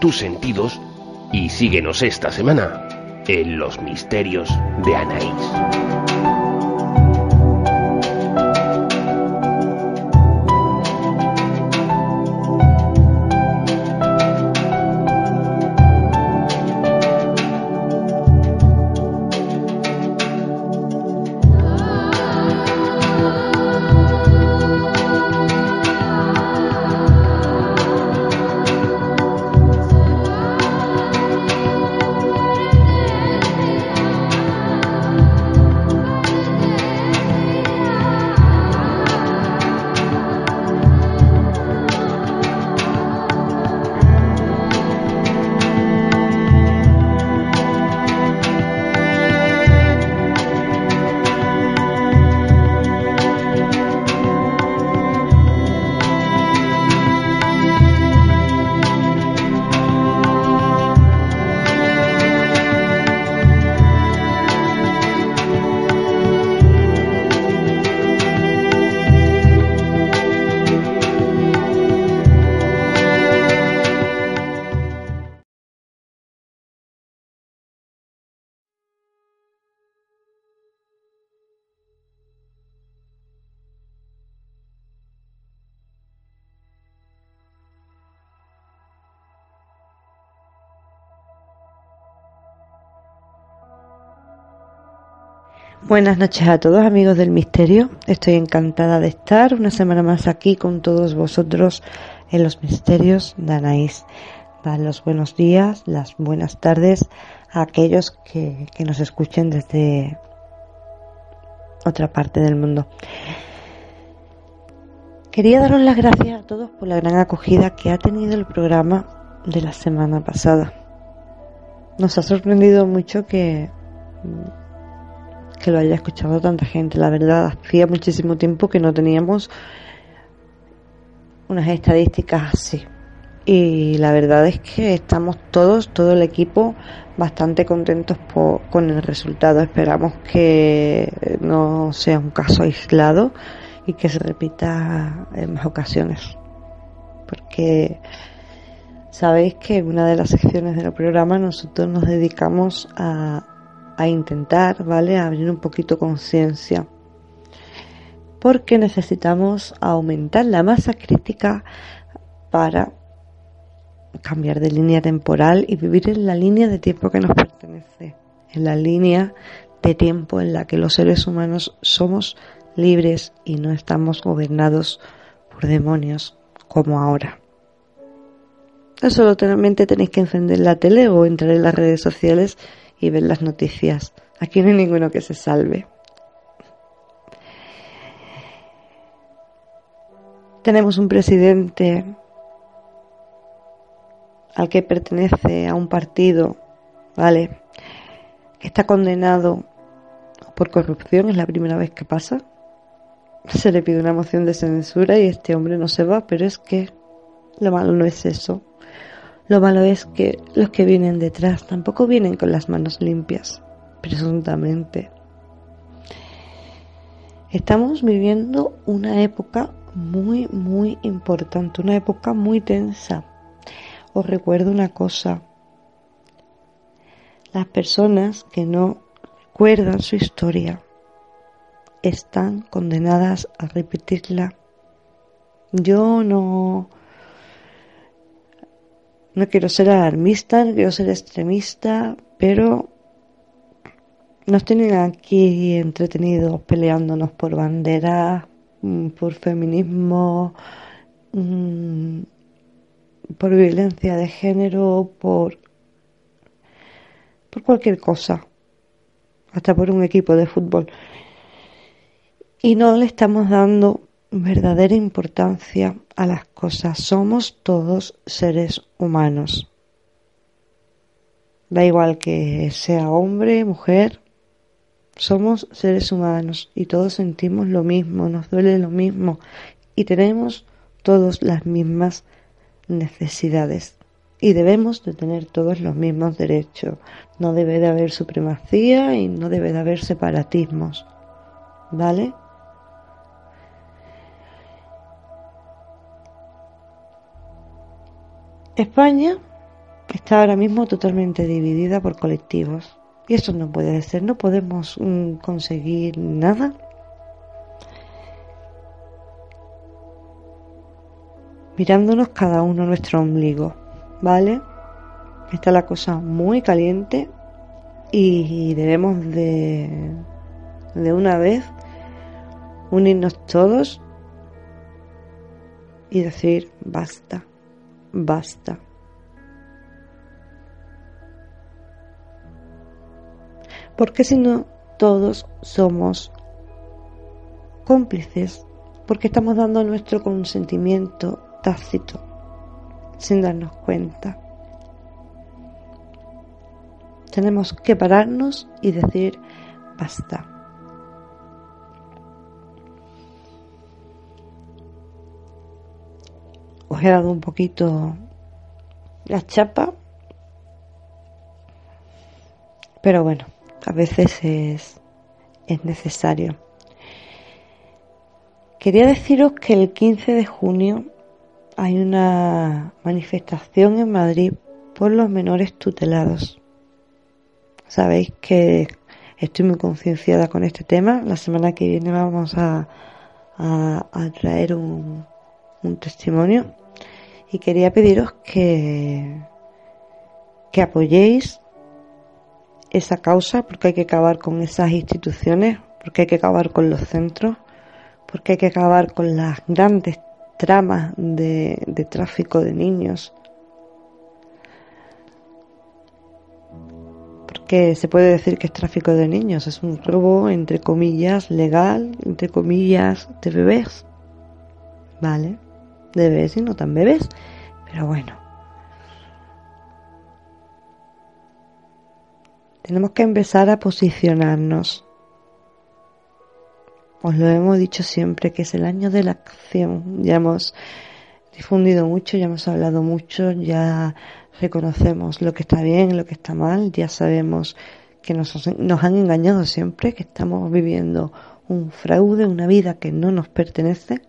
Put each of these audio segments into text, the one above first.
tus sentidos y síguenos esta semana en los misterios de Anaís. Buenas noches a todos amigos del misterio. Estoy encantada de estar una semana más aquí con todos vosotros en los misterios de Anaís. Dan los buenos días, las buenas tardes a aquellos que, que nos escuchen desde otra parte del mundo. Quería daros las gracias a todos por la gran acogida que ha tenido el programa de la semana pasada. Nos ha sorprendido mucho que que lo haya escuchado tanta gente. La verdad, hacía muchísimo tiempo que no teníamos unas estadísticas así. Y la verdad es que estamos todos, todo el equipo, bastante contentos con el resultado. Esperamos que no sea un caso aislado y que se repita en más ocasiones. Porque sabéis que en una de las secciones del programa nosotros nos dedicamos a a intentar, ¿vale? abrir un poquito conciencia. Porque necesitamos aumentar la masa crítica para cambiar de línea temporal y vivir en la línea de tiempo que nos pertenece, en la línea de tiempo en la que los seres humanos somos libres y no estamos gobernados por demonios como ahora. Solamente tenéis que encender la tele o entrar en las redes sociales y ver las noticias. Aquí no hay ninguno que se salve. Tenemos un presidente al que pertenece a un partido, ¿vale? Que está condenado por corrupción, es la primera vez que pasa. Se le pide una moción de censura y este hombre no se va, pero es que lo malo no es eso. Lo malo es que los que vienen detrás tampoco vienen con las manos limpias, presuntamente. Estamos viviendo una época muy, muy importante, una época muy tensa. Os recuerdo una cosa. Las personas que no recuerdan su historia están condenadas a repetirla. Yo no no quiero ser alarmista, no quiero ser extremista, pero nos tienen aquí entretenidos peleándonos por banderas, mm, por feminismo, mm, por violencia de género, por, por cualquier cosa, hasta por un equipo de fútbol. Y no le estamos dando verdadera importancia a las cosas. Somos todos seres humanos. Da igual que sea hombre, mujer, somos seres humanos y todos sentimos lo mismo, nos duele lo mismo y tenemos todos las mismas necesidades y debemos de tener todos los mismos derechos. No debe de haber supremacía y no debe de haber separatismos. ¿Vale? España está ahora mismo totalmente dividida por colectivos. Y eso no puede ser, no podemos mm, conseguir nada mirándonos cada uno nuestro ombligo, ¿vale? Está la cosa muy caliente y debemos de, de una vez unirnos todos y decir basta, basta. Porque si no, todos somos cómplices, porque estamos dando nuestro consentimiento tácito, sin darnos cuenta. Tenemos que pararnos y decir basta. Os he dado un poquito la chapa, pero bueno, a veces es, es necesario. Quería deciros que el 15 de junio hay una manifestación en Madrid por los menores tutelados. Sabéis que estoy muy concienciada con este tema. La semana que viene vamos a, a, traer un, un testimonio y quería pediros que, que apoyéis esa causa porque hay que acabar con esas instituciones, porque hay que acabar con los centros, porque hay que acabar con las grandes tramas de, de tráfico de niños. Porque se puede decir que es tráfico de niños, es un robo entre comillas legal, entre comillas de bebés. ¿Vale? De bebés y no tan bebés. Pero bueno. Tenemos que empezar a posicionarnos os lo hemos dicho siempre que es el año de la acción. Ya hemos difundido mucho, ya hemos hablado mucho, ya reconocemos lo que está bien, lo que está mal, ya sabemos que nos, nos han engañado siempre, que estamos viviendo un fraude, una vida que no nos pertenece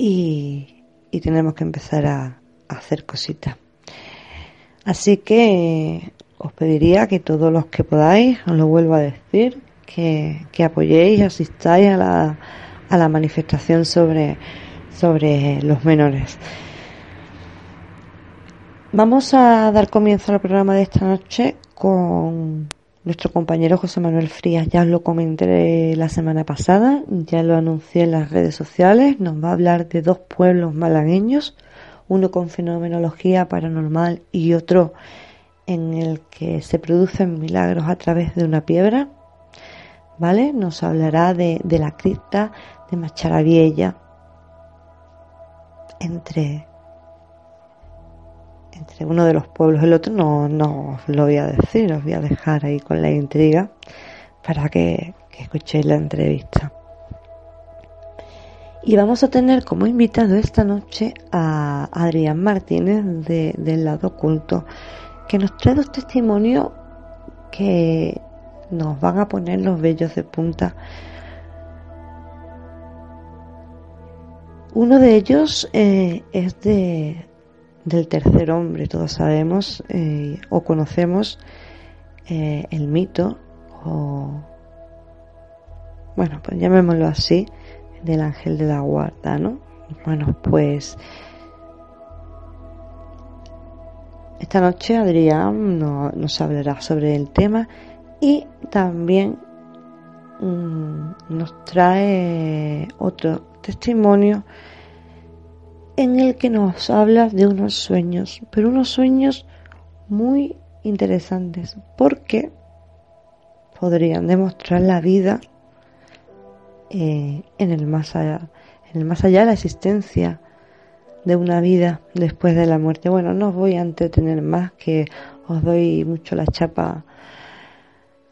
y, tenemos que empezar a, a hacer cositas. Así que os pediría que todos los que podáis, os lo vuelvo a decir, que, que apoyéis, asistáis a la, a la manifestación sobre, sobre los menores. Vamos a dar comienzo al programa de esta noche con nuestro compañero José Manuel Frías. Ya os lo comenté la semana pasada, ya lo anuncié en las redes sociales. Nos va a hablar de dos pueblos malagueños, uno con fenomenología paranormal y otro en el que se producen milagros a través de una piedra. ¿vale? Nos hablará de, la cripta de Macharaviella entre, uno de los pueblos el otro. No, no os lo voy a decir, os voy a dejar ahí con la intriga para que, escuchéis la entrevista. Y vamos a tener como invitado esta noche a Adrián Martínez de, del lado oculto, que nos trae dos testimonios que nos van a poner los vellos de punta. Uno de ellos eh, es de, del tercer hombre, todos sabemos eh, o conocemos eh, el mito o bueno, pues llamémoslo así, del ángel de la guarda, ¿no? Bueno, pues esta noche Adrián nos hablará sobre el tema y también mm, nos trae otro testimonio en el que nos habla de unos sueños, pero unos sueños muy interesantes porque podrían demostrar la vida eh, en el más allá, en el más allá la existencia de una vida después de la muerte. Bueno, no os voy a entretener más que os doy mucho la chapa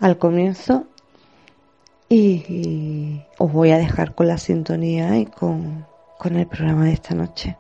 al comienzo y, os voy a dejar con la sintonía y con, con el programa de esta noche.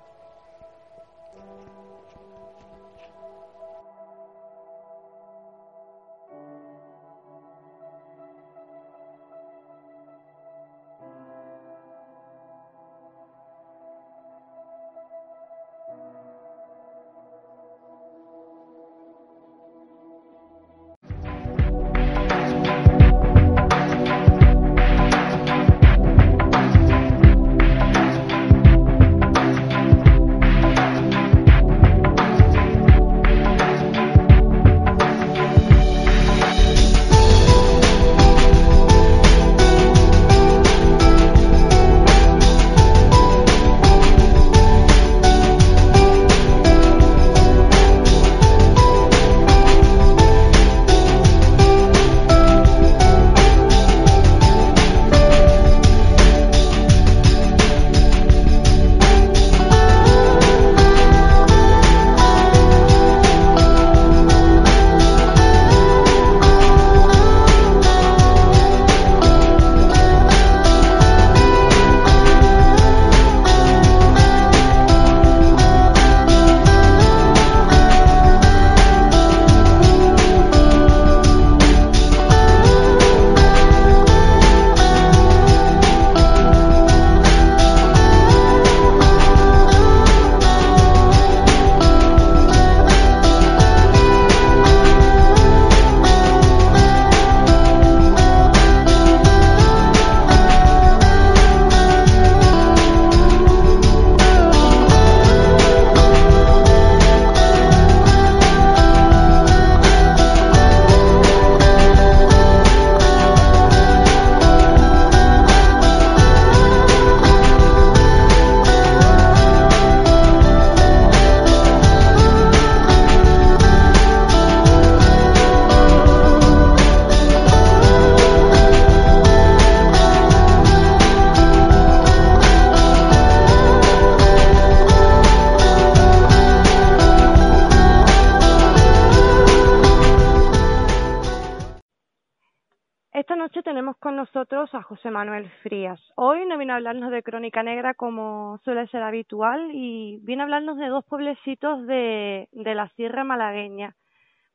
José Manuel Frías. Hoy no viene a hablarnos de Crónica Negra como suele ser habitual y viene a hablarnos de dos pueblecitos de, de la Sierra Malagueña.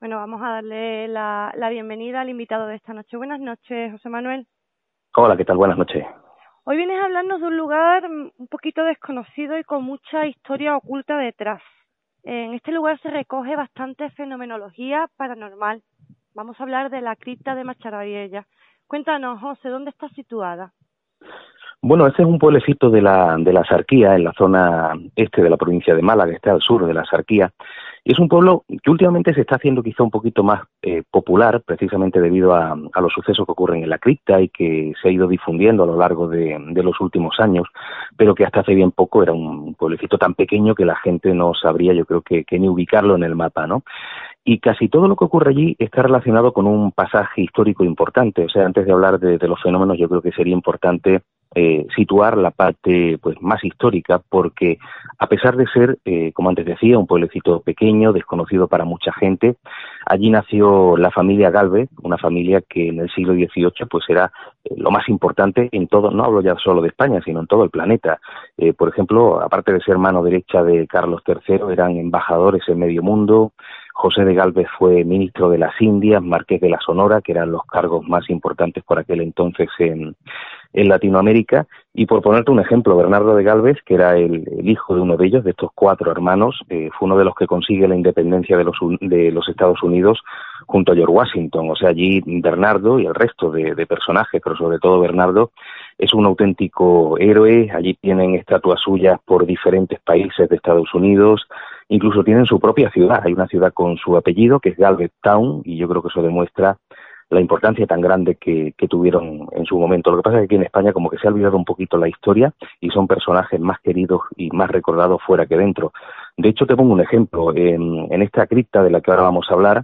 Bueno, vamos a darle la, la bienvenida al invitado de esta noche. Buenas noches, José Manuel. Hola, ¿qué tal? Buenas noches. Hoy vienes a hablarnos de un lugar un poquito desconocido y con mucha historia oculta detrás. En este lugar se recoge bastante fenomenología paranormal. Vamos a hablar de la cripta de Macharavilla. Cuéntanos, José, ¿dónde está situada? Bueno, este es un pueblecito de la, de la Sarquía, en la zona este de la provincia de Málaga, que está al sur de la Sarquía, y es un pueblo que últimamente se está haciendo quizá un poquito más eh, popular, precisamente debido a, los sucesos que ocurren en la cripta y que se ha ido difundiendo a lo largo de, los últimos años, pero que hasta hace bien poco era un pueblecito tan pequeño que la gente no sabría, yo creo que, que ni ubicarlo en el mapa, ¿no? Y casi todo lo que ocurre allí está relacionado con un pasaje histórico importante. O sea, antes de hablar de, los fenómenos, yo creo que sería importante eh, situar la parte pues más histórica, porque a pesar de ser, eh, como antes decía, un pueblecito pequeño, desconocido para mucha gente, allí nació la familia Galvez, una familia que en el siglo XVIII pues era eh, lo más importante en todo, no hablo ya solo de España, sino en todo el planeta. por ejemplo, aparte de ser mano derecha de Carlos III, eran embajadores en medio mundo, José de Galvez fue ministro de las Indias, marqués de la Sonora, que eran los cargos más importantes por aquel entonces en, en Latinoamérica. Y por ponerte un ejemplo, Bernardo de Galvez, que era el, hijo de uno de ellos, de estos cuatro hermanos, eh, fue uno de los que consigue la independencia de los, de los Estados Unidos junto a George Washington. O sea, allí Bernardo y el resto de, de personajes, pero sobre todo Bernardo, es un auténtico héroe. Allí tienen estatuas suyas por diferentes países de Estados Unidos incluso tienen su propia ciudad. Hay una ciudad con su apellido, que es Galvez Town, y yo creo que eso demuestra la importancia tan grande que, tuvieron en su momento. Lo que pasa es que aquí en España como que se ha olvidado un poquito la historia y son personajes más queridos y más recordados fuera que dentro. De hecho, te pongo un ejemplo. En, en esta cripta de la que ahora vamos a hablar,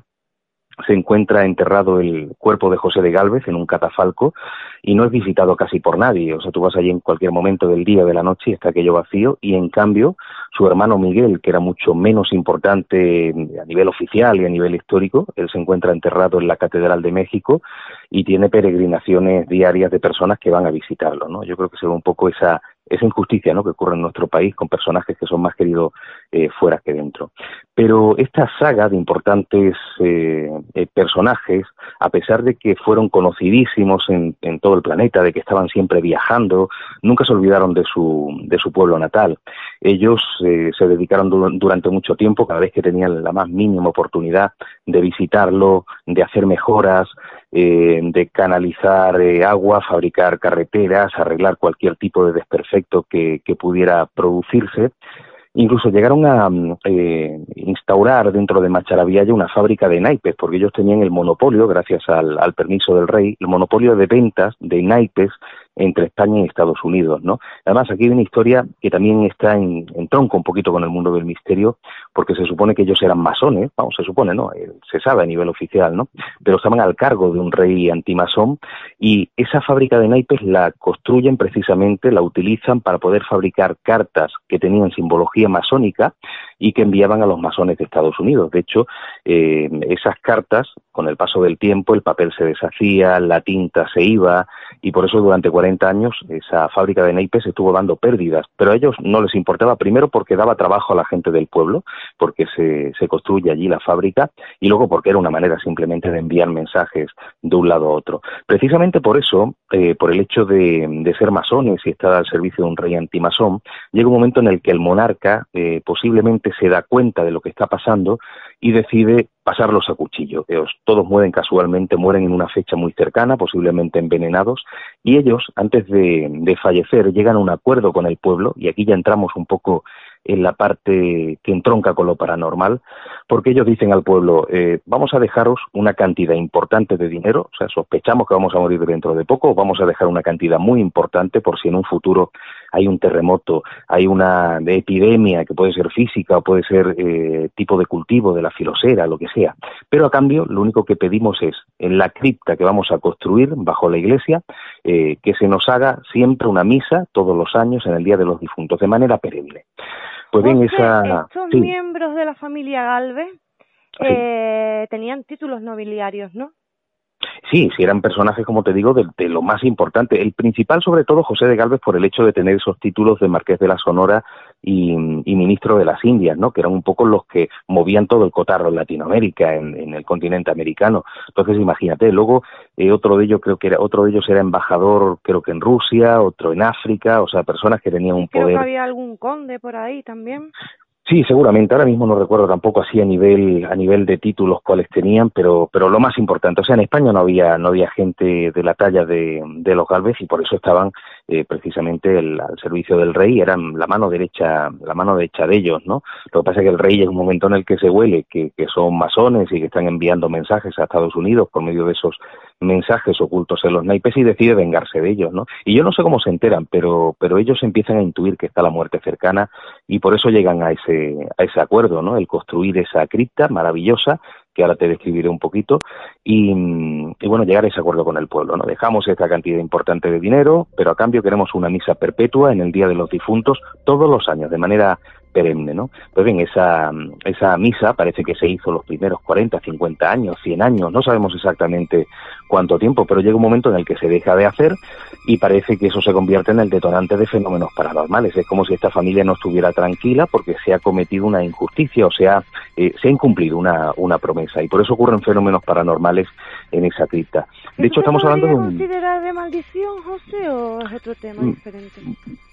se encuentra enterrado el cuerpo de José de Galvez en un catafalco y no es visitado casi por nadie. O sea, tú vas allí en cualquier momento del día, de la noche y está aquello vacío y en cambio su hermano Miguel, que era mucho menos importante a nivel oficial y a nivel histórico, él se encuentra enterrado en la Catedral de México y tiene peregrinaciones diarias de personas que van a visitarlo, ¿no? Yo creo que se ve un poco esa esa injusticia ¿no? que ocurre en nuestro país con personajes que son más queridos eh, fuera que dentro. Pero esta saga de importantes eh, eh, personajes, a pesar de que fueron conocidísimos en, en, todo el planeta, de que estaban siempre viajando, nunca se olvidaron de su, de su pueblo natal. Ellos se dedicaron durante mucho tiempo, cada vez que tenían la más mínima oportunidad de visitarlo, de hacer mejoras, eh, de canalizar eh, agua, fabricar carreteras, arreglar cualquier tipo de desperfecto que, que pudiera producirse. Incluso llegaron a mm, eh, instaurar dentro de Macharavilla una fábrica de naipes, porque ellos tenían el monopolio, gracias al, permiso del rey, el monopolio de ventas de naipes entre España y Estados Unidos, ¿no? Además, aquí hay una historia que también está en, tronco un poquito con el mundo del misterio, porque se supone que ellos eran masones, vamos, se supone, ¿no? Eh, se sabe a nivel oficial, ¿no? Pero estaban al cargo de un rey antimasón y esa fábrica de naipes la construyen precisamente, la utilizan para poder fabricar cartas que tenían simbología masónica y que enviaban a los masones de Estados Unidos. De hecho, eh, esas cartas, con el paso del tiempo, el papel se deshacía, la tinta se iba y por eso durante 40 años esa fábrica de naipes estuvo dando pérdidas, pero a ellos no les importaba, primero porque daba trabajo a la gente del pueblo, porque se, se construye allí la fábrica, y luego porque era una manera simplemente de enviar mensajes de un lado a otro. Precisamente por eso, eh, por el hecho de, de, ser masones y estar al servicio de un rey antimasón, llega un momento en el que el monarca eh, posiblemente se da cuenta de lo que está pasando y decide pasarlos a cuchillo. Ellos todos mueren casualmente, mueren en una fecha muy cercana, posiblemente envenenados, y ellos, antes de, de fallecer, llegan a un acuerdo con el pueblo, y aquí ya entramos un poco en la parte que entronca con lo paranormal, porque ellos dicen al pueblo, eh, vamos a dejaros una cantidad importante de dinero, o sea, sospechamos que vamos a morir dentro de poco, vamos a dejar una cantidad muy importante por si en un futuro hay un terremoto, hay una epidemia que puede ser física o puede ser eh, tipo de cultivo de la filosera, lo que sea. Pero a cambio, lo único que pedimos es, en la cripta que vamos a construir bajo la iglesia, eh, que se nos haga siempre una misa todos los años en el Día de los Difuntos, de manera perenne. Pues bien, esa... Estos miembros de la familia Galvez eh, tenían títulos nobiliarios, ¿no? Sí, sí eran personajes, como te digo, de, lo más importante. El principal, sobre todo, José de Galvez, por el hecho de tener esos títulos de Marqués de la Sonora y, ministro de las Indias, ¿no? Que eran un poco los que movían todo el cotarro en Latinoamérica, en, el continente americano. Entonces, imagínate. Luego, eh, otro de ellos creo que era, otro de ellos era embajador, creo que en Rusia, otro en África, o sea, personas que tenían un poder. Creo que había algún conde por ahí también. Sí, seguramente. Ahora mismo no recuerdo tampoco así a nivel a nivel de títulos cuáles tenían, pero pero lo más importante, o sea, en España no había no había gente de la talla de, de los Galvez y por eso estaban eh, precisamente el, al servicio del rey, eran la mano derecha la mano derecha de ellos, ¿no? Lo que pasa es que el rey es un momento en el que se huele que, que son masones y que están enviando mensajes a Estados Unidos por medio de esos mensajes ocultos en los naipes y decide vengarse de ellos, ¿no? Y yo no sé cómo se enteran, pero, pero ellos empiezan a intuir que está la muerte cercana y por eso llegan a ese, a ese acuerdo, ¿no? El construir esa cripta maravillosa que ahora te describiré un poquito, y, y, bueno, llegar a ese acuerdo con el pueblo. ¿no? Dejamos esta cantidad importante de dinero, pero a cambio queremos una misa perpetua en el Día de los Difuntos todos los años, de manera perenne, ¿no? Pues bien, esa, esa misa parece que se hizo los primeros 40, 50 años, 100 años, no sabemos exactamente cuánto tiempo, pero llega un momento en el que se deja de hacer y parece que eso se convierte en el detonante de fenómenos paranormales. Es como si esta familia no estuviera tranquila porque se ha cometido una injusticia o sea, eh, se ha incumplido una, una promesa y por eso ocurren fenómenos paranormales en esa cripta. De hecho, estamos hablando de un... considerar de maldición, José, o es otro tema mm, diferente?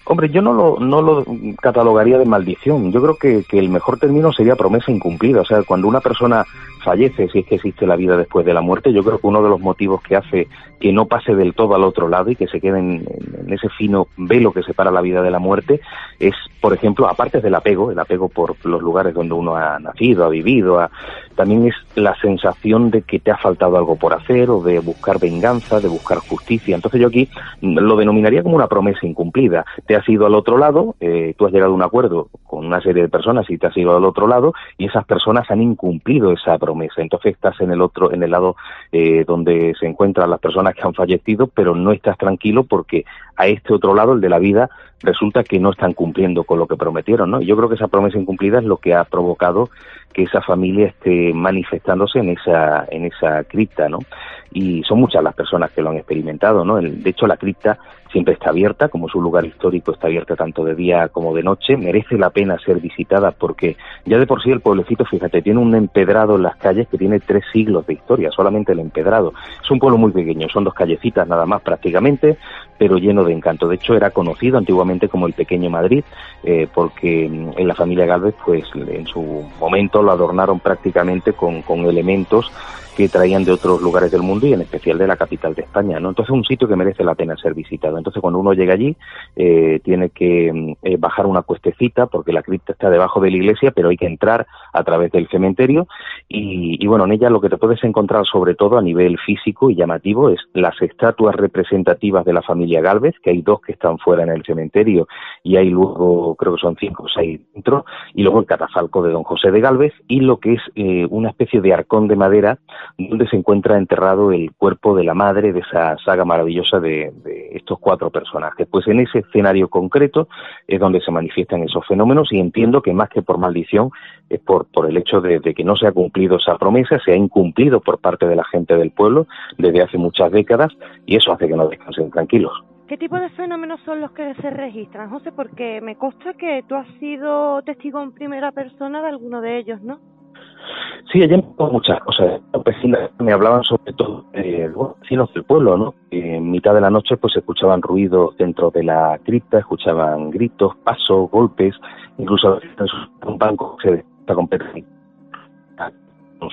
Hombre, yo no lo, no lo catalogaría de maldición. Yo creo que, que el mejor término sería promesa incumplida. O sea, cuando una persona fallece, si es que existe la vida después de la muerte, yo creo que uno de los motivos que hace que no pase del todo al otro lado y que se quede en, ese fino velo que separa la vida de la muerte es, por ejemplo, aparte del apego, el apego por los lugares donde uno ha nacido, ha vivido, también es la sensación de que te ha faltado algo por hacer o de buscar venganza, de buscar justicia. Entonces yo aquí lo denominaría como una promesa incumplida. Te has ido al otro lado, eh, tú has llegado a un acuerdo con una serie de personas y te has ido al otro lado y esas personas han incumplido esa promesa. Entonces estás en el otro, en el lado eh, donde se encuentran las personas que han fallecido, pero no estás tranquilo porque a este otro lado, el de la vida, resulta que no están cumpliendo con lo que prometieron, ¿no? Y yo creo que esa promesa incumplida es lo que ha provocado que esa familia esté manifestándose en esa en esa cripta, ¿no? Y son muchas las personas que lo han experimentado, ¿no? de hecho, la cripta siempre está abierta, como su lugar histórico está abierta tanto de día como de noche, merece la pena ser visitada porque ya de por sí el pueblecito, fíjate, tiene un empedrado en las calles que tiene tres siglos de historia, solamente el empedrado. Es un pueblo muy pequeño, son dos callecitas nada más prácticamente, pero lleno de encanto. De hecho, era conocido antiguamente como el Pequeño Madrid, eh, porque mm, en la familia Galvez, pues en su momento lo adornaron prácticamente con elementos que traían de otros lugares del mundo y en especial de la capital de España, ¿no? Entonces es un sitio que merece la pena ser visitado. Entonces cuando uno llega allí eh, tiene que eh, bajar una cuestecita porque la cripta está debajo de la iglesia, pero hay que entrar a través del cementerio y, y bueno, en ella lo que te puedes encontrar sobre todo a nivel físico y llamativo es las estatuas representativas de la familia Galvez, que hay dos que están fuera en el cementerio y hay luego creo que son cinco o seis dentro, y luego el catafalco de don José de Galvez y lo que es eh, una especie de arcón de madera donde se encuentra enterrado el cuerpo de la madre de esa saga maravillosa de, estos cuatro personajes. Pues en ese escenario concreto es donde se manifiestan esos fenómenos y entiendo que más que por maldición es por, por el hecho de, que no se ha cumplido esa promesa, se ha incumplido por parte de la gente del pueblo desde hace muchas décadas y eso hace que no descansen tranquilos. ¿Qué tipo de fenómenos son los que se registran, José? Porque me consta que tú has sido testigo en primera persona de alguno de ellos, ¿no? Sí, allí muchas cosas. Los vecinos me hablaban sobre todo los vecinos del pueblo, ¿no? en mitad de la noche pues escuchaban ruidos dentro de la cripta, escuchaban gritos, pasos, golpes, incluso en un banco se está completamente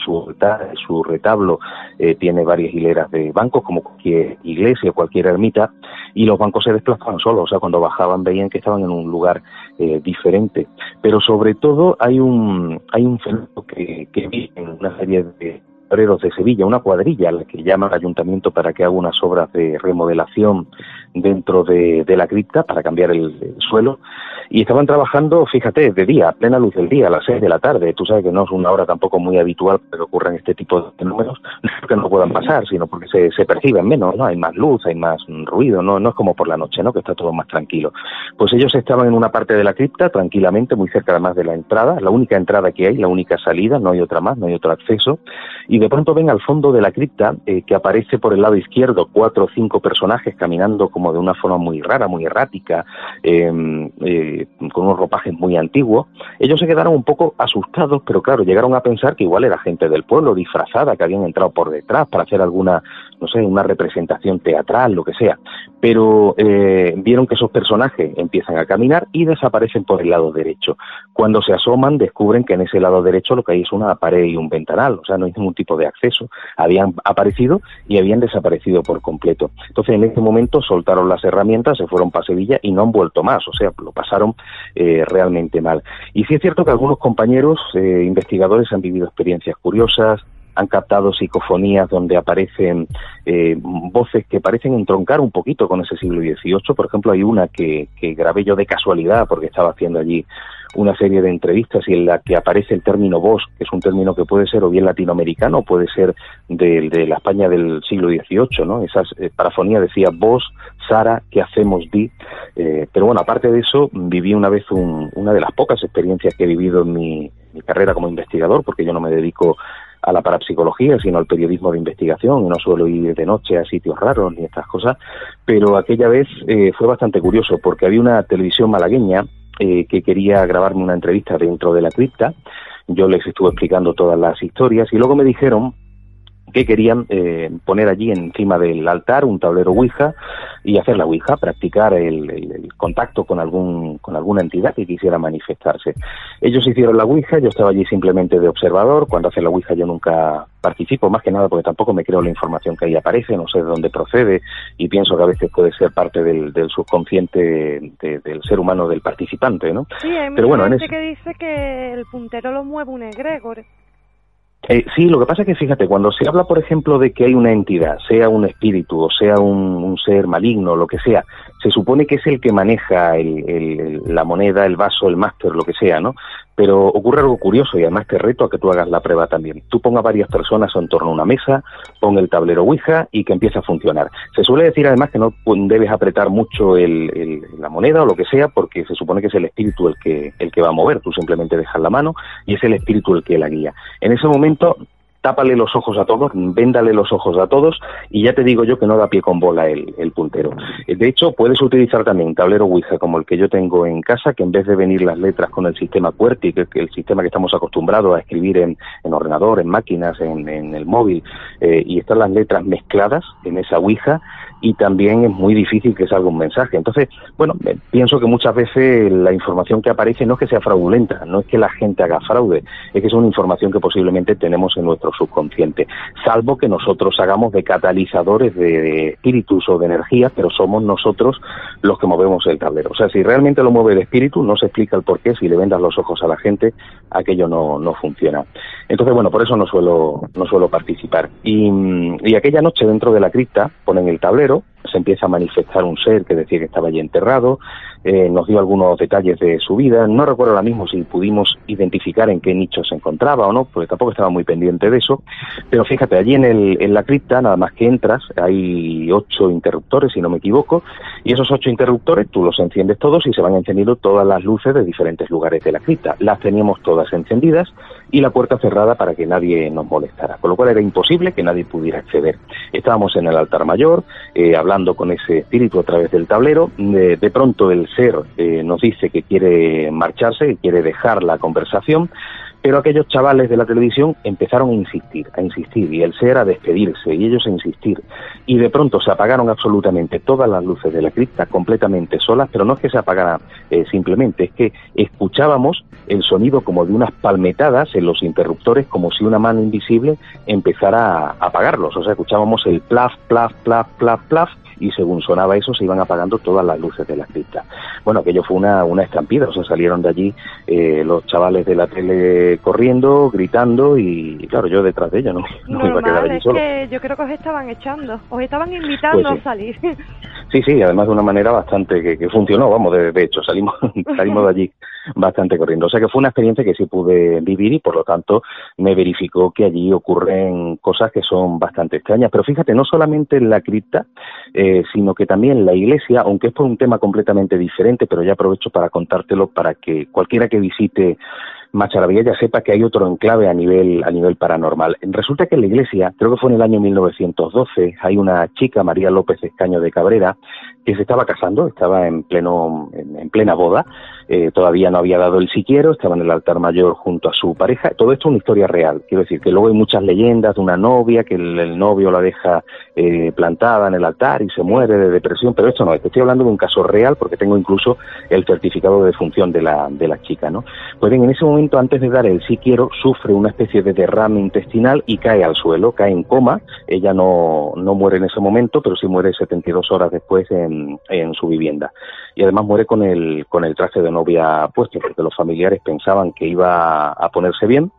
su altar, su retablo eh, tiene varias hileras de bancos, como cualquier iglesia, cualquier ermita, y los bancos se desplazaban solos, o sea, cuando bajaban veían que estaban en un lugar eh, diferente. Pero sobre todo hay un, hay un fenómeno que, que vi en una serie de de Sevilla, una cuadrilla a la que llama el ayuntamiento para que haga unas obras de remodelación dentro de, la cripta para cambiar el, suelo y estaban trabajando, fíjate, de día, a plena luz del día, a las seis de la tarde. Tú sabes que no es una hora tampoco muy habitual que ocurran este tipo de fenómenos, no porque no puedan pasar, sino porque se, se perciben menos, ¿no? Hay más luz, hay más ruido, no, no es como por la noche, ¿no? Que está todo más tranquilo. Pues ellos estaban en una parte de la cripta, tranquilamente, muy cerca además de la entrada, la única entrada que hay, la única salida, no hay otra más, no hay otro acceso, y de pronto ven al fondo de la cripta eh, que aparece por el lado izquierdo cuatro o cinco personajes caminando como de una forma muy rara, muy errática, em, eh, con unos ropajes muy antiguos. Ellos se quedaron un poco asustados, pero claro, llegaron a pensar que igual era gente del pueblo disfrazada, que habían entrado por detrás para hacer alguna, no sé, una representación teatral, lo que sea. Pero eh, vieron que esos personajes empiezan a caminar y desaparecen por el lado derecho. Cuando se asoman, descubren que en ese lado derecho lo que hay es una pared y un ventanal, o sea, no hay ningún tipo de acceso. Habían aparecido y habían desaparecido por completo. Entonces, en ese momento soltaron las herramientas, se fueron para Sevilla y no han vuelto más, o sea, lo pasaron eh, realmente mal. Y sí es cierto que algunos compañeros eh, investigadores han vivido experiencias curiosas, han captado psicofonías donde aparecen eh, voces que parecen entroncar un poquito con ese siglo XVIII. Por ejemplo, hay una que, que grabé yo de casualidad porque estaba haciendo allí una serie de entrevistas y en la que aparece el término voz, que es un término que puede ser o bien latinoamericano o puede ser de, de la España del siglo XVIII, ¿no? Esa eh, parafonía decía vos, Sara, ¿qué hacemos, Di? Eh, pero bueno, aparte de eso, viví una vez un, una de las pocas experiencias que he vivido en mi, mi carrera como investigador, porque yo no me dedico a la parapsicología, sino al periodismo de investigación, no suelo ir de noche a sitios raros ni estas cosas, pero aquella vez eh, fue bastante curioso porque había una televisión malagueña eh, que quería grabarme una entrevista dentro de la cripta, yo les estuve explicando todas las historias y luego me dijeron que querían eh, poner allí encima del altar un tablero Ouija y hacer la Ouija, practicar el, el, contacto con algún con alguna entidad que quisiera manifestarse. Ellos hicieron la Ouija, yo estaba allí simplemente de observador, cuando hacen la Ouija yo nunca participo, más que nada porque tampoco me creo la información que ahí aparece, no sé de dónde procede y pienso que a veces puede ser parte del, del subconsciente de, del ser humano del participante, ¿no? Sí, hay Pero bueno, gente que dice que el puntero lo mueve un egregor. Eh, sí, lo que pasa es que fíjate, cuando se habla, por ejemplo, de que hay una entidad, sea un espíritu o sea un, un ser maligno, lo que sea, se supone que es el que maneja el, la moneda, el vaso, el máster, lo que sea, ¿no? Pero ocurre algo curioso y además te reto a que tú hagas la prueba también. Tú pongas varias personas en torno a una mesa, pon el tablero Ouija y que empiece a funcionar. Se suele decir además que no debes apretar mucho el, la moneda o lo que sea porque se supone que es el espíritu el que, el que va a mover. Tú simplemente dejas la mano y es el espíritu el que la guía. En ese momento tápale los ojos a todos, véndale los ojos a todos y ya te digo yo que no da pie con bola el, el puntero. De hecho, puedes utilizar también un tablero Ouija como el que yo tengo en casa, que en vez de venir las letras con el sistema QWERTY, que es el sistema que estamos acostumbrados a escribir en, en ordenador, en máquinas, en, en el móvil, eh, y están las letras mezcladas en esa Ouija, y también es muy difícil que salga un mensaje. Entonces, bueno, pienso que muchas veces la información que aparece no es que sea fraudulenta, no es que la gente haga fraude, es que es una información que posiblemente tenemos en nuestro subconsciente, salvo que nosotros hagamos de catalizadores de, espíritus o de energía, pero somos nosotros los que movemos el tablero. O sea, si realmente lo mueve el espíritu, no se explica el por qué, si le vendas los ojos a la gente, aquello no, no funciona. Entonces, bueno, por eso no suelo, no suelo participar. Y, y aquella noche dentro de la cripta ponen el tablero, Romero, se empieza a manifestar un ser que decía que estaba allí enterrado, eh, nos dio algunos detalles de su vida, no recuerdo ahora mismo si pudimos identificar en qué nicho se encontraba o no, porque tampoco estaba muy pendiente de eso, pero fíjate, allí en, el, en la cripta, nada más que entras, hay ocho interruptores, si no me equivoco, y esos ocho interruptores tú los enciendes todos y se van encendiendo todas las luces de diferentes lugares de la cripta. Las teníamos todas encendidas y la puerta cerrada para que nadie nos molestara, con lo cual era imposible que nadie pudiera acceder. Estábamos en el altar mayor, eh, hablando con ese espíritu a través del tablero, de, de pronto el ser eh, nos dice que quiere marcharse, que quiere dejar la conversación, pero aquellos chavales de la televisión empezaron a insistir, a insistir, y el ser a despedirse, y ellos a insistir. Y de pronto se apagaron absolutamente todas las luces de la cripta, completamente solas, pero no es que se apagaran eh, simplemente, es que escuchábamos el sonido como de unas palmetadas en los interruptores, como si una mano invisible empezara a apagarlos. O sea, escuchábamos el plaf, plaf, plaf, plaf, plaf, y según sonaba eso se iban apagando todas las luces de la cripta. Bueno, aquello fue una, una estampida, o sea, salieron de allí eh, los chavales de la tele corriendo, gritando y, y claro, yo detrás de ellos no, no Normal, iba a quedar allí es solo. que yo creo que os estaban echando, os estaban invitando Pues sí. a salir. Sí, sí, además de una manera bastante que, funcionó, vamos, de, hecho, salimos, salimos de allí bastante corriendo. O sea que fue una experiencia que sí pude vivir y por lo tanto me verificó que allí ocurren cosas que son bastante extrañas. Pero fíjate, no solamente en la cripta, eh, sino que también en la iglesia, aunque es por un tema completamente diferente, pero ya aprovecho para contártelo para que cualquiera que visite Macharavilla ya sepa que hay otro enclave a nivel, a nivel paranormal. Resulta que en la iglesia, creo que fue en el año 1912, hay una chica, María López Escaño de Cabrera, que se estaba casando, estaba en pleno, en, plena boda, eh, todavía no había dado el siquiero, estaba en el altar mayor junto a su pareja. Todo esto es una historia real. Quiero decir que luego hay muchas leyendas de una novia que el, novio la deja eh, plantada en el altar y se muere de depresión, pero esto no, estoy hablando de un caso real porque tengo incluso el certificado de defunción de la, de la chica, ¿no? Pues bien, en ese momento, antes de dar el siquiero, sufre una especie de derrame intestinal y cae al suelo, cae en coma. Ella no, no muere en ese momento, pero sí muere 72 horas después en en, su vivienda. Y además muere con el, con el traje de novia puesto, porque los familiares pensaban que iba a ponerse bien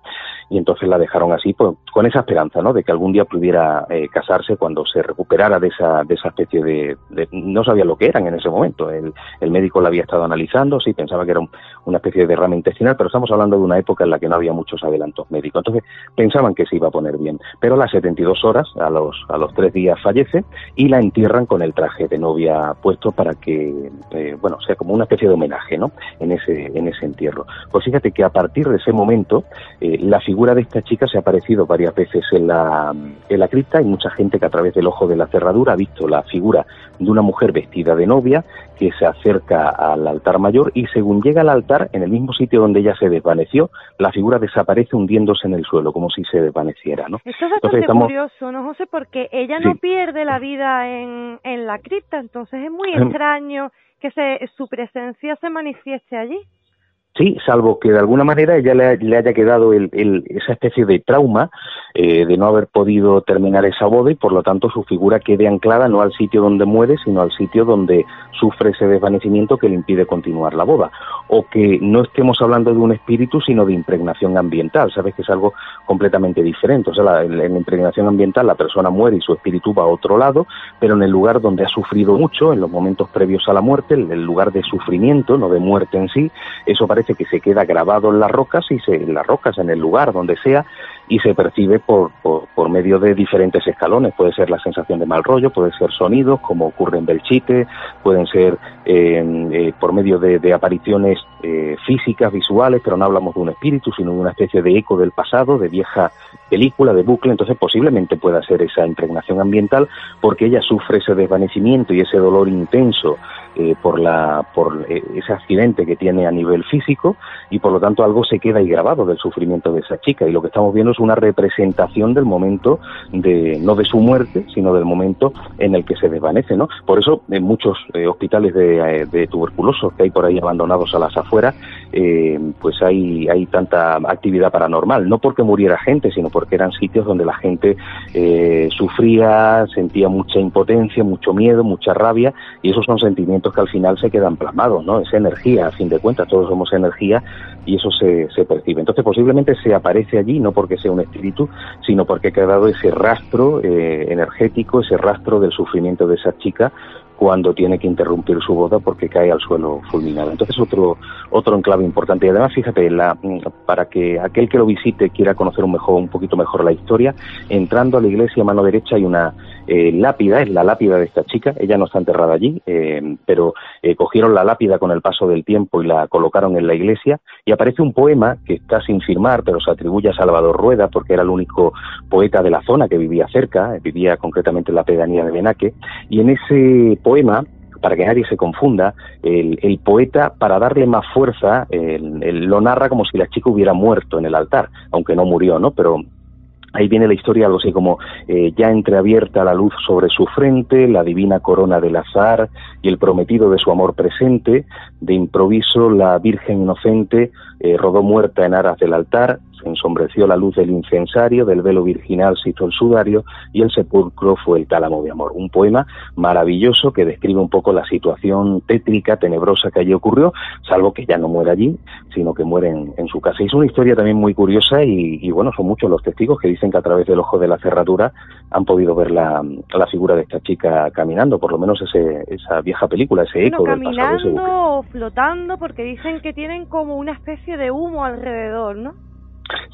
y entonces la dejaron así pues, con esa esperanza, ¿no? De que algún día pudiera eh, casarse cuando se recuperara de esa, de esa especie de, No sabía lo que eran en ese momento. El, el médico la había estado analizando, sí, pensaba que era una especie de derrame intestinal, pero estamos hablando de una época en la que no había muchos adelantos médicos. Entonces pensaban que se iba a poner bien. Pero a las 72 horas, a los, a los tres días fallece y la entierran con el traje de novia puesto para que, eh, bueno, sea como una especie de homenaje, ¿no? En ese, en ese entierro. Pues fíjate que a partir de ese momento, eh, la figura de esta chica se ha aparecido varias veces en la, en la cripta. Hay mucha gente que a través del ojo de la cerradura ha visto la figura de una mujer vestida de novia que se acerca al altar mayor y según llega al altar, en el mismo sitio donde ella se desvaneció, la figura desaparece hundiéndose en el suelo, como si se desvaneciera. ¿no? Esto es bastante curioso, ¿no, José? Porque ella no pierde la vida en, en la cripta, entonces es muy em. extraño que se, su presencia se manifieste allí. Sí, salvo que de alguna manera ella le, haya quedado el, esa especie de trauma eh, de no haber podido terminar esa boda y por lo tanto su figura quede anclada no al sitio donde muere, sino al sitio donde sufre ese desvanecimiento que le impide continuar la boda. O que no estemos hablando de un espíritu, sino de impregnación ambiental. Sabes que es algo completamente diferente. O sea, en la impregnación ambiental la persona muere y su espíritu va a otro lado, pero en el lugar donde ha sufrido mucho, en los momentos previos a la muerte, el lugar de sufrimiento, no de muerte en sí, eso parece que se queda grabado en las rocas y se, en las rocas, en el lugar donde sea, y se percibe por, por, medio de diferentes escalones. Puede ser la sensación de mal rollo, puede ser sonidos, como ocurre en Belchite, pueden ser eh, por medio de, apariciones eh, físicas, visuales, pero no hablamos de un espíritu, sino de una especie de eco del pasado, de vieja película, de bucle. Entonces, posiblemente pueda ser esa impregnación ambiental, porque ella sufre ese desvanecimiento y ese dolor intenso eh, por, la, por eh, ese accidente que tiene a nivel físico y por lo tanto algo se queda ahí grabado del sufrimiento de esa chica. Y lo que estamos viendo es una representación del momento de no de su muerte sino del momento en el que se desvanece no por eso en muchos eh, hospitales de, de, tuberculosos que hay por ahí abandonados a las afueras pues hay hay tanta actividad paranormal. No porque muriera gente sino porque eran sitios donde la gente sufría sentía mucha impotencia mucho miedo mucha rabia y esos son sentimientos que al final se quedan plasmados, ¿no? Es energía, a fin de cuentas, todos somos energía y eso se, se percibe. Entonces, posiblemente se aparece allí, no porque sea un espíritu, sino porque ha quedado ese rastro eh, energético, ese rastro del sufrimiento de esa chica cuando tiene que interrumpir su boda porque cae al suelo fulminado. Entonces otro otro enclave importante. Y además fíjate la, para que aquel que lo visite quiera conocer un mejor un poquito mejor la historia, entrando a la iglesia a mano derecha hay una eh, lápida, es la lápida de esta chica, ella no está enterrada allí, eh, pero eh, cogieron la lápida con el paso del tiempo y la colocaron en la iglesia. Y aparece un poema que está sin firmar, pero se atribuye a Salvador Rueda porque era el único poeta de la zona que vivía cerca, vivía concretamente en la pedanía de Benaque. Y en ese poema para que nadie se confunda, el, poeta, para darle más fuerza, lo narra como si la chica hubiera muerto en el altar, aunque no murió, ¿no? Pero Ahí viene la historia, algo así como eh, ya entreabierta la luz sobre su frente, la divina corona del azar y el prometido de su amor presente. De improviso, la Virgen inocente eh, rodó muerta en aras del altar, Ensombreció la luz del incensario, del velo virginal se hizo el sudario y el sepulcro fue el tálamo de amor. Un poema maravilloso que describe un poco la situación tétrica, tenebrosa que allí ocurrió, salvo que ya no muere allí, sino que muere en, su casa. Y es una historia también muy curiosa y, bueno, son muchos los testigos que dicen que a través del ojo de la cerradura han podido ver la, figura de esta chica caminando, por lo menos ese, esa vieja película, ese eco del pasado. o flotando, porque dicen que tienen como una especie de humo alrededor, ¿no?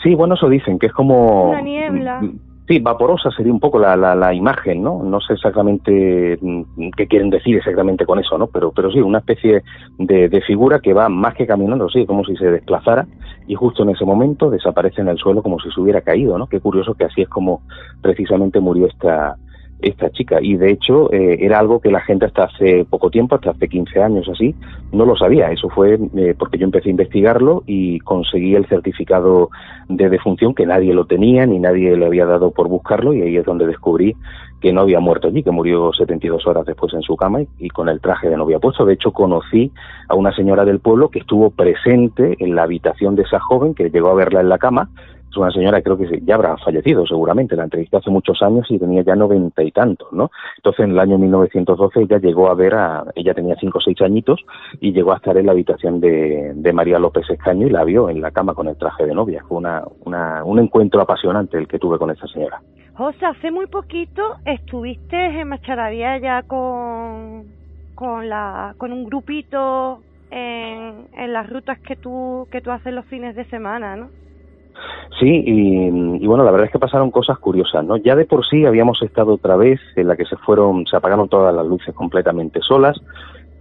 Sí, bueno, eso dicen, que es como... Una niebla. Sí, vaporosa sería un poco la, la, imagen, ¿no? No sé exactamente mm, qué quieren decir exactamente con eso, ¿no? Pero, pero sí, una especie de, figura que va más que caminando, sí, como si se desplazara y justo en ese momento desaparece en el suelo como si se hubiera caído, ¿no? Qué curioso que así es como precisamente murió esta, esta chica. Y de hecho eh, era algo que la gente hasta hace poco tiempo, hasta hace 15 años así, no lo sabía. Eso fue eh, porque yo empecé a investigarlo y conseguí el certificado de defunción que nadie lo tenía ni nadie le había dado por buscarlo y ahí es donde descubrí que no había muerto allí, que murió 72 horas después en su cama y, y con el traje de novia puesto. De hecho conocí a una señora del pueblo que estuvo presente en la habitación de esa joven que llegó a verla en la cama es una señora creo que ya habrá fallecido seguramente, la entrevisté hace muchos años y tenía ya noventa y tantos, ¿no? Entonces en el año 1912 ella llegó a ver a, ella tenía cinco o seis añitos y llegó a estar en la habitación de, María López Escaño y la vio en la cama con el traje de novia. Fue una, una, un encuentro apasionante el que tuve con esa señora. José, hace muy poquito estuviste en Macharavía ya con, con, la, con un grupito en, en las rutas que tú, que tú haces los fines de semana, ¿no? Sí, y, bueno, la verdad es que pasaron cosas curiosas, ¿no? Ya de por sí habíamos estado otra vez en la que se fueron, se apagaron todas las luces completamente solas,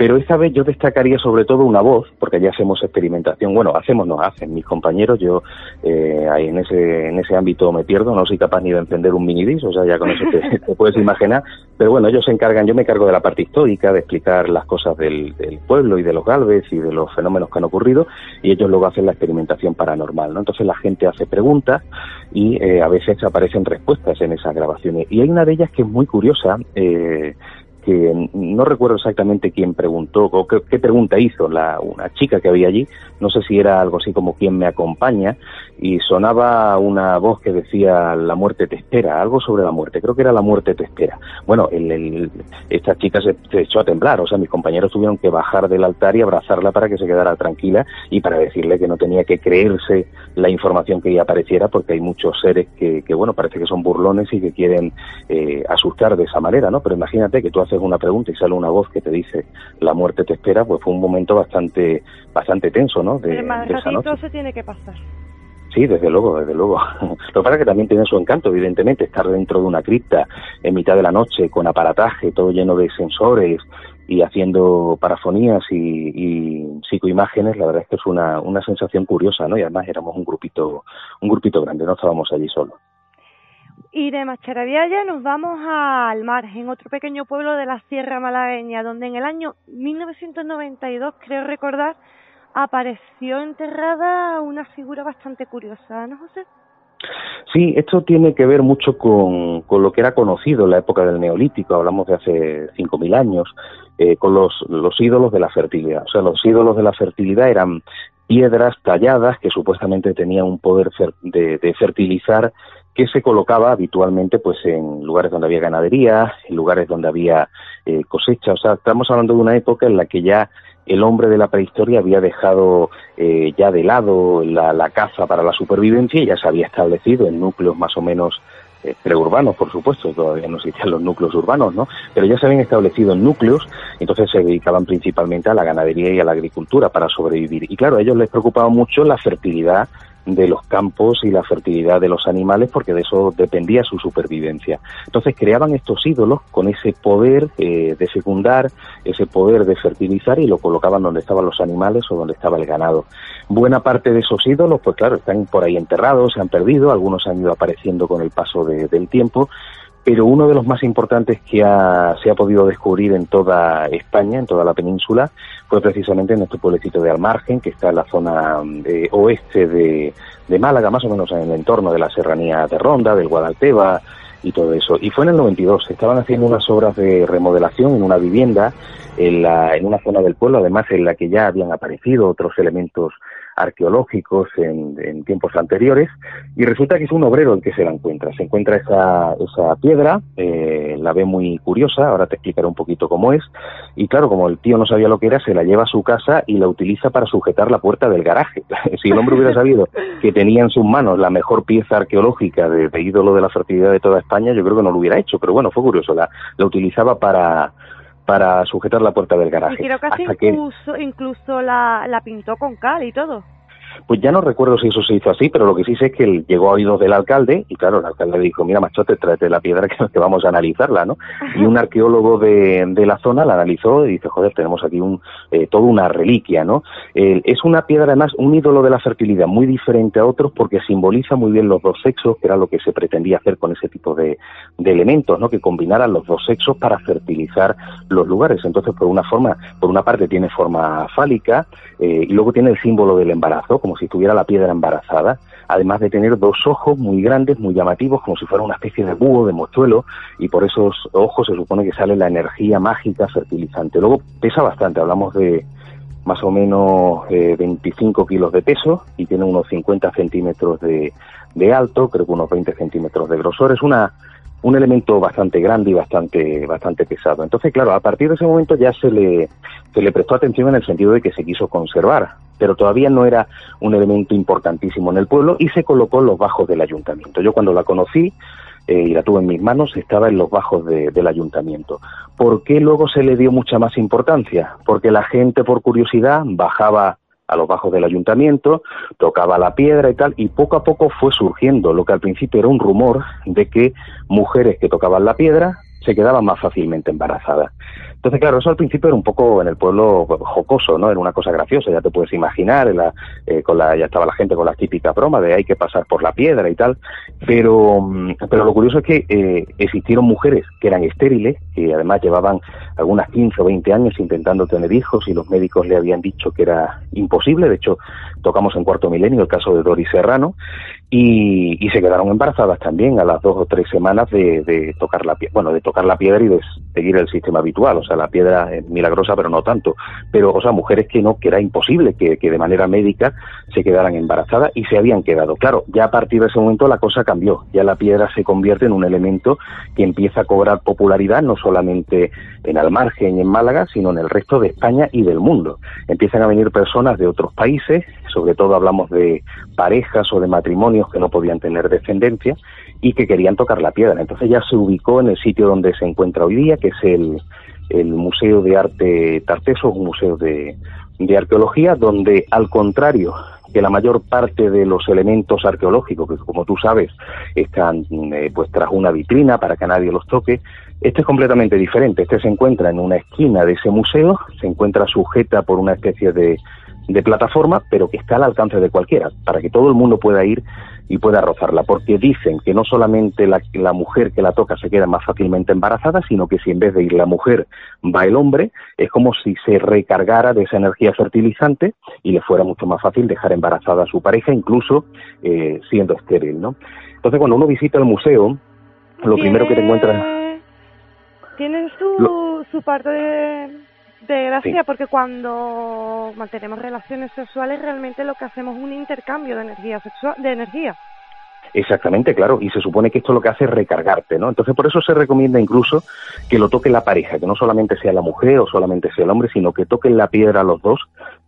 pero esta vez yo destacaría sobre todo una voz, porque ya hacemos experimentación, bueno, hacemos, no hacen mis compañeros, yo eh, en, ese, en ese ámbito me pierdo, no soy capaz ni de encender un minidis, o sea, ya con eso te, puedes imaginar, pero bueno, ellos se encargan, yo me cargo de la parte histórica, de explicar las cosas del, pueblo y de los galves y de los fenómenos que han ocurrido, y ellos luego hacen la experimentación paranormal, ¿no? Entonces la gente hace preguntas y eh, a veces aparecen respuestas en esas grabaciones, y hay una de ellas que es muy curiosa, eh, que no recuerdo exactamente quién preguntó o qué, pregunta hizo la, una chica que había allí, no sé si era algo así como quién me acompaña, y sonaba una voz que decía la muerte te espera, algo sobre la muerte, creo que era la muerte te espera. Bueno, el, esta chica se, echó a temblar, o sea, mis compañeros tuvieron que bajar del altar y abrazarla para que se quedara tranquila y para decirle que no tenía que creerse la información que ella apareciera, porque hay muchos seres que, que bueno, parece que son burlones y que quieren eh, asustar de esa manera, ¿no? Pero imagínate que tú haces una pregunta y sale una voz que te dice la muerte te espera, pues fue un momento bastante bastante tenso, ¿no? De, se tiene que pasar. Sí, desde luego, desde luego. Lo que pasa es que también tiene su encanto, evidentemente, estar dentro de una cripta en mitad de la noche con aparataje, todo lleno de sensores y haciendo parafonías y, psicoimágenes, la verdad es que es una, una sensación curiosa, ¿no? Y además éramos un grupito, un grupito grande, no estábamos allí solos. Y de Macharaviaya nos vamos al margen, otro pequeño pueblo de la Sierra Malagueña, donde en el año 1992, creo recordar, apareció enterrada una figura bastante curiosa, ¿no, José? Sí, esto tiene que ver mucho con, con, lo que era conocido en la época del Neolítico, hablamos de hace 5.000 años, eh, con los, los ídolos de la fertilidad. O sea, los ídolos de la fertilidad eran piedras talladas que supuestamente tenían un poder de, de fertilizar que se colocaba habitualmente pues en lugares donde había ganadería, en lugares donde había eh, cosecha. O sea, estamos hablando de una época en la que ya el hombre de la prehistoria había dejado eh, ya de lado la, caza para la supervivencia y ya se había establecido en núcleos más o menos eh, preurbanos, por supuesto, todavía no existían los núcleos urbanos, ¿no? Pero ya se habían establecido en núcleos, entonces se dedicaban principalmente a la ganadería y a la agricultura para sobrevivir. Y claro, a ellos les preocupaba mucho la fertilidad de los campos y la fertilidad de los animales porque de eso dependía su supervivencia. Entonces creaban estos ídolos con ese poder eh, de fecundar, ese poder de fertilizar y lo colocaban donde estaban los animales o donde estaba el ganado. Buena parte de esos ídolos, pues claro, están por ahí enterrados, se han perdido, algunos han ido apareciendo con el paso del tiempo, pero uno de los más importantes que se ha podido descubrir en toda España, en toda la península, fue precisamente en este pueblecito de Almargen, que está en la zona de, oeste de, Málaga, más o menos en el entorno de la serranía de Ronda, del Guadalteba y todo eso. Y fue en el 92, estaban haciendo unas obras de remodelación en una vivienda en, la, en una zona del pueblo, además en la que ya habían aparecido otros elementos arqueológicos en, tiempos anteriores y resulta que es un obrero el que se la encuentra. Se encuentra esa, esa piedra, eh, la ve muy curiosa, ahora te explicaré un poquito cómo es y claro, como el tío no sabía lo que era, se la lleva a su casa y la utiliza para sujetar la puerta del garaje. si el hombre hubiera sabido que tenía en sus manos la mejor pieza arqueológica de, ídolo de la fertilidad de toda España, yo creo que no lo hubiera hecho, pero bueno, fue curioso, la, la utilizaba para para sujetar la puerta del garaje. Y creo que incluso, incluso la, la pintó con cal y todo. Pues ya no recuerdo si eso se hizo así, pero lo que sí sé es que llegó a oídos del alcalde y claro, el alcalde le dijo, mira machote, tráete la piedra que, vamos a analizarla, ¿no? Y un arqueólogo de, de, la zona la analizó y dice, joder, tenemos aquí un, eh, toda una reliquia, ¿no? es una piedra además, un ídolo de la fertilidad muy diferente a otros porque simboliza muy bien los dos sexos, que era lo que se pretendía hacer con ese tipo de, de elementos, ¿no? Que combinaran los dos sexos para fertilizar los lugares. Entonces, por una forma, por una parte tiene forma fálica eh, y luego tiene el símbolo del embarazo, como si tuviera la piedra embarazada, además de tener dos ojos muy grandes, muy llamativos, como si fuera una especie de búho, de mochuelo, y por esos ojos se supone que sale la energía mágica fertilizante. Luego pesa bastante, hablamos de más o menos 25 eh, kilos de peso y tiene unos 50 centímetros de, de alto, creo que unos 20 centímetros de grosor. Es una un elemento bastante grande y bastante bastante pesado. Entonces, claro, a partir de ese momento ya se le se le prestó atención en el sentido de que se quiso conservar, pero todavía no era un elemento importantísimo en el pueblo y se colocó en los bajos del ayuntamiento. Yo cuando la conocí eh, y la tuve en mis manos estaba en los bajos del ayuntamiento. ¿Por qué luego se le dio mucha más importancia? Porque la gente por curiosidad bajaba a los bajos del ayuntamiento, tocaba la piedra y tal, y poco a poco fue surgiendo lo que al principio era un rumor de que mujeres que tocaban la piedra se quedaban más fácilmente embarazadas. Entonces, claro, eso al principio era un poco en el pueblo jocoso, ¿no? Era una cosa graciosa, ya te puedes imaginar, eh, con la, ya estaba la gente con la típica broma de hay que pasar por la piedra y tal, pero, mm, pero lo curioso es que eh, existieron mujeres que eran estériles, que además llevaban algunas 15 o 20 años intentando tener hijos y los médicos le habían dicho que era imposible, de hecho, tocamos en cuarto milenio el caso de Doris Serrano, y, y, se quedaron embarazadas también a las dos o tres semanas de, de tocar la bueno de tocar la piedra y de seguir el sistema habitual. O sea la piedra es milagrosa pero no tanto. Pero o sea mujeres que no que era imposible que, que de manera médica se quedaran embarazadas y se habían quedado. Claro ya a partir de ese momento la cosa cambió. Ya la piedra se convierte en un elemento que empieza a cobrar popularidad no solamente en Almargen y en Málaga sino en el resto de España y del mundo. Empiezan a venir personas de otros países sobre todo hablamos de parejas o de matrimonios que no podían tener descendencia y que querían tocar la piedra. Entonces ya se ubicó en el sitio donde se encuentra hoy día, que es el, el Museo de Arte Tarteso, un museo de, de arqueología, donde al contrario que la mayor parte de los elementos arqueológicos, que como tú sabes están eh, pues tras una vitrina para que nadie los toque, este es completamente diferente. Este se encuentra en una esquina de ese museo, se encuentra sujeta por una especie de, de plataforma, pero que está al alcance de cualquiera, para que todo el mundo pueda ir y pueda rozarla, porque dicen que no solamente la, la, mujer que la toca se queda más fácilmente embarazada, sino que si en vez de ir la mujer va el hombre, es como si se recargara de esa energía fertilizante y le fuera mucho más fácil dejar embarazada a su pareja, incluso eh, siendo estéril, ¿no? Entonces, cuando uno visita el museo, lo primero que te encuentras... Tiene su, su parte de de gracia porque cuando mantenemos relaciones sexuales realmente lo que hacemos es un intercambio de energía sexual, de energía. Exactamente, claro, y se supone que esto lo que hace es recargarte, ¿no? Entonces por eso se recomienda incluso que lo toque la pareja, que no solamente sea la mujer o solamente sea el hombre, sino que toquen la piedra a los dos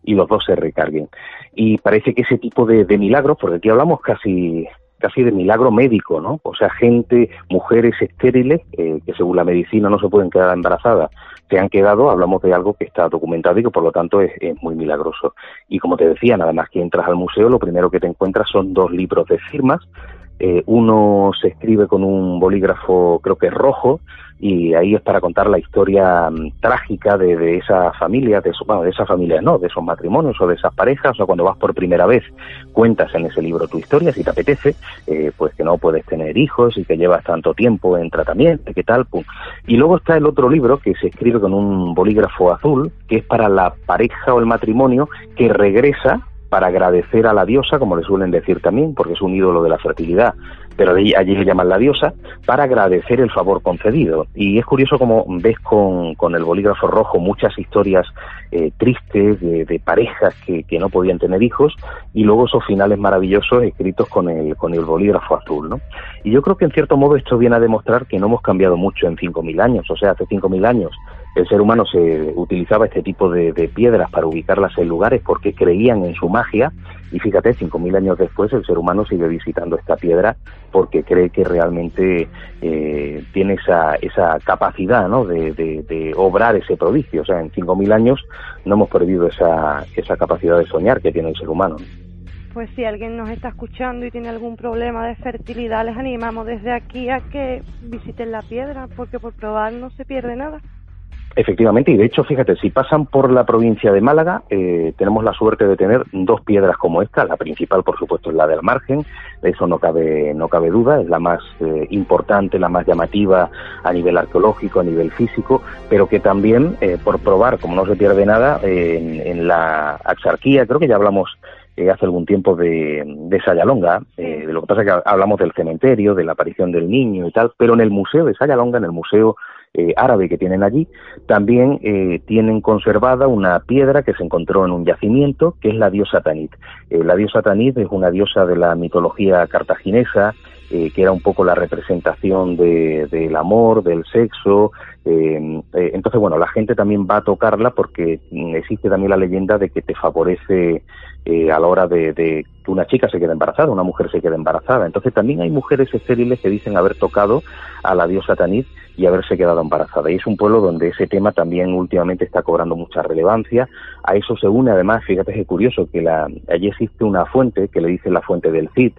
y los dos se recarguen. Y parece que ese tipo de, de milagros, porque aquí hablamos casi casi de milagro médico, ¿no? O sea, gente, mujeres estériles, eh, que según la medicina no se pueden quedar embarazadas, se han quedado, hablamos de algo que está documentado y que por lo tanto es, muy milagroso. Y como te decía, nada más que entras al museo, lo primero que te encuentras son dos libros de firmas. Eh, uno se escribe con un bolígrafo, creo que es rojo, y ahí es para contar la historia mm, trágica de, de, esa familia, de, su, bueno, de esa familia no, de esos matrimonios o de esas parejas, o cuando vas por primera vez cuentas en ese libro tu historia, si te apetece, eh, pues que no puedes tener hijos y que llevas tanto tiempo en tratamiento, qué tal, pum. Y luego está el otro libro que se escribe con un bolígrafo azul, que es para la pareja o el matrimonio que regresa para agradecer a la diosa, como le suelen decir también, porque es un ídolo de la fertilidad pero allí, allí le llaman la diosa, para agradecer el favor concedido. Y es curioso como ves con, con el bolígrafo rojo muchas historias eh, tristes de, parejas que, que, no podían tener hijos y luego esos finales maravillosos escritos con el, con el bolígrafo azul. ¿no? Y yo creo que en cierto modo esto viene a demostrar que no hemos cambiado mucho en 5.000 años. O sea, hace 5.000 años el ser humano se utilizaba este tipo de, piedras para ubicarlas en lugares porque creían en su magia y fíjate, 5.000 años después el ser humano sigue visitando esta piedra porque cree que realmente eh, tiene esa, esa capacidad ¿no? de, de, obrar ese prodigio. O sea, en 5.000 años no hemos perdido esa, esa capacidad de soñar que tiene el ser humano. Pues si alguien nos está escuchando y tiene algún problema de fertilidad, les animamos desde aquí a que visiten la piedra, porque por probar no se pierde nada. Efectivamente, y de hecho, fíjate, si pasan por la provincia de Málaga, eh, tenemos la suerte de tener dos piedras como esta. La principal, por supuesto, es la del margen, de eso no cabe, no cabe duda, es la más eh, importante, la más llamativa a nivel arqueológico, a nivel físico, pero que también, eh, por probar, como no se pierde nada, en, la axarquía, creo que ya hablamos hace algún tiempo de, de Sayalonga, de lo que pasa es que hablamos del cementerio, de la aparición del niño y tal, pero en el museo de Sayalonga, en el museo eh, árabe que tienen allí, también eh, tienen conservada una piedra que se encontró en un yacimiento, que es la diosa Tanit. Eh, la diosa Tanit es una diosa de la mitología cartaginesa, que era un poco la representación del amor, del sexo. entonces, bueno, la gente también va a tocarla porque mm, existe también la leyenda de que te favorece a la hora de, de, que una chica se quede embarazada, una mujer se quede embarazada. Entonces, también hay mujeres estériles que dicen haber tocado a la diosa Tanit y haberse quedado embarazada. Y es un pueblo donde ese tema también últimamente está cobrando mucha relevancia. A eso se une además, fíjate que curioso, que la, allí existe una fuente que le dice la fuente del Cid,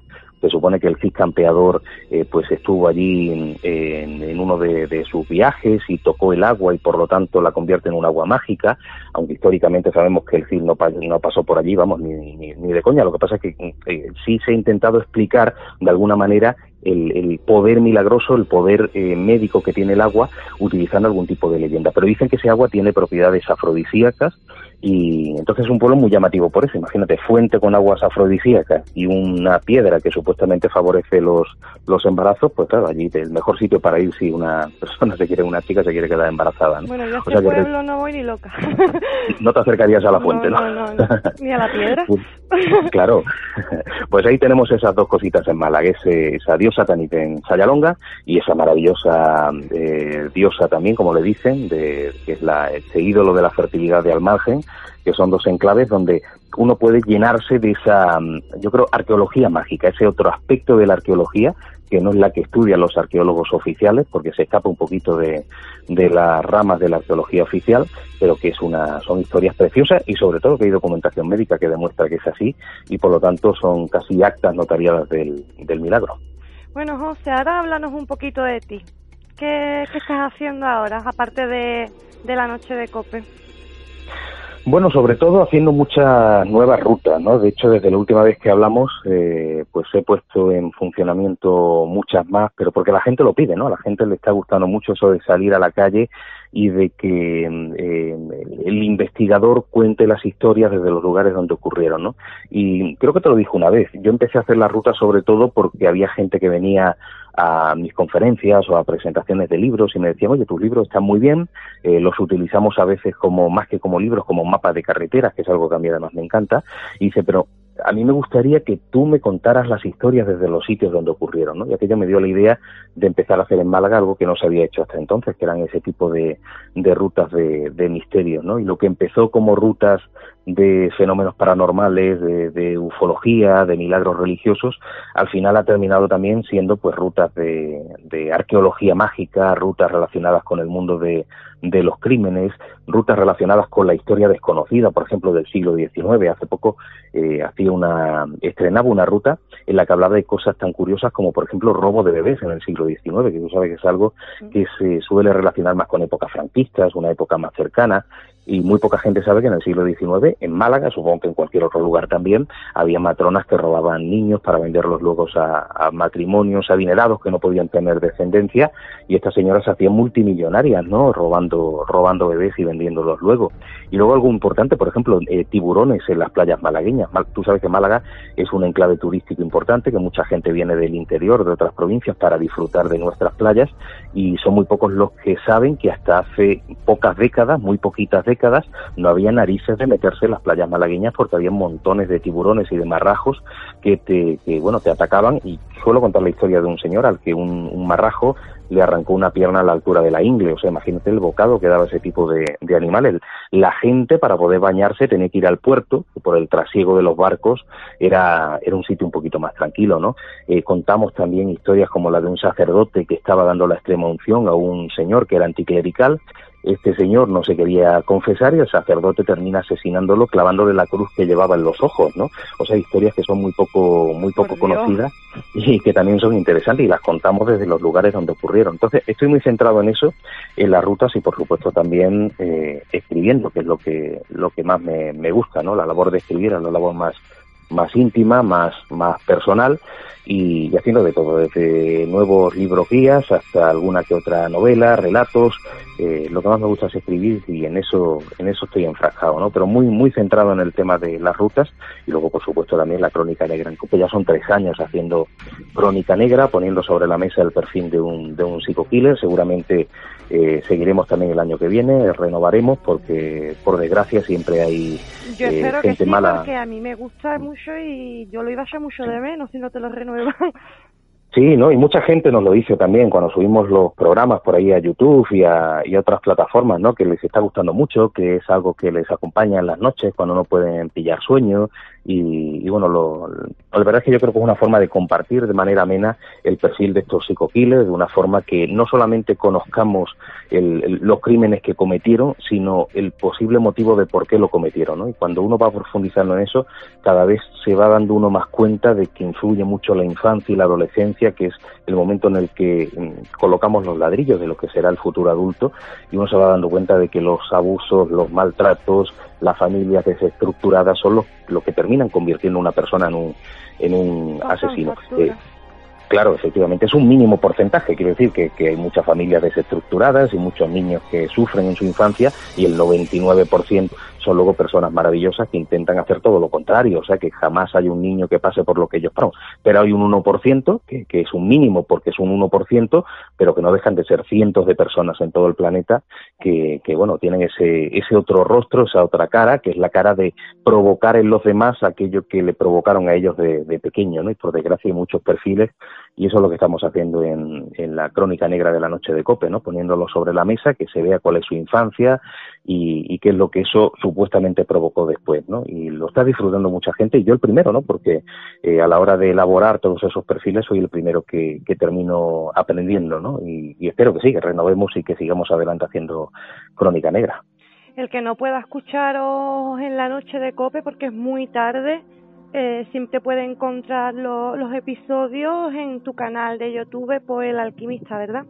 se supone que el Cid campeador eh, pues estuvo allí en, uno de, sus viajes y tocó el agua y por lo tanto la convierte en un agua mágica, aunque históricamente sabemos que el Cid no, no pasó por allí, vamos, ni, ni, de coña. Lo que pasa es que eh, sí se ha intentado explicar de alguna manera el, poder milagroso, el poder eh, médico que tiene el agua, utilizando algún tipo de leyenda. Pero dicen que ese agua tiene propiedades afrodisíacas y entonces es un pueblo muy llamativo por eso. Imagínate, fuente con aguas afrodisíacas y una piedra que supuestamente favorece los, los embarazos, pues claro, allí el mejor sitio para ir si una persona se quiere, una chica se quiere quedar embarazada. Bueno, yo a este pueblo no voy ni loca. No te acercarías a la fuente, ¿no? No, no, ni a la piedra. Pues, claro, pues ahí tenemos esas dos cositas en Málaga, esa diosa Tanit en Sayalonga y esa maravillosa eh, diosa también, como le dicen, de, que es la, ese ídolo de la fertilidad de Almargen, que son dos enclaves donde uno puede llenarse de esa, mm, yo creo, arqueología mágica, ese otro aspecto de la arqueología que no es la que estudian los arqueólogos oficiales, porque se escapa un poquito de, de las ramas de la arqueología oficial, pero que es una, son historias preciosas y sobre todo que hay documentación médica que demuestra que es así y por lo tanto son casi actas notariadas del, del milagro. Bueno, José, ahora háblanos un poquito de ti. ¿Qué, qué estás haciendo ahora, aparte de, de la noche de COPE? Bueno, sobre todo haciendo muchas nuevas rutas, ¿no? De hecho, desde la última vez que hablamos, eh, pues he puesto en funcionamiento muchas más, pero porque la gente lo pide, ¿no? A la gente le está gustando mucho eso de salir a la calle y de que eh, el investigador cuente las historias desde los lugares donde ocurrieron, ¿no? Y creo que te lo dije una vez. Yo empecé a hacer la ruta sobre todo porque había gente que venía a mis conferencias o a presentaciones de libros y me decían, oye, tus libros están muy bien, eh, los utilizamos a veces como más que como libros, como mapas de carreteras, que es algo que a mí además me encanta. Y dice, pero a mí me gustaría que tú me contaras las historias desde los sitios donde ocurrieron, ¿no? Y aquello me dio la idea de empezar a hacer en Málaga algo que no se había hecho hasta entonces, que eran ese tipo de, de rutas de, de misterio, ¿no? Y lo que empezó como rutas de fenómenos paranormales, de, de, ufología, de milagros religiosos, al final ha terminado también siendo pues rutas de, de arqueología mágica, rutas relacionadas con el mundo de, los crímenes, rutas relacionadas con la historia desconocida, por ejemplo, del siglo XIX. Hace poco eh, hacía una, estrenaba una ruta en la que hablaba de cosas tan curiosas como, por ejemplo, robo de bebés en el siglo XIX, que tú sabes que es algo que se suele relacionar más con épocas franquistas, una época más cercana, y muy poca gente sabe que en el siglo XIX, en Málaga, supongo que en cualquier otro lugar también, había matronas que robaban niños para venderlos luego a, matrimonios adinerados que no podían tener descendencia y estas señoras se hacían multimillonarias, ¿no? Robando, robando bebés y vendiéndolos luego. Y luego algo importante, por ejemplo, eh, tiburones en las playas malagueñas. Tú sabes que Málaga es un enclave turístico importante, que mucha gente viene del interior, de otras provincias, para disfrutar de nuestras playas y son muy pocos los que saben que hasta hace pocas décadas, muy poquitas décadas, no había narices de meterse en las playas malagueñas porque había montones de tiburones y de marrajos que te, bueno, te atacaban y suelo contar la historia de un señor al que un, marrajo le arrancó una pierna a la altura de la ingle. O sea, imagínate el bocado que daba ese tipo de, de animales. La gente, para poder bañarse, tenía que ir al puerto, que por el trasiego de los barcos era, era un sitio un poquito más tranquilo, ¿no? Eh, contamos también historias como la de un sacerdote que estaba dando la extrema unción a un señor que era anticlerical este señor no se quería confesar y el sacerdote termina asesinándolo clavándole la cruz que llevaba en los ojos, ¿no? O sea, historias que son muy poco, muy poco conocidas y que también son interesantes y las contamos desde los lugares donde ocurrieron. Entonces, estoy muy centrado en eso, en las rutas y por supuesto también eh, escribiendo, que es lo que, lo que más me, me gusta, ¿no? La labor de escribir es la labor más, más íntima, más, más personal y, haciendo de todo, desde nuevos libros guías hasta alguna que otra novela, relatos. Eh, lo que más me gusta es escribir y en eso, en eso estoy enfrascado, ¿no? Pero muy, muy centrado en el tema de las rutas y luego, por supuesto, también la crónica negra Cope. Ya son tres años haciendo crónica negra, poniendo sobre la mesa el perfil de un, de un psico-killer. Seguramente eh, seguiremos también el año que viene, renovaremos porque, por desgracia, siempre hay yo eh, espero que sí, porque a mí me gusta mucho y yo lo iba a hacer mucho de menos si no te lo 没办法 Sí, ¿no? Y mucha gente nos lo dice también cuando subimos los programas por ahí a YouTube y a, y otras plataformas, ¿no? Que les está gustando mucho, que es algo que les acompaña en las noches cuando no pueden pillar sueño y, bueno, lo, la verdad es que yo creo que es una forma de compartir de manera amena el perfil de estos psicoquiles, de una forma que no solamente conozcamos los crímenes que cometieron, sino el posible motivo de por qué lo cometieron, ¿no? Y cuando uno va profundizando en eso, cada vez se va dando uno más cuenta de que influye mucho la infancia y la adolescencia, que es el momento en el que mm, colocamos los ladrillos de lo que será el futuro adulto, y uno se va dando cuenta de que los abusos, los maltratos, las familias desestructuradas son los, lo que terminan convirtiendo a una persona en un, en un asesino. Eh, claro, efectivamente, es un mínimo porcentaje, quiero decir que, que, hay muchas familias desestructuradas y muchos niños que sufren en su infancia y el 99% son luego personas maravillosas que intentan hacer todo lo contrario, o sea que jamás hay un niño que pase por lo que ellos pasan. Pero hay un 1%, que, que es un mínimo porque es un 1%, pero que no dejan de ser cientos de personas en todo el planeta que, que bueno, tienen ese, ese otro rostro, esa otra cara, que es la cara de provocar en los demás aquello que le provocaron a ellos de, de pequeño, ¿no? Y por desgracia hay muchos perfiles y eso es lo que estamos haciendo en, en la crónica negra de la noche de Cope, ¿no? Poniéndolo sobre la mesa, que se vea cuál es su infancia y, qué es lo que eso supuestamente provocó después, ¿no? Y lo está disfrutando mucha gente y yo el primero, ¿no? Porque eh, a la hora de elaborar todos esos perfiles soy el primero que, que termino aprendiendo, ¿no? Y, y espero que sí, que renovemos y que sigamos adelante haciendo crónica negra. El que no pueda escucharos en la noche de Cope porque es muy tarde, eh, siempre puede encontrar los episodios en tu canal de YouTube por El Alquimista, ¿verdad?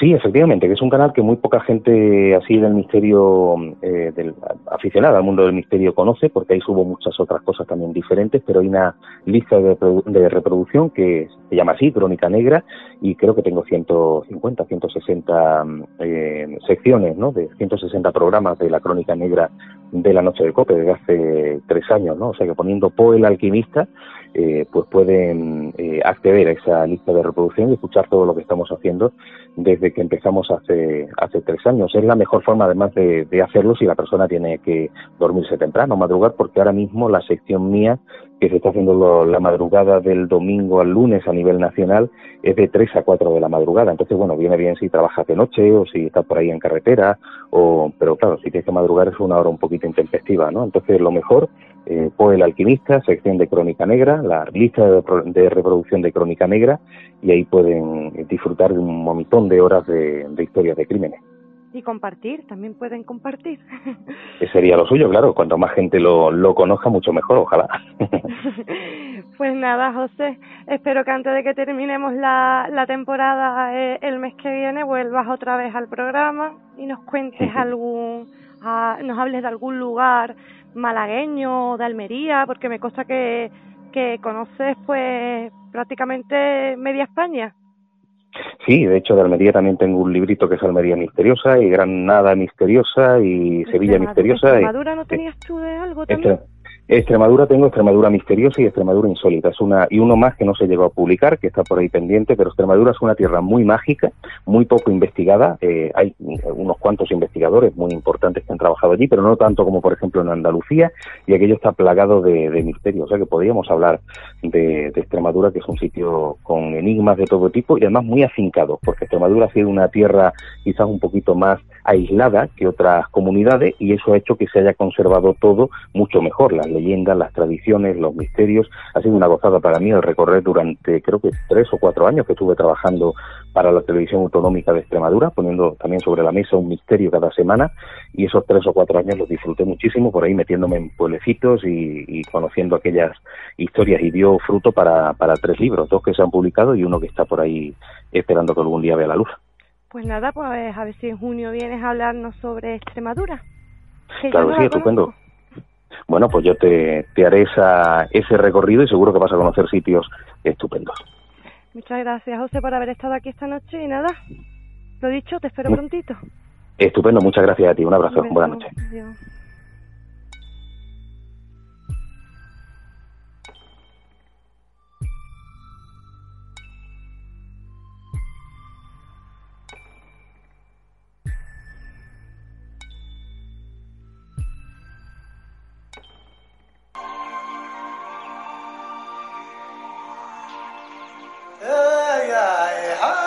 Sí, efectivamente, que es un canal que muy poca gente así del misterio, eh, del, aficionada al mundo del misterio conoce, porque ahí subo muchas otras cosas también diferentes, pero hay una lista de, de reproducción que se llama así, Crónica Negra, y creo que tengo 150, 160 eh, secciones, ¿no? De 160 programas de la Crónica Negra de la Noche de Cope desde hace tres años, ¿no? O sea que poniendo Poe el alquimista, eh, pues pueden eh, acceder a esa lista de reproducción y escuchar todo lo que estamos haciendo desde que empezamos hace hace tres años. Es la mejor forma, además de, de hacerlo, si la persona tiene que dormirse temprano, madrugar, porque ahora mismo la sección mía que se está haciendo la madrugada del domingo al lunes a nivel nacional es de 3 a 4 de la madrugada. Entonces, bueno, viene bien si trabajas de noche o si estás por ahí en carretera, o, pero claro, si tienes que madrugar es una hora un poquito intempestiva, ¿no? Entonces, lo mejor, eh, el alquimista, sección de Crónica Negra, la lista de, reproducción de Crónica Negra, y ahí pueden disfrutar de un montón de horas de historias de crímenes y compartir, también pueden compartir. Que sería lo suyo, claro, cuanto más gente lo, lo conozca, mucho mejor, ojalá. Pues nada, José, espero que antes de que terminemos la, la temporada eh, el mes que viene vuelvas otra vez al programa y nos cuentes algún nos hables de algún lugar malagueño, de Almería, porque me consta que, que conoces pues prácticamente media España. Sí, de hecho de Almería también tengo un librito que es Almería Misteriosa y Granada Misteriosa y Sevilla Misteriosa. ¿Extremadura no tenías tú de algo también? Extremadura tengo Extremadura misteriosa y Extremadura insólita. Es una y uno más que no se llegó a publicar, que está por ahí pendiente, pero Extremadura es una tierra muy mágica, muy poco investigada. Eh, hay unos cuantos investigadores muy importantes que han trabajado allí, pero no tanto como por ejemplo en Andalucía, y aquello está plagado de, misterios. O sea que podríamos hablar de, de, Extremadura, que es un sitio con enigmas de todo tipo y además muy afincado, porque Extremadura ha sido una tierra quizás un poquito más aislada que otras comunidades y eso ha hecho que se haya conservado todo mucho mejor, las leyendas, las tradiciones, los misterios. Ha sido una gozada para mí el recorrer durante creo que tres o cuatro años que estuve trabajando para la televisión autonómica de Extremadura, poniendo también sobre la mesa un misterio cada semana y esos tres o cuatro años los disfruté muchísimo por ahí metiéndome en pueblecitos y, y conociendo aquellas historias y dio fruto para, para tres libros, dos que se han publicado y uno que está por ahí esperando que algún día vea la luz. Pues nada, pues a ver si en junio vienes a hablarnos sobre Extremadura. claro, sí, estupendo. Bueno, pues yo te, te haré esa, ese recorrido y seguro que vas a conocer sitios estupendos. Muchas gracias, José, por haber estado aquí esta noche y nada, lo dicho, te espero prontito. Estupendo, muchas gracias a ti. Un abrazo, buenas noches. leeyahay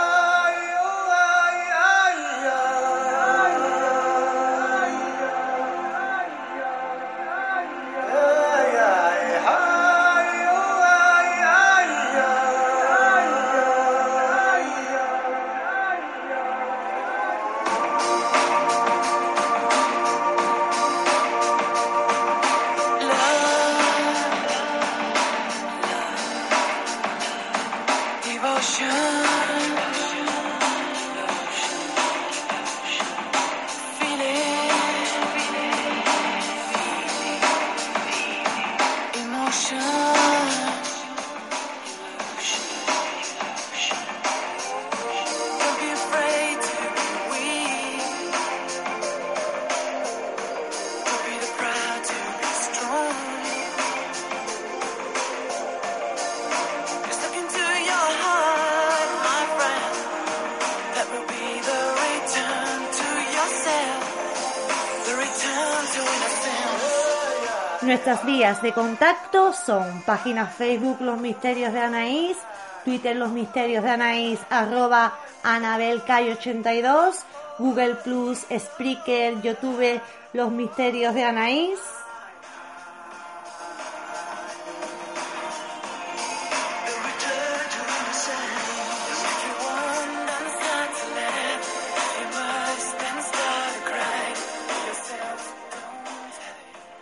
Nuestras vías de contacto son página Facebook Los Misterios de Anaís, Twitter Los Misterios de Anaís, arroba AnabelCay82, Google Plus, Spreaker, YouTube Los Misterios de Anaís.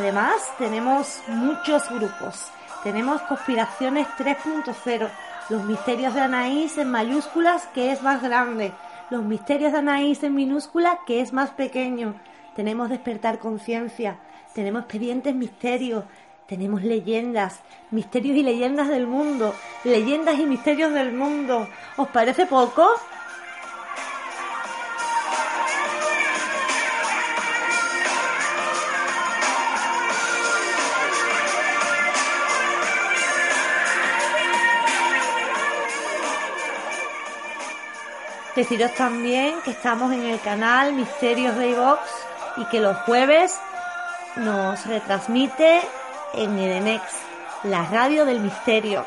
Además, tenemos muchos grupos. Tenemos Conspiraciones 3.0, Los Misterios de Anaís en mayúsculas, que es más grande. Los Misterios de Anaís en minúscula, que es más pequeño. Tenemos Despertar Conciencia. Tenemos Expedientes Misterios. Tenemos leyendas, misterios y leyendas del mundo, leyendas y misterios del mundo. ¿Os parece poco? Deciros también que estamos en el canal Misterios de iVox y que los jueves nos retransmite en Edenex, la radio del misterio.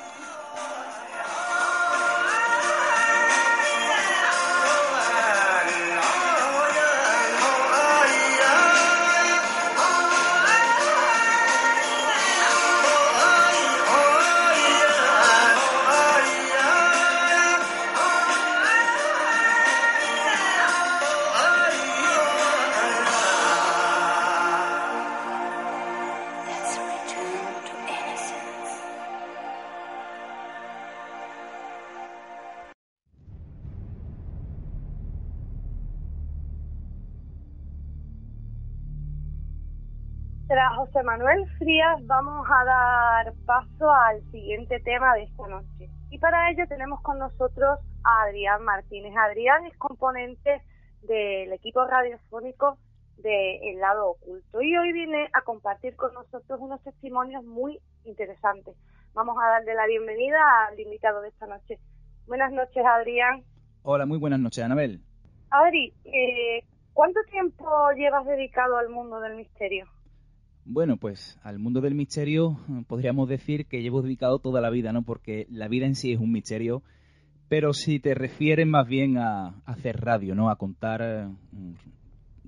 José Manuel Frías vamos a dar paso al siguiente tema de esta noche. Y para ello tenemos con nosotros a Adrián Martínez. Adrián es componente del equipo radiofónico de El Lado Oculto y hoy viene a compartir con nosotros unos testimonios muy interesantes. Vamos a darle la bienvenida al invitado de esta noche. Buenas noches, Adrián. Hola, muy buenas noches, Anabel. Adri, eh, ¿cuánto tiempo llevas dedicado al mundo del misterio? Bueno, pues al mundo del misterio eh, podríamos decir que llevo dedicado toda la vida, ¿no? Porque la vida en sí es un misterio, pero si te refieres más bien a, hacer radio, ¿no? A contar eh,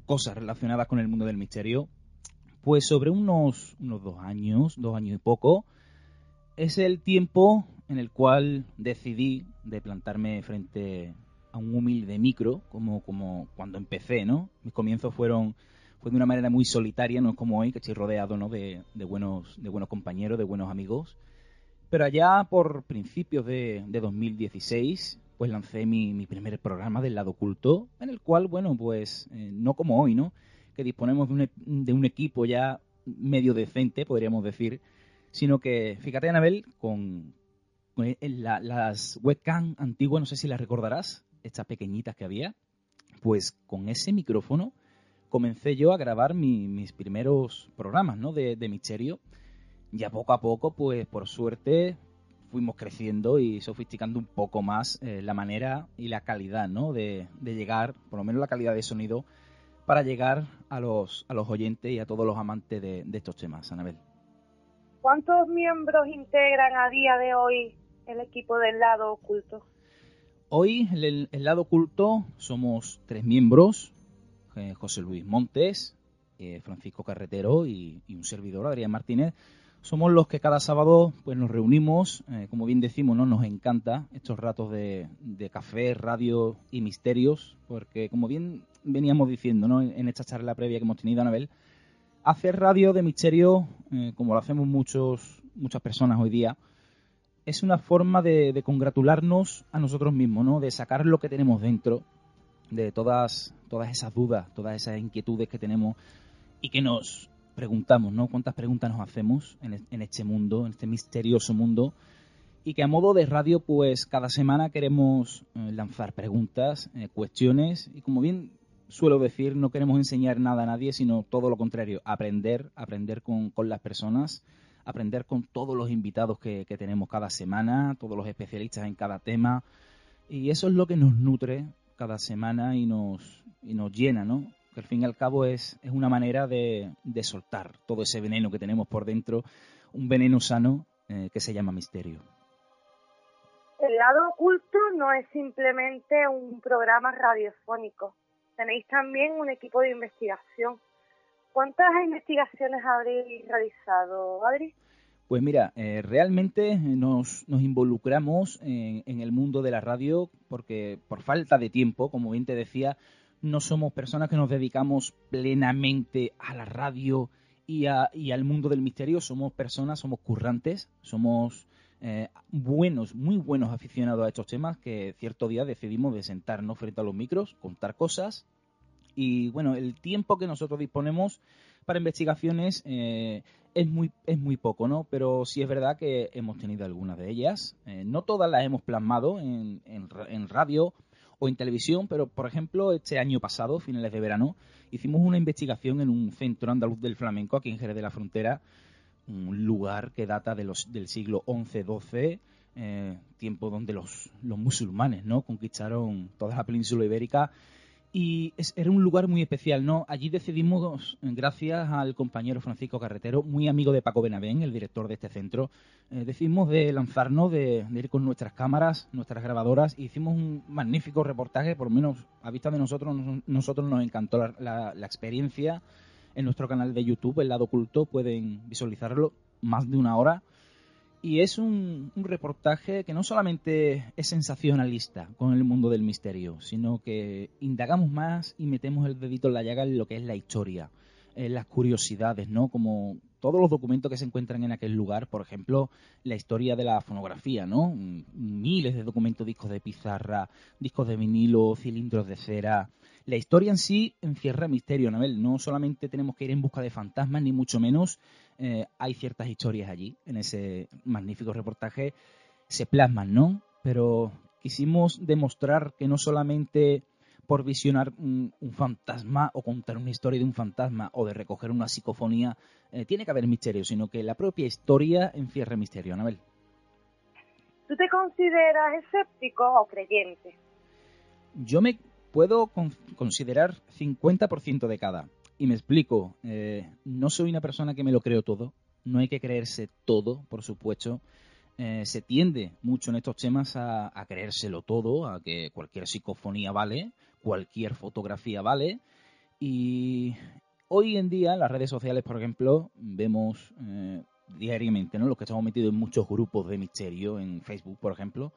cosas relacionadas con el mundo del misterio, pues sobre unos, unos dos años, dos años y poco, es el tiempo en el cual decidí de plantarme frente a un humilde micro, como, como cuando empecé, ¿no? Mis comienzos fueron fue de una manera muy solitaria, no es como hoy, que estoy rodeado ¿no? de, buenos, de buenos compañeros, de buenos amigos. Pero allá por principios de, 2016, pues lancé mi, primer programa del lado oculto, en el cual, bueno, pues eh, no como hoy, ¿no? Que disponemos de un, de un equipo ya medio decente, podríamos decir, sino que, fíjate, Anabel, con, las webcam antiguas, no sé si las recordarás, estas pequeñitas que había, pues con ese micrófono comencé yo a grabar mis primeros programas ¿no? de, misterio. Ya poco a poco, pues por suerte, fuimos creciendo y sofisticando un poco más eh, la manera y la calidad ¿no? de, llegar, por lo menos la calidad de sonido, para llegar a los, a los oyentes y a todos los amantes de, estos temas, Anabel. ¿Cuántos miembros integran a día de hoy el equipo del lado oculto? Hoy el, el lado oculto somos tres miembros, eh, José Luis Montes, eh, Francisco Carretero y, un servidor, Adrián Martínez, somos los que cada sábado pues nos reunimos, eh, como bien decimos, ¿no? nos encanta estos ratos de, café, radio y misterios, porque como bien veníamos diciendo ¿no? en, esta charla previa que hemos tenido, Anabel, hacer radio de misterio, como lo hacemos muchos, muchas personas hoy día, es una forma de, de, congratularnos a nosotros mismos, ¿no? de sacar lo que tenemos dentro de todas, todas esas dudas, todas esas inquietudes que tenemos y que nos preguntamos, ¿no? ¿Cuántas preguntas nos hacemos en, este mundo, en este misterioso mundo? Y que a modo de radio, pues cada semana queremos eh, lanzar preguntas, eh, cuestiones y como bien suelo decir, no queremos enseñar nada a nadie, sino todo lo contrario, aprender, aprender con, las personas, aprender con todos los invitados que, que, tenemos cada semana, todos los especialistas en cada tema. Y eso es lo que nos nutre cada semana y nos, y nos llena, ¿no? Que al fin y al cabo es, es una manera de, de soltar todo ese veneno que tenemos por dentro, un veneno sano eh, que se llama misterio. El lado oculto no es simplemente un programa radiofónico, tenéis también un equipo de investigación. ¿Cuántas investigaciones habréis realizado, Adri? Pues mira, eh, realmente nos, nos involucramos en, el mundo de la radio porque por falta de tiempo, como bien te decía, no somos personas que nos dedicamos plenamente a la radio y, al mundo del misterio, somos personas, somos currantes, somos eh, buenos, muy buenos aficionados a estos temas que cierto día decidimos de sentarnos frente a los micros, contar cosas. Y bueno, el tiempo que nosotros disponemos para investigaciones eh, es muy, es muy poco, ¿no? Pero sí es verdad que hemos tenido algunas de ellas. Eh, no todas las hemos plasmado en, en, radio o en televisión, pero por ejemplo este año pasado, finales de verano, hicimos una investigación en un centro andaluz del flamenco aquí en Jerez de la Frontera, un lugar que data de los, del siglo XI-XII, eh, tiempo donde los, los musulmanes no conquistaron toda la península ibérica y era un lugar muy especial, ¿no? Allí decidimos, gracias al compañero Francisco Carretero, muy amigo de Paco Benavén, el director de este centro, eh, decidimos de lanzarnos, de, ir con nuestras cámaras, nuestras grabadoras, e hicimos un magnífico reportaje, por lo menos a vista de nosotros, nosotros nos encantó la, la experiencia. En nuestro canal de YouTube, El Lado Oculto, pueden visualizarlo más de una hora y es un, reportaje que no solamente es sensacionalista con el mundo del misterio, sino que indagamos más y metemos el dedito en la llaga en lo que es la historia, en las curiosidades, ¿no? Como todos los documentos que se encuentran en aquel lugar, por ejemplo, la historia de la fonografía, ¿no? Miles de documentos, discos de pizarra, discos de vinilo, cilindros de cera. La historia en sí encierra misterio, Anabel. No solamente tenemos que ir en busca de fantasmas, ni mucho menos eh, hay ciertas historias allí, en ese magnífico reportaje, se plasman, ¿no? Pero quisimos demostrar que no solamente por visionar un, fantasma o contar una historia de un fantasma o de recoger una psicofonía eh, tiene que haber misterio, sino que la propia historia encierra misterio, Anabel. ¿Tú te consideras escéptico o creyente? Yo me puedo considerar 50% de cada. Y me explico, eh, no soy una persona que me lo creo todo, no hay que creerse todo, por supuesto. Eh, se tiende mucho en estos temas a, creérselo todo, a que cualquier psicofonía vale, cualquier fotografía vale. Y hoy en día, en las redes sociales, por ejemplo, vemos eh, diariamente, ¿no? Los que estamos metidos en muchos grupos de misterio, en Facebook, por ejemplo,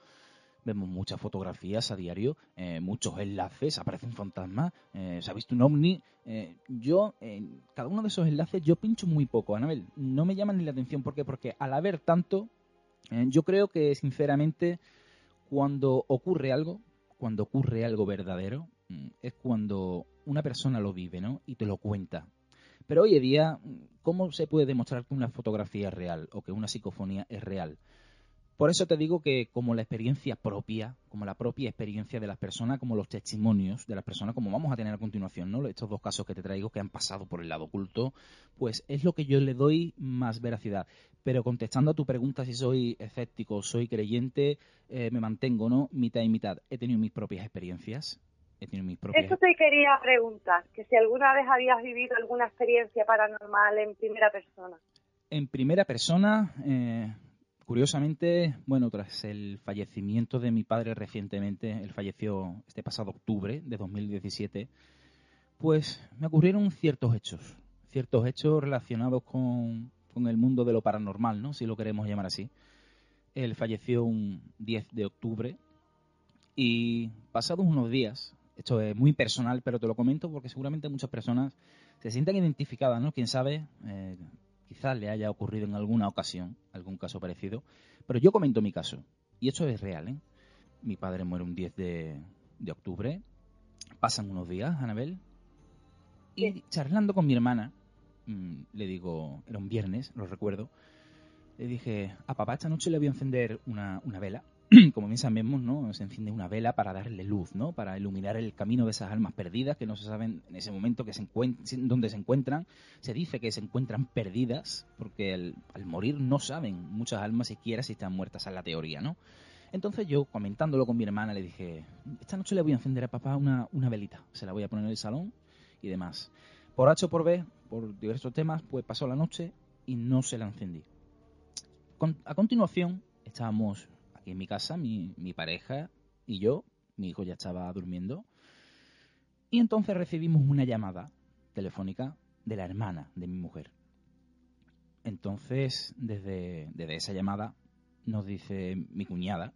vemos muchas fotografías a diario, eh, muchos enlaces, aparece un fantasma, eh, se ha visto un ovni. Eh, yo, en cada uno de esos enlaces, yo pincho muy poco, Anabel. No me llaman ni la atención. ¿Por qué? Porque al haber tanto, yo creo que, sinceramente, cuando ocurre algo, cuando ocurre algo verdadero, mm, es cuando una persona lo vive, ¿no? Y te lo cuenta. Pero hoy en día, ¿cómo se puede demostrar que una fotografía es real o que una psicofonía es real? Por eso te digo que como la experiencia propia, como la propia experiencia de las personas, como los testimonios de las personas, como vamos a tener a continuación, ¿no? Estos dos casos que te traigo que han pasado por el lado oculto, pues es lo que yo le doy más veracidad. Pero contestando a tu pregunta si soy escéptico, soy creyente, eh, me mantengo, ¿no? Mitad y mitad. He tenido mis propias experiencias. He tenido mis propias... Eso te quería preguntar, que si alguna vez habías vivido alguna experiencia paranormal en primera persona. En primera persona, eh, Curiosamente, bueno, tras el fallecimiento de mi padre recientemente, él falleció este pasado octubre de 2017, pues me ocurrieron ciertos hechos, ciertos hechos relacionados con, el mundo de lo paranormal, ¿no? Si lo queremos llamar así. Él falleció un 10 de octubre y pasados unos días, esto es muy personal, pero te lo comento porque seguramente muchas personas se sientan identificadas, ¿no? Quién sabe, eh, quizás le haya ocurrido en alguna ocasión, algún caso parecido, pero yo comento mi caso, y esto es real, ¿eh? Mi padre muere un 10 de, octubre, pasan unos días, Anabel, y charlando con mi hermana, mm, le digo, era un viernes, lo recuerdo, le dije, a papá esta noche le voy a encender una, una vela como bien sabemos, ¿no? Se enciende una vela para darle luz, ¿no? Para iluminar el camino de esas almas perdidas que no se saben en ese momento que se dónde se encuentran. Se dice que se encuentran perdidas porque al morir no saben muchas almas siquiera si están muertas, a la teoría, ¿no? Entonces yo, comentándolo con mi hermana, le dije, esta noche le voy a encender a papá una, una velita, se la voy a poner en el salón y demás. Por H o por B, por diversos temas, pues pasó la noche y no se la encendí. a continuación, estábamos en mi casa, mi, mi pareja y yo, mi hijo ya estaba durmiendo, y entonces recibimos una llamada telefónica de la hermana de mi mujer. Entonces, desde, desde esa llamada, nos dice mi cuñada,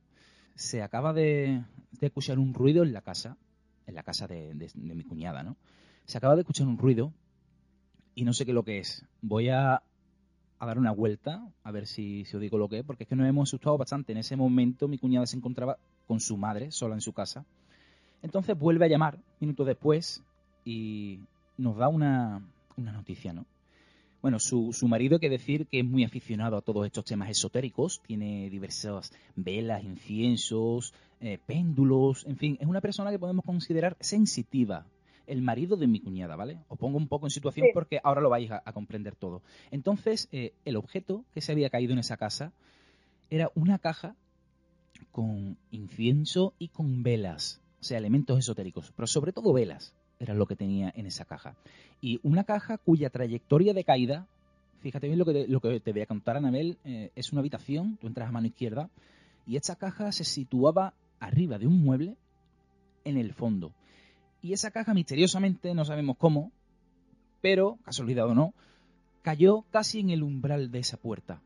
se acaba de, de, escuchar un ruido en la casa, en la casa de, de, mi cuñada, ¿no? Se acaba de escuchar un ruido y no sé qué lo que es. Voy a a dar una vuelta, a ver si, si os digo lo que es, porque es que nos hemos asustado bastante. En ese momento mi cuñada se encontraba con su madre, sola en su casa. Entonces vuelve a llamar minutos después y nos da una, una noticia, ¿no? Bueno, su, su marido hay que decir que es muy aficionado a todos estos temas esotéricos, tiene diversas velas, inciensos, eh, péndulos, en fin, es una persona que podemos considerar sensitiva. El marido de mi cuñada, ¿vale? Os pongo un poco en situación porque ahora lo vais a, comprender todo. Entonces, eh, el objeto que se había caído en esa casa era una caja con incienso y con velas, o sea, elementos esotéricos, pero sobre todo velas era lo que tenía en esa caja. Y una caja cuya trayectoria de caída, fíjate bien lo que te, lo que te voy a contar, Anabel, eh, es una habitación, tú entras a mano izquierda, y esta caja se situaba arriba de un mueble en el fondo. Y esa caja, misteriosamente, no sabemos cómo, pero, casualidad o no, cayó casi en el umbral de esa puerta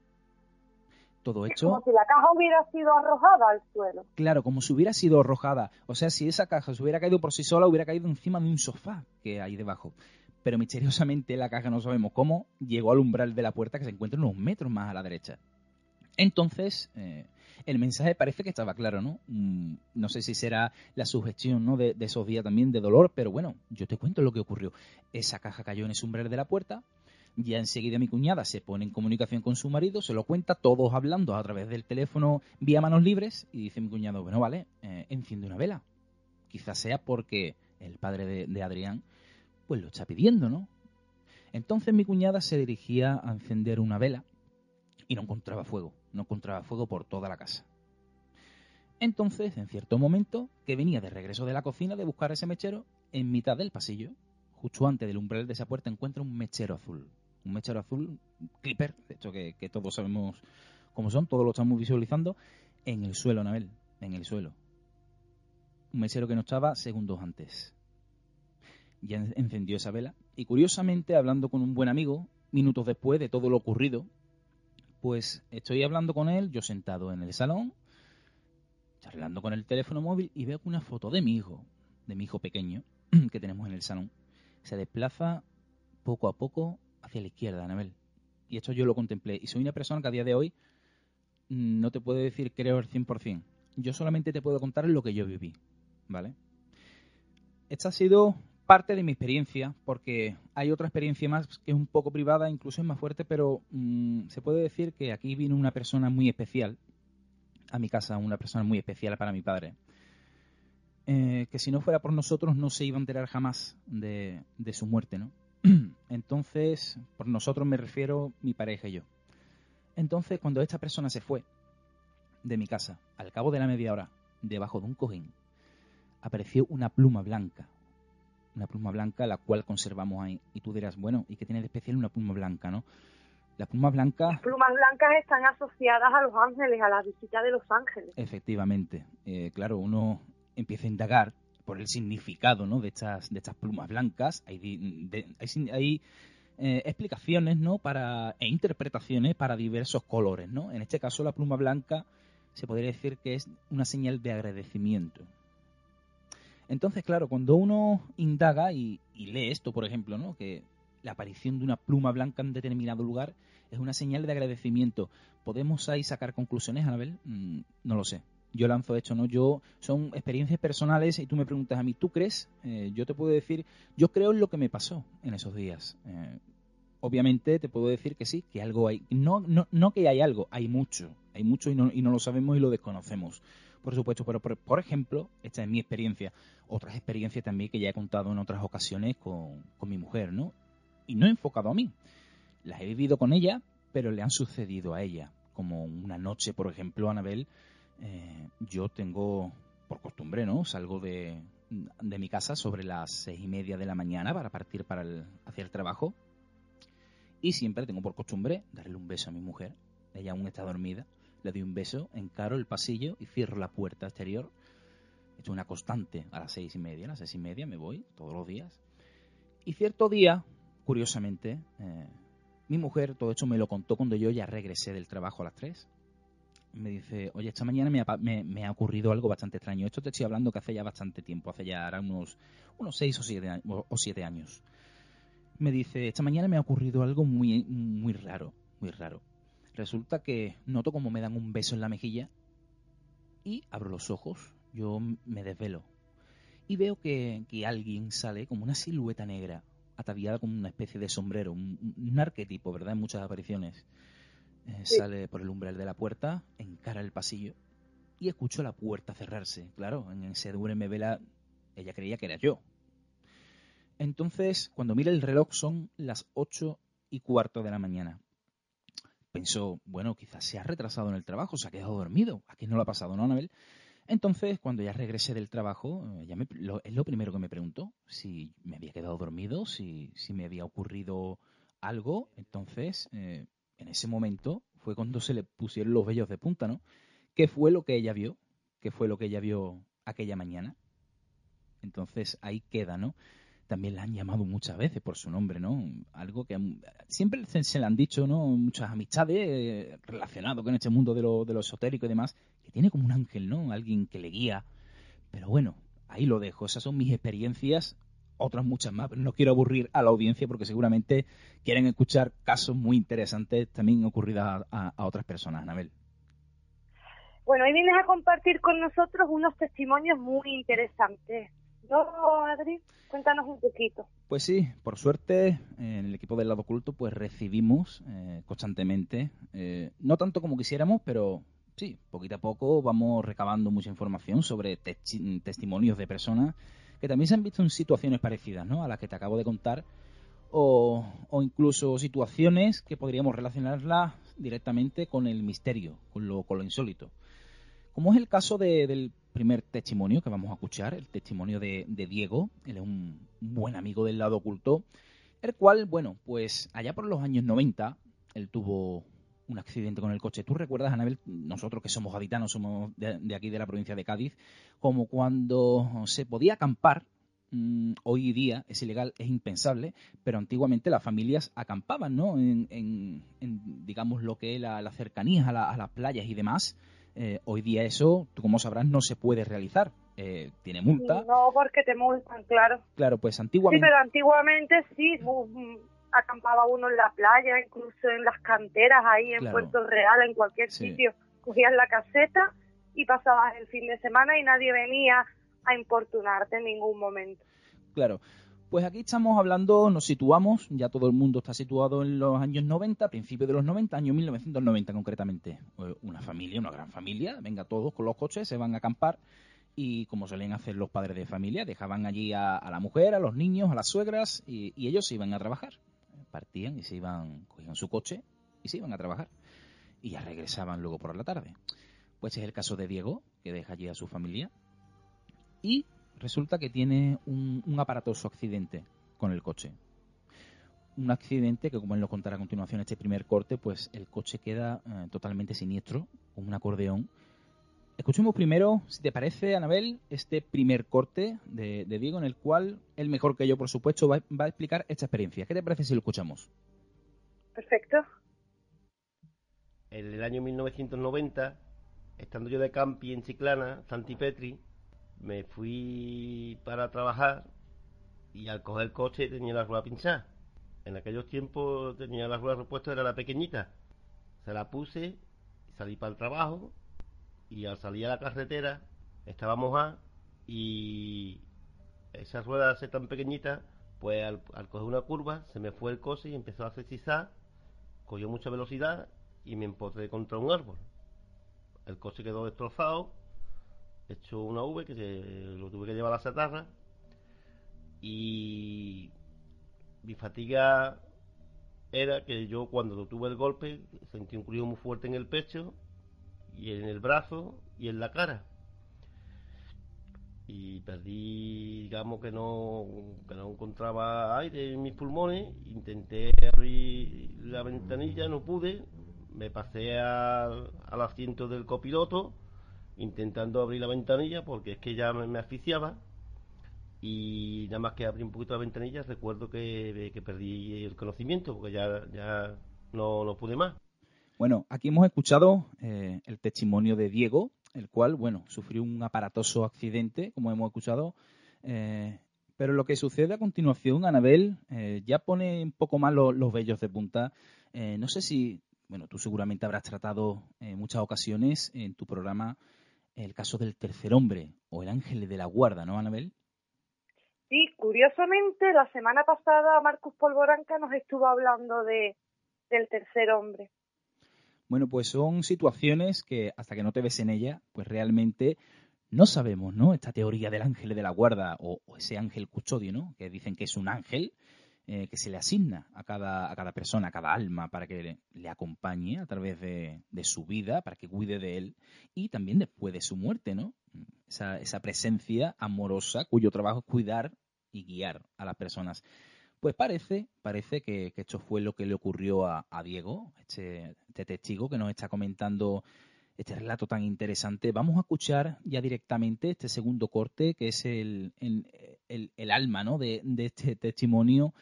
todo hecho. Como si la caja hubiera sido arrojada al suelo. Claro, como si hubiera sido arrojada. O sea, si esa caja se hubiera caído por sí sola, hubiera caído encima de un sofá que hay debajo. Pero misteriosamente la caja, no sabemos cómo, llegó al umbral de la puerta que se encuentra unos metros más a la derecha. Entonces, eh, el mensaje parece que estaba claro, ¿no? Mm, no sé si será la sugestión ¿no? de, de, esos días también de dolor, pero bueno, yo te cuento lo que ocurrió. Esa caja cayó en ese umbral de la puerta, ya enseguida mi cuñada se pone en comunicación con su marido, se lo cuenta, todos hablando a través del teléfono vía manos libres, y dice mi cuñado, bueno, vale, eh, enciende una vela. Quizás sea porque el padre de, Adrián, pues lo está pidiendo, ¿no? Entonces mi cuñada se dirigía a encender una vela y no encontraba fuego, no encontraba fuego por toda la casa. Entonces, en cierto momento, que venía de regreso de la cocina de buscar ese mechero, en mitad del pasillo, justo antes del umbral de esa puerta, encuentra un mechero azul un mechero azul, clipper, de hecho que, todos sabemos cómo son, todos lo estamos visualizando, en el suelo, Anabel, en el suelo. Un mechero que no estaba segundos antes. Ya encendió esa vela y curiosamente, hablando con un buen amigo, minutos después de todo lo ocurrido, pues estoy hablando con él, yo sentado en el salón, charlando con el teléfono móvil y veo una foto de mi hijo, de mi hijo pequeño, que tenemos en el salón. Se desplaza poco a poco hacia la izquierda, Anabel. Y esto yo lo contemplé. Y soy una persona que a día de hoy mm, no te puedo decir creo al 100%. Yo solamente te puedo contar lo que yo viví, ¿vale? Esta ha sido parte de mi experiencia, porque hay otra experiencia más que es un poco privada, incluso es más fuerte, pero mm, se puede decir que aquí vino una persona muy especial a mi casa, una persona muy especial para mi padre. Eh, que si no fuera por nosotros no se iba a enterar jamás de, de su muerte, ¿no? Entonces, por nosotros me refiero mi pareja y yo. Entonces, cuando esta persona se fue de mi casa, al cabo de la media hora, debajo de un cojín, apareció una pluma blanca. Una pluma blanca la cual conservamos ahí. Y tú dirás, bueno, ¿y qué tiene de especial una pluma blanca, no? La pluma blanca... Las plumas blancas están asociadas a los ángeles, a la visita de los ángeles. Efectivamente. Eh, claro, uno empieza a indagar por el significado ¿no? de, estas, de estas plumas blancas. Hay, hay, eh, explicaciones ¿no? para, e interpretaciones para diversos colores. ¿no? En este caso, la pluma blanca se podría decir que es una señal de agradecimiento. Entonces, claro, cuando uno indaga y, lee esto, por ejemplo, ¿no? que la aparición de una pluma blanca en determinado lugar es una señal de agradecimiento. ¿Podemos ahí sacar conclusiones, Anabel? Mm, no lo sé yo lanzo esto, ¿no? Yo, son experiencias personales y tú me preguntas a mí, ¿tú crees? Eh, yo te puedo decir, yo creo en lo que me pasó en esos días. Eh, obviamente te puedo decir que sí, que algo hay. No, no, no que hay algo, hay mucho. Hay mucho y no, y no lo sabemos y lo desconocemos. Por supuesto, pero por, ejemplo, esta es mi experiencia. Otras experiencias también que ya he contado en otras ocasiones con, con mi mujer, ¿no? Y no he enfocado a mí. Las he vivido con ella, pero le han sucedido a ella. Como una noche, por ejemplo, Anabel, eh, yo tengo por costumbre, ¿no? Salgo de, de, mi casa sobre las seis y media de la mañana para partir para el, hacia el trabajo. Y siempre tengo por costumbre darle un beso a mi mujer. Ella aún está dormida. Le doy un beso, encaro el pasillo y cierro la puerta exterior. Esto es una constante a las seis y media. A las seis y media me voy todos los días. Y cierto día, curiosamente, eh, mi mujer todo esto me lo contó cuando yo ya regresé del trabajo a las tres me dice, oye, esta mañana me ha, ocurrido algo bastante extraño. Esto te estoy hablando que hace ya bastante tiempo, hace ya unos, unos seis o siete, o siete años. Me dice, esta mañana me ha ocurrido algo muy, muy raro, muy raro. Resulta que noto como me dan un beso en la mejilla y abro los ojos, yo me desvelo y veo que, que alguien sale como una silueta negra, ataviada con una especie de sombrero, un, arquetipo, ¿verdad? En muchas apariciones. Eh, sale por el umbral de la puerta, encara el pasillo y escucho la puerta cerrarse. Claro, en ese me vela, ella creía que era yo. Entonces, cuando mira el reloj, son las ocho y cuarto de la mañana. Pensó, bueno, quizás se ha retrasado en el trabajo, se ha quedado dormido. Aquí no lo ha pasado, ¿no, Anabel? Entonces, cuando ya regresé del trabajo, ella me, es lo primero que me preguntó, si me había quedado dormido, si, si me había ocurrido algo. Entonces, eh, en ese momento fue cuando se le pusieron los vellos de punta, ¿no? ¿Qué fue lo que ella vio? ¿Qué fue lo que ella vio aquella mañana? Entonces ahí queda, ¿no? También la han llamado muchas veces por su nombre, ¿no? Algo que siempre se, le han dicho, ¿no? Muchas amistades eh, relacionadas con este mundo de lo, de lo esotérico y demás, que tiene como un ángel, ¿no? Alguien que le guía. Pero bueno, ahí lo dejo. Esas son mis experiencias, otras muchas más, no quiero aburrir a la audiencia porque seguramente quieren escuchar casos muy interesantes también ocurridos a, a otras personas, Anabel. Bueno, hoy vienes a compartir con nosotros unos testimonios muy interesantes. ¿No, Adri? Cuéntanos un poquito. Pues sí, por suerte en el equipo del lado oculto pues recibimos eh, constantemente, eh, no tanto como quisiéramos, pero sí, poquito a poco vamos recabando mucha información sobre testimonios de personas que también se han visto en situaciones parecidas ¿no? a las que te acabo de contar o, o incluso situaciones que podríamos relacionarlas directamente con el misterio, con lo, con lo insólito. Como es el caso del primer testimonio que vamos a escuchar, el testimonio de, Diego, él es un buen amigo del lado oculto, el cual, bueno, pues allá por los años 90, él tuvo un accidente con el coche. ¿Tú recuerdas, Anabel, nosotros que somos gaditanos, somos de, aquí de la provincia de Cádiz, como cuando se podía acampar mm, hoy día es ilegal, es impensable, pero antiguamente las familias acampaban, ¿no? En, digamos, lo que es la, la cercanía a, las playas y demás. Eh, hoy día eso, tú como sabrás, no se puede realizar. Eh, tiene multa. No, porque te multan, claro. Claro, pues antiguamente. Sí, pero antiguamente sí, acampaba uno en la playa, incluso en las canteras, ahí en Puerto Real, en cualquier sitio. Cogías la caseta y pasabas el fin de semana y nadie venía a importunarte en ningún momento. Claro. Pues aquí estamos hablando, nos situamos, ya todo el mundo está situado en los años 90, principios de los 90, año 1990 concretamente. Eh, una familia, una gran familia, venga todos con los coches, se van a acampar y como suelen hacer los padres de familia, dejaban allí a, la mujer, a los niños, a las suegras y, ellos se iban a trabajar. Partían y se iban, cogían su coche y se iban a trabajar. Y ya regresaban luego por la tarde. Pues es el caso de Diego, que deja allí a su familia. Y resulta que tiene un, aparatoso accidente con el coche. Un accidente que, como él lo contará a continuación, este primer corte, pues el coche queda eh, totalmente siniestro, con un acordeón. Escuchemos primero, si te parece, Anabel, este primer corte de, Diego, en el cual él, mejor que yo, por supuesto, va, a explicar esta experiencia. ¿Qué te parece si lo escuchamos? Perfecto. En el año 1990, estando yo de campi en Chiclana, Santipetri, me fui para trabajar y al coger el coche tenía la rueda pinchada. En aquellos tiempos tenía la rueda repuesta, era la pequeñita. Se la puse, salí para el trabajo y al salir a la carretera estaba mojada y esa rueda hace tan pequeñita, pues al, coger una curva se me fue el coche y empezó a cesar, cogió mucha velocidad y me empotré contra un árbol. El coche quedó destrozado hecho una V que lo tuve que llevar a la satarra y mi fatiga era que yo cuando tuve el golpe sentí un crujido muy fuerte en el pecho y en el brazo y en la cara. Y perdí digamos que no que no encontraba aire en mis pulmones intenté abrir la ventanilla no pude me pasé al asiento del copiloto intentando abrir la ventanilla porque es que ya me, asfixiaba y nada más que abrí un poquito la ventanilla recuerdo que, perdí el conocimiento porque ya, ya no, no pude más. Bueno, aquí hemos escuchado eh, el testimonio de Diego, el cual, bueno, sufrió un aparatoso accidente, como hemos escuchado, eh, pero lo que sucede a continuación, Anabel, eh, ya pone un poco más los vellos de punta. no sé si, bueno, tú seguramente habrás tratado en muchas ocasiones en tu programa el caso del tercer hombre o el ángel de la guarda, ¿no, Anabel? Sí, curiosamente, la semana pasada Marcus Polvoranca nos estuvo hablando de, del tercer hombre. Bueno, pues son situaciones que hasta que no te ves en ella, pues realmente no sabemos, ¿no? Esta teoría del ángel de la guarda o, ese ángel custodio, ¿no? Que dicen que es un ángel eh, que se le asigna a cada, a cada persona, a cada alma, para que le, acompañe a través de, de, su vida, para que cuide de él y también después de su muerte, ¿no? Esa, esa presencia amorosa cuyo trabajo es cuidar y guiar a las personas. Pues parece, parece que, esto fue lo que le ocurrió a, Diego, este, este, testigo que nos está comentando este relato tan interesante. Vamos a escuchar ya directamente este segundo corte, que es el, el, alma ¿no? de, este testimonio,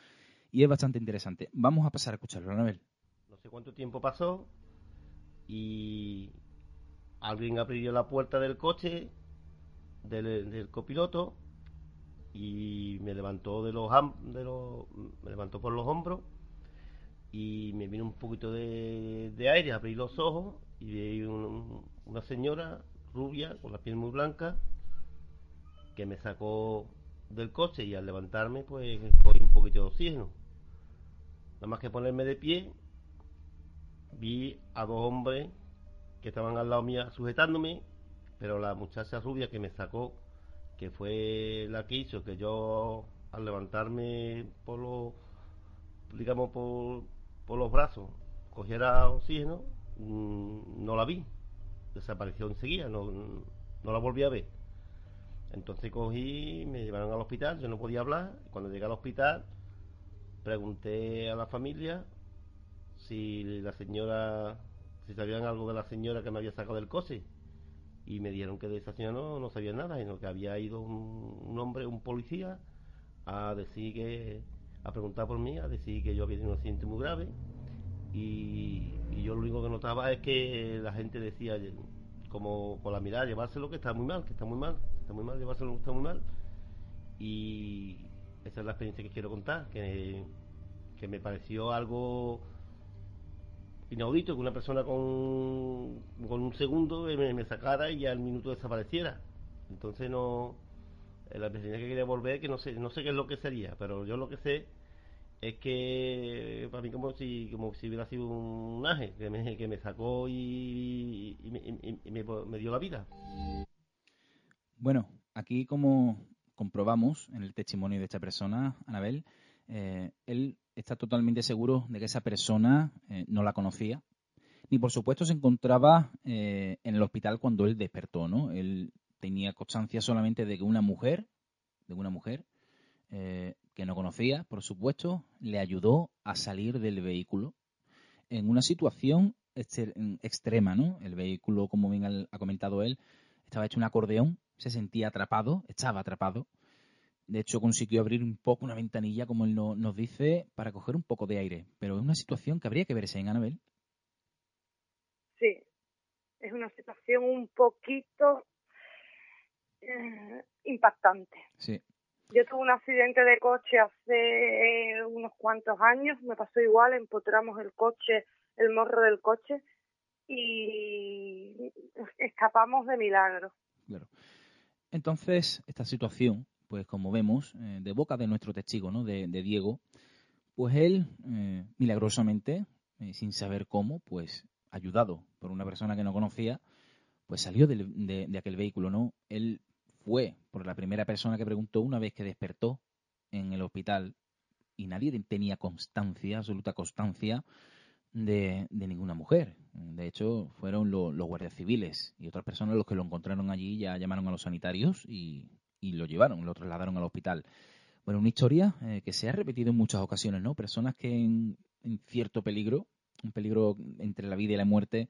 y es bastante interesante. Vamos a pasar a escucharlo, Anabel. No sé cuánto tiempo pasó y alguien abrió la puerta del coche del copiloto y me levantó de los, de los me levantó por los hombros y me vino un poquito de, aire, abrí los ojos y vi una señora rubia con la piel muy blanca que me sacó del coche y al levantarme pues cogí un poquito de oxígeno. Nada más que ponerme de pie, vi a dos hombres que estaban al lado mía sujetándome, pero la muchacha rubia que me sacó que fue la que hizo que yo al levantarme por los digamos por, por los brazos cogiera oxígeno no la vi. Desapareció enseguida no, no la volví a ver. Entonces cogí me llevaron al hospital yo no podía hablar. Cuando llegué al hospital pregunté a la familia si la señora si sabían algo de la señora que me había sacado del coche. Y me dieron que de esa señora no, no sabía nada, sino que había ido un, hombre, un policía, a decir que, a preguntar por mí, a decir que yo había tenido un accidente muy grave. Y, yo lo único que notaba es que la gente decía, como con la mirada, llevárselo que está muy mal, que está muy mal, está muy mal, llevárselo que está muy mal y esa es la experiencia que quiero contar, que, que me pareció algo inaudito que una persona con, con un segundo me, sacara y al minuto desapareciera. Entonces no la experiencia que quería volver que no sé no sé qué es lo que sería, pero yo lo que sé es que para mí como si como si hubiera sido un ángel que me, que me sacó y, me, dio la vida. Bueno, aquí como comprobamos en el testimonio de esta persona, Anabel, eh, él está totalmente seguro de que esa persona eh, no la conocía, ni por supuesto se encontraba eh, en el hospital cuando él despertó, ¿no? Él tenía constancia solamente de que una mujer, de una mujer eh, que no conocía, por supuesto, le ayudó a salir del vehículo en una situación extrema, ¿no? El vehículo, como bien ha comentado él, estaba hecho un acordeón, se sentía atrapado, estaba atrapado de hecho, consiguió abrir un poco una ventanilla, como él nos dice, para coger un poco de aire. Pero es una situación que habría que verse en Anabel. Sí, es una situación un poquito eh, impactante. Sí. Yo tuve un accidente de coche hace unos cuantos años, me pasó igual, empotramos el coche, el morro del coche y escapamos de milagro. Claro. Entonces, esta situación pues como vemos, eh, de boca de nuestro testigo, ¿no? de, Diego, pues él, eh, milagrosamente, eh, sin saber cómo, pues ayudado por una persona que no conocía, pues salió de, aquel vehículo, ¿no? Él fue por la primera persona que preguntó una vez que despertó en el hospital y nadie tenía constancia, absoluta constancia de, ninguna mujer. De hecho, fueron los guardias civiles y otras personas los que lo encontraron allí ya llamaron a los sanitarios y y lo llevaron, lo trasladaron al hospital. Bueno, una historia eh, que se ha repetido en muchas ocasiones, ¿no? Personas que en, cierto peligro, un peligro entre la vida y la muerte,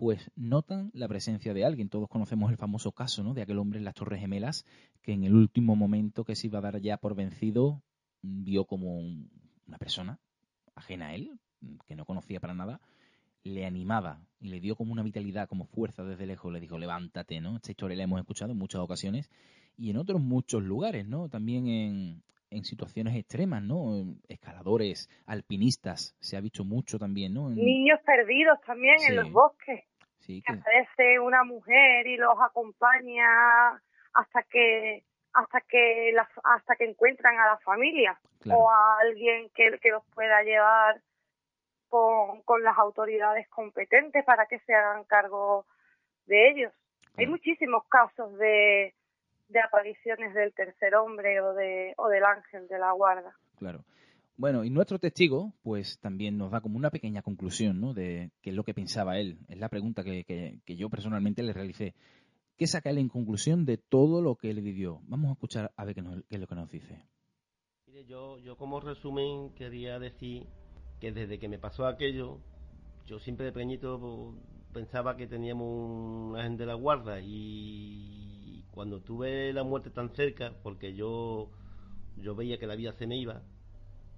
pues notan la presencia de alguien. Todos conocemos el famoso caso, ¿no? De aquel hombre en las Torres Gemelas que en el último momento que se iba a dar ya por vencido vio como una persona ajena a él, que no conocía para nada, le animaba y le dio como una vitalidad, como fuerza desde lejos, le dijo, levántate, ¿no? Esta historia la hemos escuchado en muchas ocasiones y en otros muchos lugares, ¿no? También en, en situaciones extremas, ¿no? Escaladores, alpinistas, se ha visto mucho también, ¿no? Niños perdidos también en los bosques. Sí, que... aparece una mujer y los acompaña hasta que hasta que hasta que encuentran a la familia o a alguien que, que los pueda llevar con, con las autoridades competentes para que se hagan cargo de ellos. Hay muchísimos casos de, de apariciones del tercer hombre o, de, o del ángel de la guarda. Claro. Bueno, y nuestro testigo, pues también nos da como una pequeña conclusión, ¿no? De qué es lo que pensaba él. Es la pregunta que, que, yo personalmente le realicé. ¿Qué saca él en conclusión de todo lo que él vivió? Vamos a escuchar a ver qué, qué es lo que nos dice. Yo, yo como resumen quería decir que desde que me pasó aquello, yo siempre de pequeñito pensaba que teníamos un agente de la guarda y cuando tuve la muerte tan cerca, porque yo, yo veía que la vida se me iba,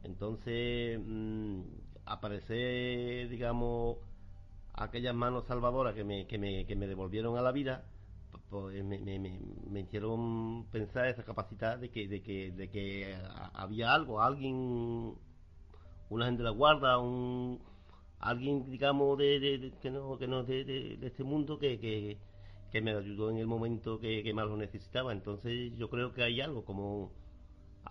entonces, mmm, aparecer, digamos, aquellas manos salvadoras que me, que me, que me devolvieron a la vida, pues me, me, me, hicieron pensar esa capacidad de que, de que, de que había algo, alguien, una gente de la guarda, un alguien, digamos, de, que no, que no de, de, este mundo que, que, que, me ayudó en el momento que, que más lo necesitaba. Entonces yo creo que hay algo como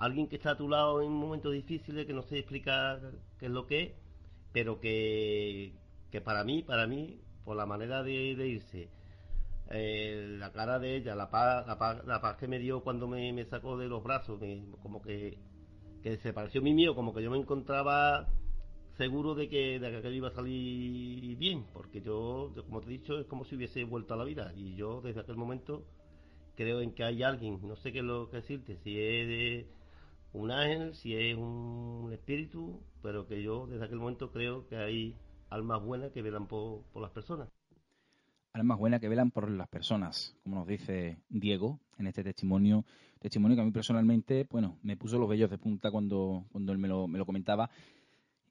alguien que está a tu lado en momentos difíciles, que no sé explicar qué es lo que es, pero que, que para mí, para mí, por la manera de, irse, eh, la cara de ella, la paz, la paz, la paz que me dio cuando me, me sacó de los brazos, como que, que se pareció a mí mío, como que yo me encontraba seguro de que, de que aquello iba a salir bien, porque yo, como te he dicho, es como si hubiese vuelto a la vida, y yo desde aquel momento creo en que hay alguien, no sé qué es lo que decirte, si es de un ángel, si es un espíritu, pero que yo desde aquel momento creo que hay almas buenas que velan por, las personas. Almas buenas que velan por las personas, como nos dice Diego en este testimonio, testimonio que a mí personalmente, bueno, me puso los vellos de punta cuando, cuando él me lo, me lo comentaba.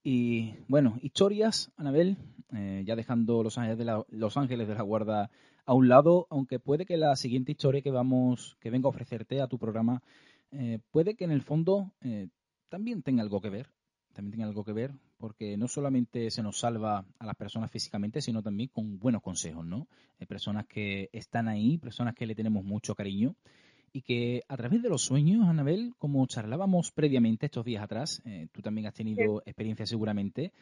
Y bueno, historias, Anabel, eh, ya dejando los ángeles, de la, los ángeles de la guarda a un lado, aunque puede que la siguiente historia que vamos, que venga a ofrecerte a tu programa eh, puede que en el fondo eh, también tenga algo que ver, también tenga algo que ver, porque no solamente se nos salva a las personas físicamente, sino también con buenos consejos, ¿no? Hay personas que están ahí, personas que le tenemos mucho cariño y que a través de los sueños, Anabel, como charlábamos previamente estos días atrás, eh, tú también has tenido experiencia seguramente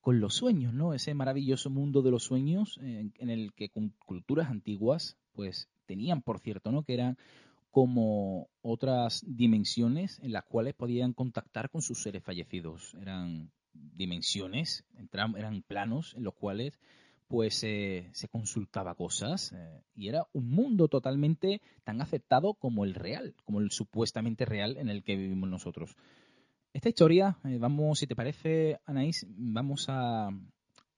con los sueños, ¿no? Ese maravilloso mundo de los sueños en el que con culturas antiguas, pues tenían, por cierto, ¿no? Que eran como otras dimensiones en las cuales podían contactar con sus seres fallecidos. Eran dimensiones, eran planos en los cuales pues se consultaba cosas eh, y era un mundo totalmente tan aceptado como el real, como el supuestamente real en el que vivimos nosotros. Esta historia, eh, vamos, si te parece, Anaís, vamos a,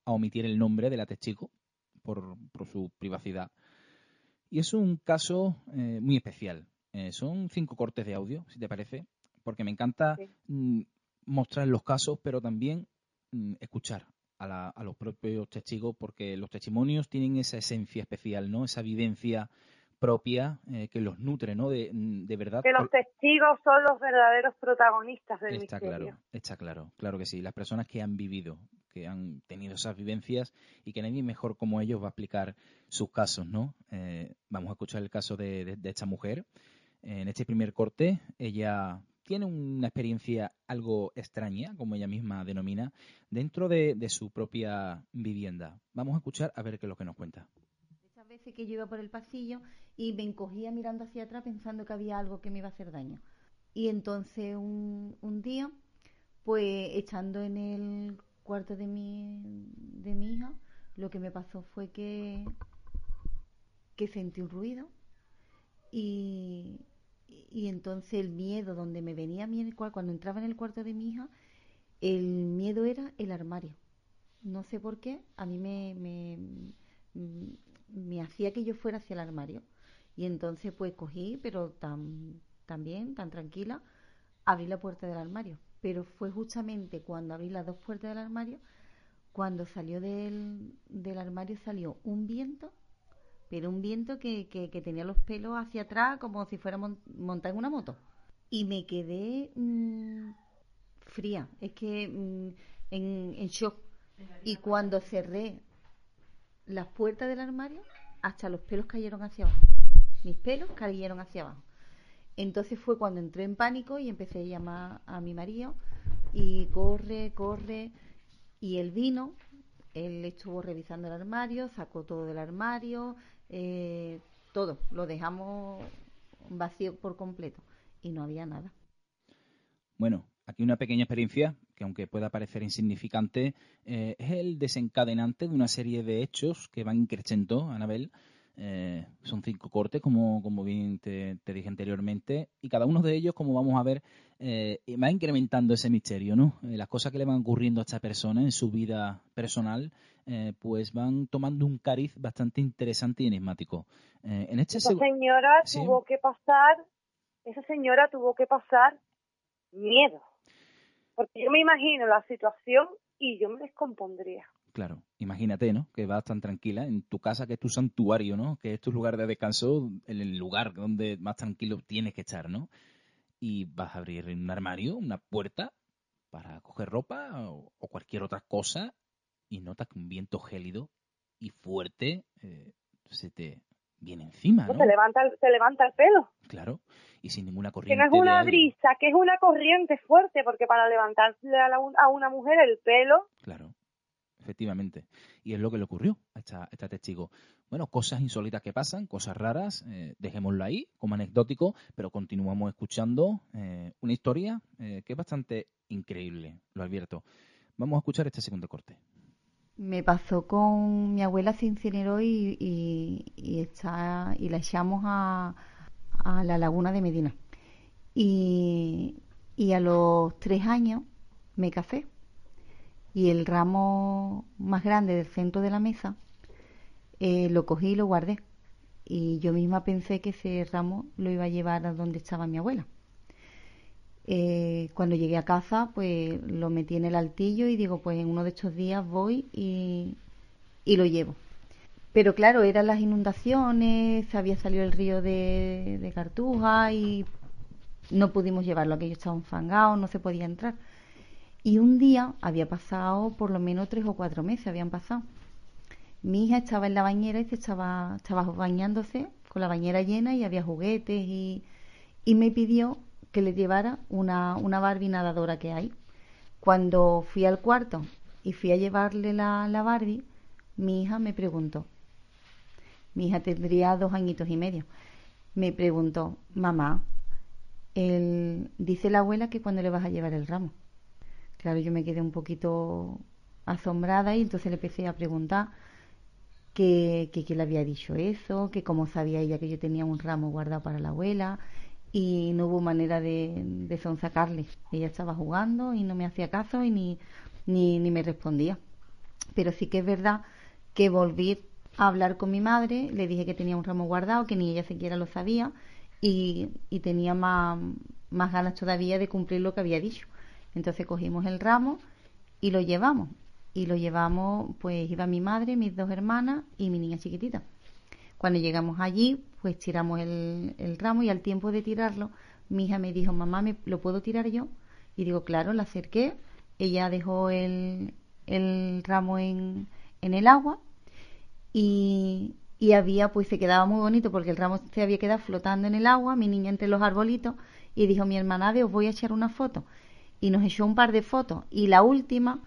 omitir el nombre del atestigo por, por su privacidad y es un caso eh, muy especial. Eh, son cinco cortes de audio, si te parece, porque me encanta mm, mostrar los casos, pero también mm, escuchar a, los propios testigos, porque los testimonios tienen esa esencia especial, ¿no? Esa vivencia propia eh, que los nutre, ¿no? De, mm, de, verdad. Que los testigos son los verdaderos protagonistas del está Claro, está claro, claro que sí. Las personas que han vivido, que han tenido esas vivencias y que nadie mejor como ellos va a explicar sus casos, ¿no? Eh, vamos a escuchar el caso de, esta mujer. En este primer corte, ella tiene una experiencia algo extraña, como ella misma denomina, dentro de, su propia vivienda. Vamos a escuchar a ver qué es lo que nos cuenta. Veces que yo iba por el pasillo y me encogía mirando hacia atrás pensando que había algo que me iba a hacer daño. Y entonces un, día, pues echando en el cuarto de mi, de mi hija, lo que me pasó fue que sentí un ruido y, y entonces el miedo donde me venía a mí cuando entraba en el cuarto de mi hija, el miedo era el armario. No sé por qué, a mí me, me, me hacía que yo fuera hacia el armario. Y entonces pues cogí, pero tan, tan bien, tan tranquila, abrí la puerta del armario pero fue justamente cuando abrí las dos puertas del armario, cuando salió del, del armario salió un viento, pero un viento que, que, tenía los pelos hacia atrás como si fuera montar en una moto. Y me quedé mm, fría, es que mm, en, en shock. Y cuando cerré las puertas del armario, hasta los pelos cayeron hacia abajo. Mis pelos cayeron hacia abajo. Entonces fue cuando entré en pánico y empecé a llamar a mi marido y corre, corre. Y él vino, él estuvo revisando el armario, sacó todo del armario, eh, todo, lo dejamos vacío por completo y no había nada. Bueno, aquí una pequeña experiencia que aunque pueda parecer insignificante, eh, es el desencadenante de una serie de hechos que van increciendo, Anabel. Eh, son cinco cortes, como, como bien te, dije anteriormente, y cada uno de ellos, como vamos a ver, eh, va incrementando ese misterio, ¿no? las cosas que le van ocurriendo a esta persona en su vida personal, pues van tomando un cariz bastante interesante y enigmático. en este esa señora tuvo que pasar, esa señora tuvo que pasar miedo. Porque yo me imagino la situación y yo me descompondría. Claro, imagínate, ¿no? Que vas tan tranquila en tu casa, que es tu santuario, ¿no? Que es tu lugar de descanso, el lugar donde más tranquilo tienes que estar, ¿no? Y vas a abrir un armario, una puerta para coger ropa o, cualquier otra cosa y notas que un viento gélido y fuerte eh, se te viene encima, ¿no? Se levanta, se levanta el pelo. Claro y sin ninguna corriente. Que no es una brisa, que es una corriente fuerte, porque para levantarle a, a, una mujer el pelo. Claro, efectivamente. Y es lo que le ocurrió a esta, esta testigo. Bueno, cosas insólitas que pasan, cosas raras, eh, dejémoslo ahí como anecdótico, pero continuamos escuchando eh, una historia eh, que es bastante increíble, lo advierto. Vamos a escuchar este segundo corte. Me pasó con mi abuela se incineró y, y, está, y la echamos a, la laguna de Medina. Y, y a los tres años me casé. Y el ramo más grande del centro de la mesa eh, lo cogí y lo guardé. Y yo misma pensé que ese ramo lo iba a llevar a donde estaba mi abuela. Eh, cuando llegué a casa, pues lo metí en el altillo y digo, pues en uno de estos días voy y, lo llevo. Pero claro, eran las inundaciones, se había salido el río de, Cartuja y no pudimos llevarlo, aquello estaba enfangado, no se podía entrar. Y un día había pasado por lo menos tres o cuatro meses, habían pasado. Mi hija estaba en la bañera y se estaba, estaba bañándose con la bañera llena y había juguetes y, y me pidió que le llevara una, una Barbie nadadora que hay. Cuando fui al cuarto y fui a llevarle la, la Barbie, mi hija me preguntó, mi hija tendría dos añitos y medio, me preguntó, mamá, dice la abuela que cuando le vas a llevar el ramo. Claro, yo me quedé un poquito asombrada y entonces le empecé a preguntar que, que, le había dicho eso, que cómo sabía ella que yo tenía un ramo guardado para la abuela y no hubo manera de, de sonsacarle. Ella estaba jugando y no me hacía caso y ni, ni, ni me respondía. Pero sí que es verdad que volví a hablar con mi madre, le dije que tenía un ramo guardado, que ni ella siquiera lo sabía y, tenía más, más ganas todavía de cumplir lo que había dicho. Entonces cogimos el ramo y lo llevamos. Y lo llevamos, pues iba mi madre, mis dos hermanas y mi niña chiquitita. Cuando llegamos allí, pues tiramos el, ramo y al tiempo de tirarlo, mi hija me dijo, mamá, ¿me, ¿lo puedo tirar yo? Y digo, claro, la acerqué. Ella dejó el, ramo en, el agua y, había, pues se quedaba muy bonito porque el ramo se había quedado flotando en el agua, mi niña entre los arbolitos, y dijo mi hermana, de os voy a echar una foto. Y nos echó un par de fotos. Y la última,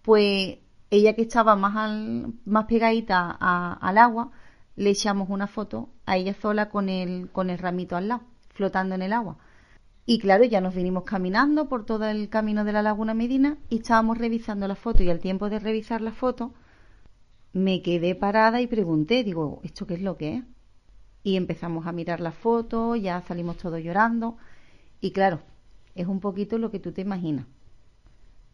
pues ella que estaba más, al, más pegadita al agua, le echamos una foto a ella sola con el, con el ramito al lado, flotando en el agua. Y claro, ya nos vinimos caminando por todo el camino de la Laguna Medina y estábamos revisando la foto. Y al tiempo de revisar la foto, me quedé parada y pregunté, digo, ¿esto qué es lo que es? Y empezamos a mirar la foto, ya salimos todos llorando. Y claro, es un poquito lo que tú te imaginas.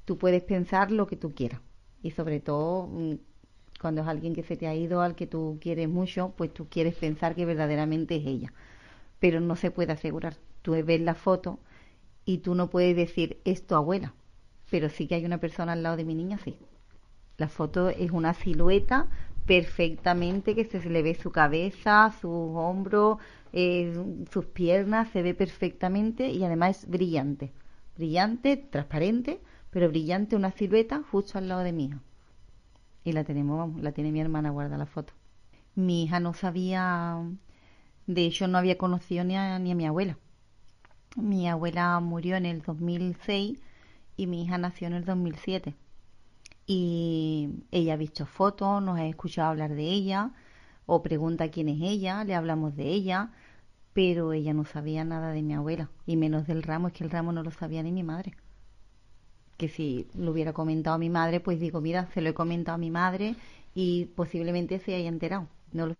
Tú puedes pensar lo que tú quieras. Y sobre todo, mm, cuando es alguien que se te ha ido, al que tú quieres mucho, pues tú quieres pensar que verdaderamente es ella. Pero no se puede asegurar. Tú ves la foto y tú no puedes decir, es tu abuela. Pero sí que hay una persona al lado de mi niña, sí. La foto es una silueta perfectamente que se le ve su cabeza, sus hombros, eh, sus piernas, se ve perfectamente y además es brillante. Brillante, transparente, pero brillante una silueta justo al lado de hija. Y la tenemos, vamos, la tiene mi hermana guarda la foto. Mi hija no sabía, de hecho no había conocido ni a, ni a mi abuela. Mi abuela murió en el 2006 y mi hija nació en el 2007. Y ella ha visto fotos, nos ha escuchado hablar de ella, o pregunta quién es ella, le hablamos de ella, pero ella no sabía nada de mi abuela, y menos del ramo, es que el ramo no lo sabía ni mi madre. Que si lo hubiera comentado a mi madre, pues digo, mira, se lo he comentado a mi madre y posiblemente se haya enterado. No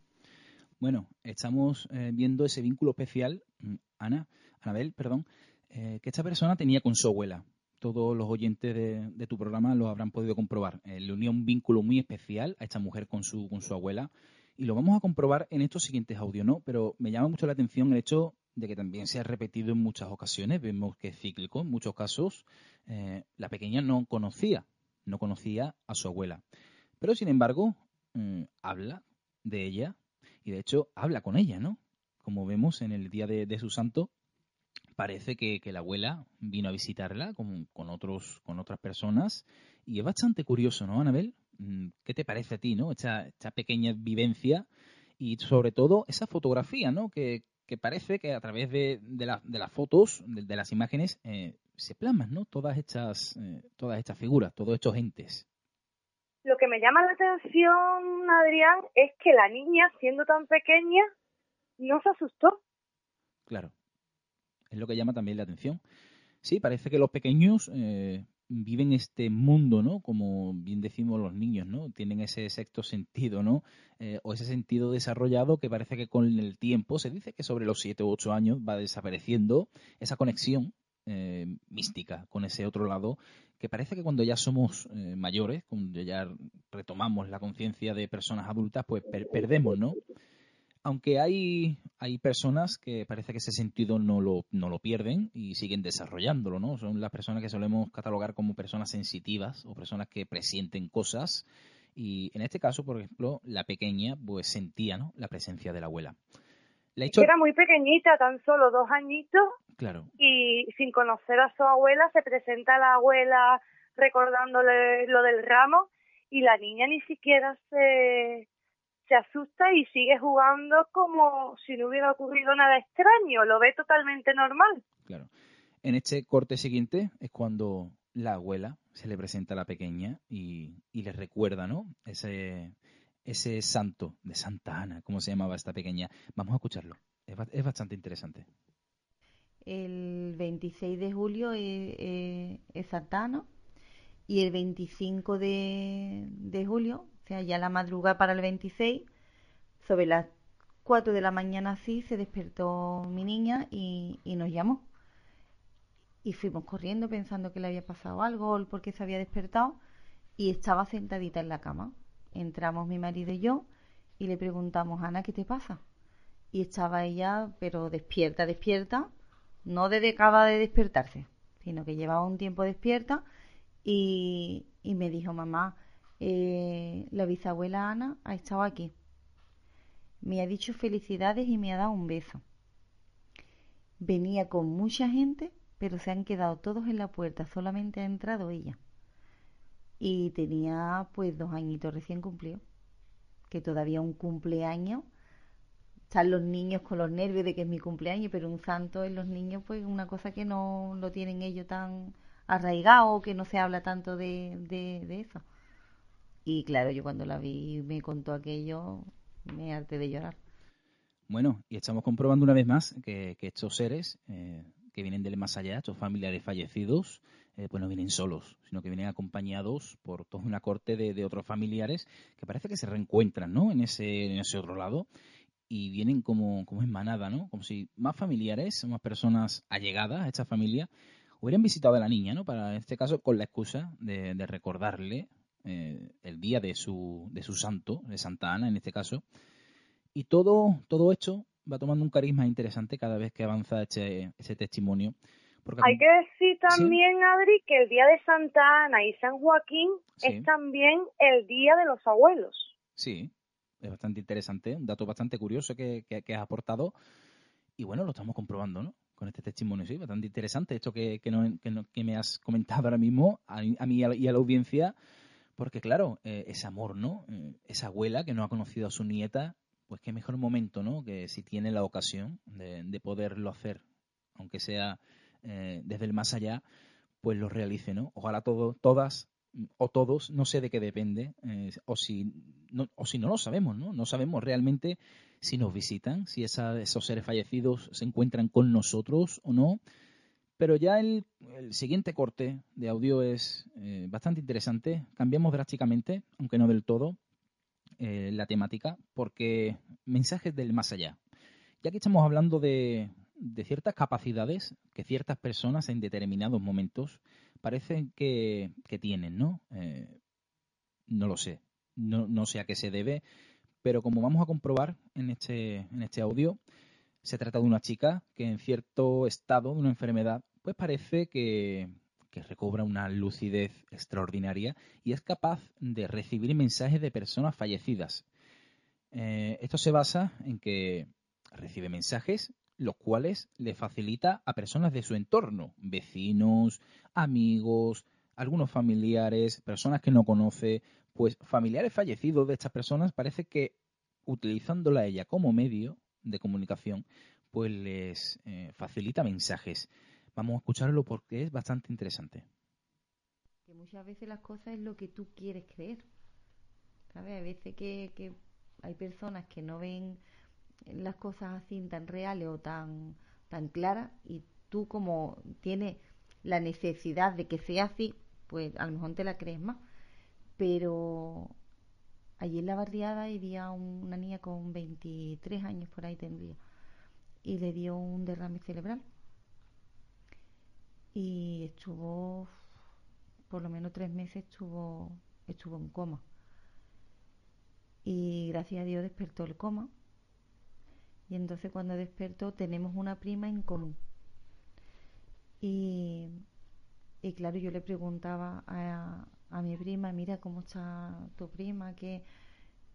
Bueno, estamos eh, viendo ese vínculo especial, mm, Ana, Anabel, perdón, eh, que esta persona tenía con su abuela. Todos los oyentes de, tu programa lo habrán podido comprobar. Eh, le unía un vínculo muy especial a esta mujer con su, con su abuela y lo vamos a comprobar en estos siguientes audios, ¿no? Pero me llama mucho la atención el hecho de que también se ha repetido en muchas ocasiones, vemos que es cíclico, en muchos casos eh, la pequeña no conocía, no conocía a su abuela. Pero sin embargo, mm, habla de ella y de hecho habla con ella, ¿no? Como vemos en el día de, su santo, parece que, la abuela vino a visitarla con, con, otros, con otras personas y es bastante curioso, ¿no, Anabel? Mm, ¿Qué te parece a ti, no? Esta, pequeña vivencia y sobre todo esa fotografía, ¿no? Que, parece que a través de, de, las fotos, de, las imágenes, eh, se plasman, ¿no? Todas estas, eh, todas estas figuras, todos estos entes. Lo que me llama la atención, Adrián, es que la niña, siendo tan pequeña, no se asustó. Claro, es lo que llama también la atención. Sí, parece que los pequeños eh, viven este mundo, ¿no? Como bien decimos los niños, ¿no? Tienen ese sexto sentido, ¿no? Eh, o ese sentido desarrollado que parece que con el tiempo, se dice que sobre los 7 u 8 años va desapareciendo esa conexión eh, mística con ese otro lado, que parece que cuando ya somos eh, mayores, cuando ya retomamos la conciencia de personas adultas, pues perdemos, ¿no? Aunque hay, hay personas que parece que ese sentido no lo, no lo pierden y siguen desarrollándolo, ¿no? Son las personas que solemos catalogar como personas sensitivas o personas que presienten cosas. Y en este caso, por ejemplo, la pequeña pues sentía ¿no? la presencia de la abuela. La Era muy pequeñita, tan solo dos añitos. Claro. Y sin conocer a su abuela, se presenta a la abuela recordándole lo del ramo y la niña ni siquiera se, se asusta y sigue jugando como si no hubiera ocurrido nada extraño, lo ve totalmente normal. Claro. En este corte siguiente es cuando la abuela se le presenta a la pequeña y, le recuerda, ¿no? Ese, ese santo de Santa Ana, como se llamaba esta pequeña. Vamos a escucharlo. Es, bastante interesante. El 26 de julio es, Santa Ana y el 25 de, de julio o sea, ya la madrugada para el 26, sobre las 4 de la mañana así, se despertó mi niña y, nos llamó. Y fuimos corriendo pensando que le había pasado algo o porque se había despertado y estaba sentadita en la cama. Entramos mi marido y yo y le preguntamos, Ana, ¿qué te pasa? Y estaba ella, pero despierta, despierta, no desde acaba de despertarse, sino que llevaba un tiempo despierta y, y me dijo, mamá, eh, la bisabuela Ana ha estado aquí. Me ha dicho felicidades y me ha dado un beso. Venía con mucha gente, pero se han quedado todos en la puerta, solamente ha entrado ella. Y tenía pues dos añitos recién cumplidos, que todavía un cumpleaños. Están los niños con los nervios de que es mi cumpleaños, pero un santo en los niños pues una cosa que no lo tienen ellos tan arraigado, que no se habla tanto de, de eso. Y claro, yo cuando la vi me contó aquello, me harté de llorar. Bueno, y estamos comprobando una vez más que, estos seres eh, que vienen del más allá, estos familiares fallecidos, eh, pues no vienen solos, sino que vienen acompañados por toda una corte de, otros familiares que parece que se reencuentran, ¿no? En ese, en ese otro lado y vienen como, como en manada, ¿no? Como si más familiares, más personas allegadas a esta familia hubieran visitado a la niña, ¿no? Para, este caso, con la excusa de, de recordarle eh, el día de su, de su santo, de Santa Ana en este caso. Y todo, todo esto va tomando un carisma interesante cada vez que avanza este, ese testimonio. Hay que decir también, Adri, que el día de Santa Ana y San Joaquín es también el día de los abuelos. Sí, es bastante interesante, un dato bastante curioso que, que, has aportado. Y bueno, lo estamos comprobando, ¿no? Con este testimonio, sí, bastante interesante. Esto que, que, no, que, me has comentado ahora mismo, a, a mí y a la audiencia, porque claro, eh, ese amor, ¿no? Eh, esa abuela que no ha conocido a su nieta, pues qué mejor momento, ¿no? Que si tiene la ocasión de, poderlo hacer aunque sea eh, desde el más allá, pues lo realice, ¿no? Ojalá todo, todas o todos, no sé de qué depende, eh, o, si no, o si no lo sabemos, ¿no? No sabemos realmente si nos visitan, si esos seres fallecidos se encuentran con nosotros o no. Pero ya el, siguiente corte de audio es eh, bastante interesante. Cambiamos drásticamente, aunque no del todo, eh, la temática, porque mensajes del más allá. Ya que estamos hablando de, de ciertas capacidades que ciertas personas en determinados momentos parecen que, tienen, ¿no? Eh, no lo sé, no, no sé a qué se debe, pero como vamos a comprobar en este, en este audio, se trata de una chica que en cierto estado de una enfermedad, pues parece que, recobra una lucidez extraordinaria y es capaz de recibir mensajes de personas fallecidas. Eh, esto se basa en que recibe mensajes los cuales le facilita a personas de su entorno, vecinos, amigos, algunos familiares, personas que no conoce, pues familiares fallecidos de estas personas parece que utilizándola ella como medio de comunicación, pues les eh, facilita mensajes. Vamos a escucharlo porque es bastante interesante. Que muchas veces las cosas es lo que tú quieres creer. ¿Sabes? A veces que, que hay personas que no ven las cosas así tan reales o tan, tan claras y tú como tienes la necesidad de que sea así, pues a lo mejor te la crees más. Pero allí en la barriada había una niña con 23 años por ahí tendría y le dio un derrame cerebral. Y estuvo por lo menos tres meses estuvo estuvo en coma. Y gracias a Dios despertó el coma. Y entonces cuando despertó tenemos una prima en común. Y, y claro, yo le preguntaba a, a mi prima, mira cómo está tu prima, que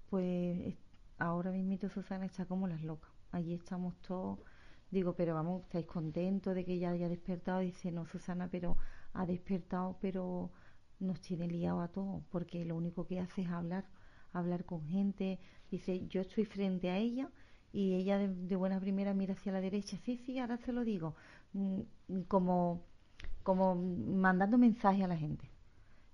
pues ahora mismo Susana está como las locas. Allí estamos todos. Digo, pero vamos, ¿estáis contentos de que ella haya despertado? Dice, no, Susana, pero ha despertado, pero nos tiene liado a todos, porque lo único que hace es hablar, hablar con gente. Dice, yo estoy frente a ella y ella de, buena primera mira hacia la derecha, sí, sí, ahora se lo digo, mm, como, como mandando mensaje a la gente.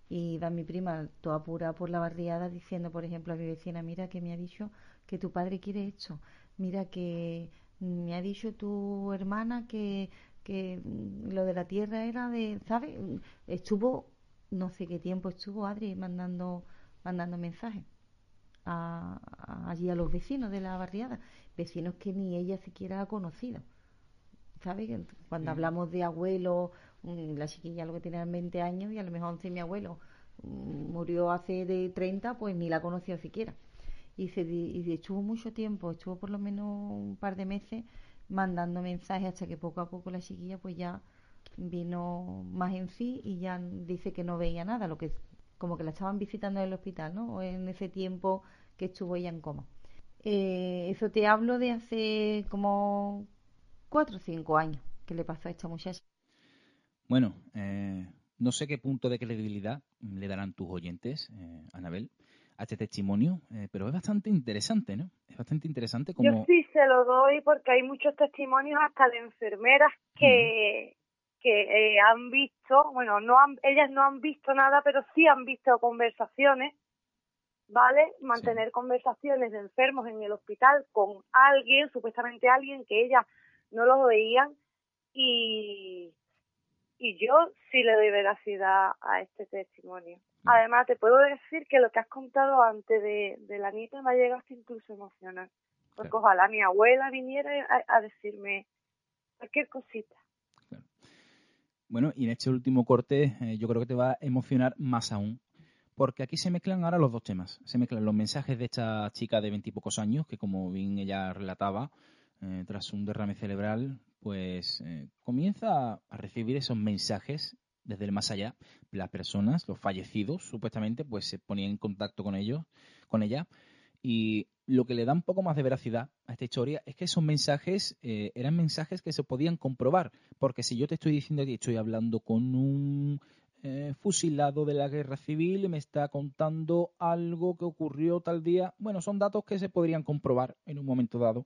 Y va mi prima toda pura por la barriada diciendo, por ejemplo, a mi vecina, mira que me ha dicho que tu padre quiere esto, mira que me ha dicho tu hermana que, que lo de la tierra era de, ¿sabes? Estuvo, no sé qué tiempo estuvo Adri mandando, mandando mensajes allí a los vecinos de la barriada, vecinos que ni ella siquiera ha conocido. ¿Sabes? Cuando hablamos de abuelo, mm, la chiquilla lo que tenía 20 años y a lo mejor 11 mi abuelo mm, murió hace de 30, pues ni la conoció siquiera. Y, se, y estuvo mucho tiempo, estuvo por lo menos un par de meses mandando mensajes hasta que poco a poco la chiquilla pues ya vino más en sí y ya dice que no veía nada, lo que como que la estaban visitando en el hospital, ¿no? O en ese tiempo que estuvo ella en coma. Eh, eso te hablo de hace como cuatro o cinco años que le pasó a esta muchacha. Bueno, eh, no sé qué punto de credibilidad le darán tus oyentes, eh, Anabel, a este testimonio, eh, pero es bastante interesante, ¿no? Es bastante interesante como... Yo sí se lo doy porque hay muchos testimonios hasta de enfermeras que, que han visto, bueno, no han, ellas no han visto nada, pero sí han visto conversaciones ¿vale? Mantener conversaciones de enfermos en el hospital con alguien, supuestamente alguien que ellas no los veían y, y yo sí le doy veracidad a este testimonio. Mm. Además, te puedo decir que lo que has contado antes de, de la nieta me ha llegado hasta incluso emocional. Porque ojalá mi abuela viniera a, decirme cualquier cosita. Bueno, y en este último corte eh, yo creo que te va a emocionar más aún, porque aquí se mezclan ahora los dos temas. Se mezclan los mensajes de esta chica de veintipocos años, que como bien ella relataba, eh, tras un derrame cerebral, pues eh, comienza a recibir esos mensajes desde el más allá. Las personas, los fallecidos, supuestamente, pues se ponían en contacto con ellos, con ella. Y lo que le da un poco más de veracidad a esta historia es que esos mensajes eh, eran mensajes que se podían comprobar. Porque si yo te estoy diciendo que estoy hablando con un eh, fusilado de la guerra civil y me está contando algo que ocurrió tal día. Bueno, son datos que se podrían comprobar en un momento dado.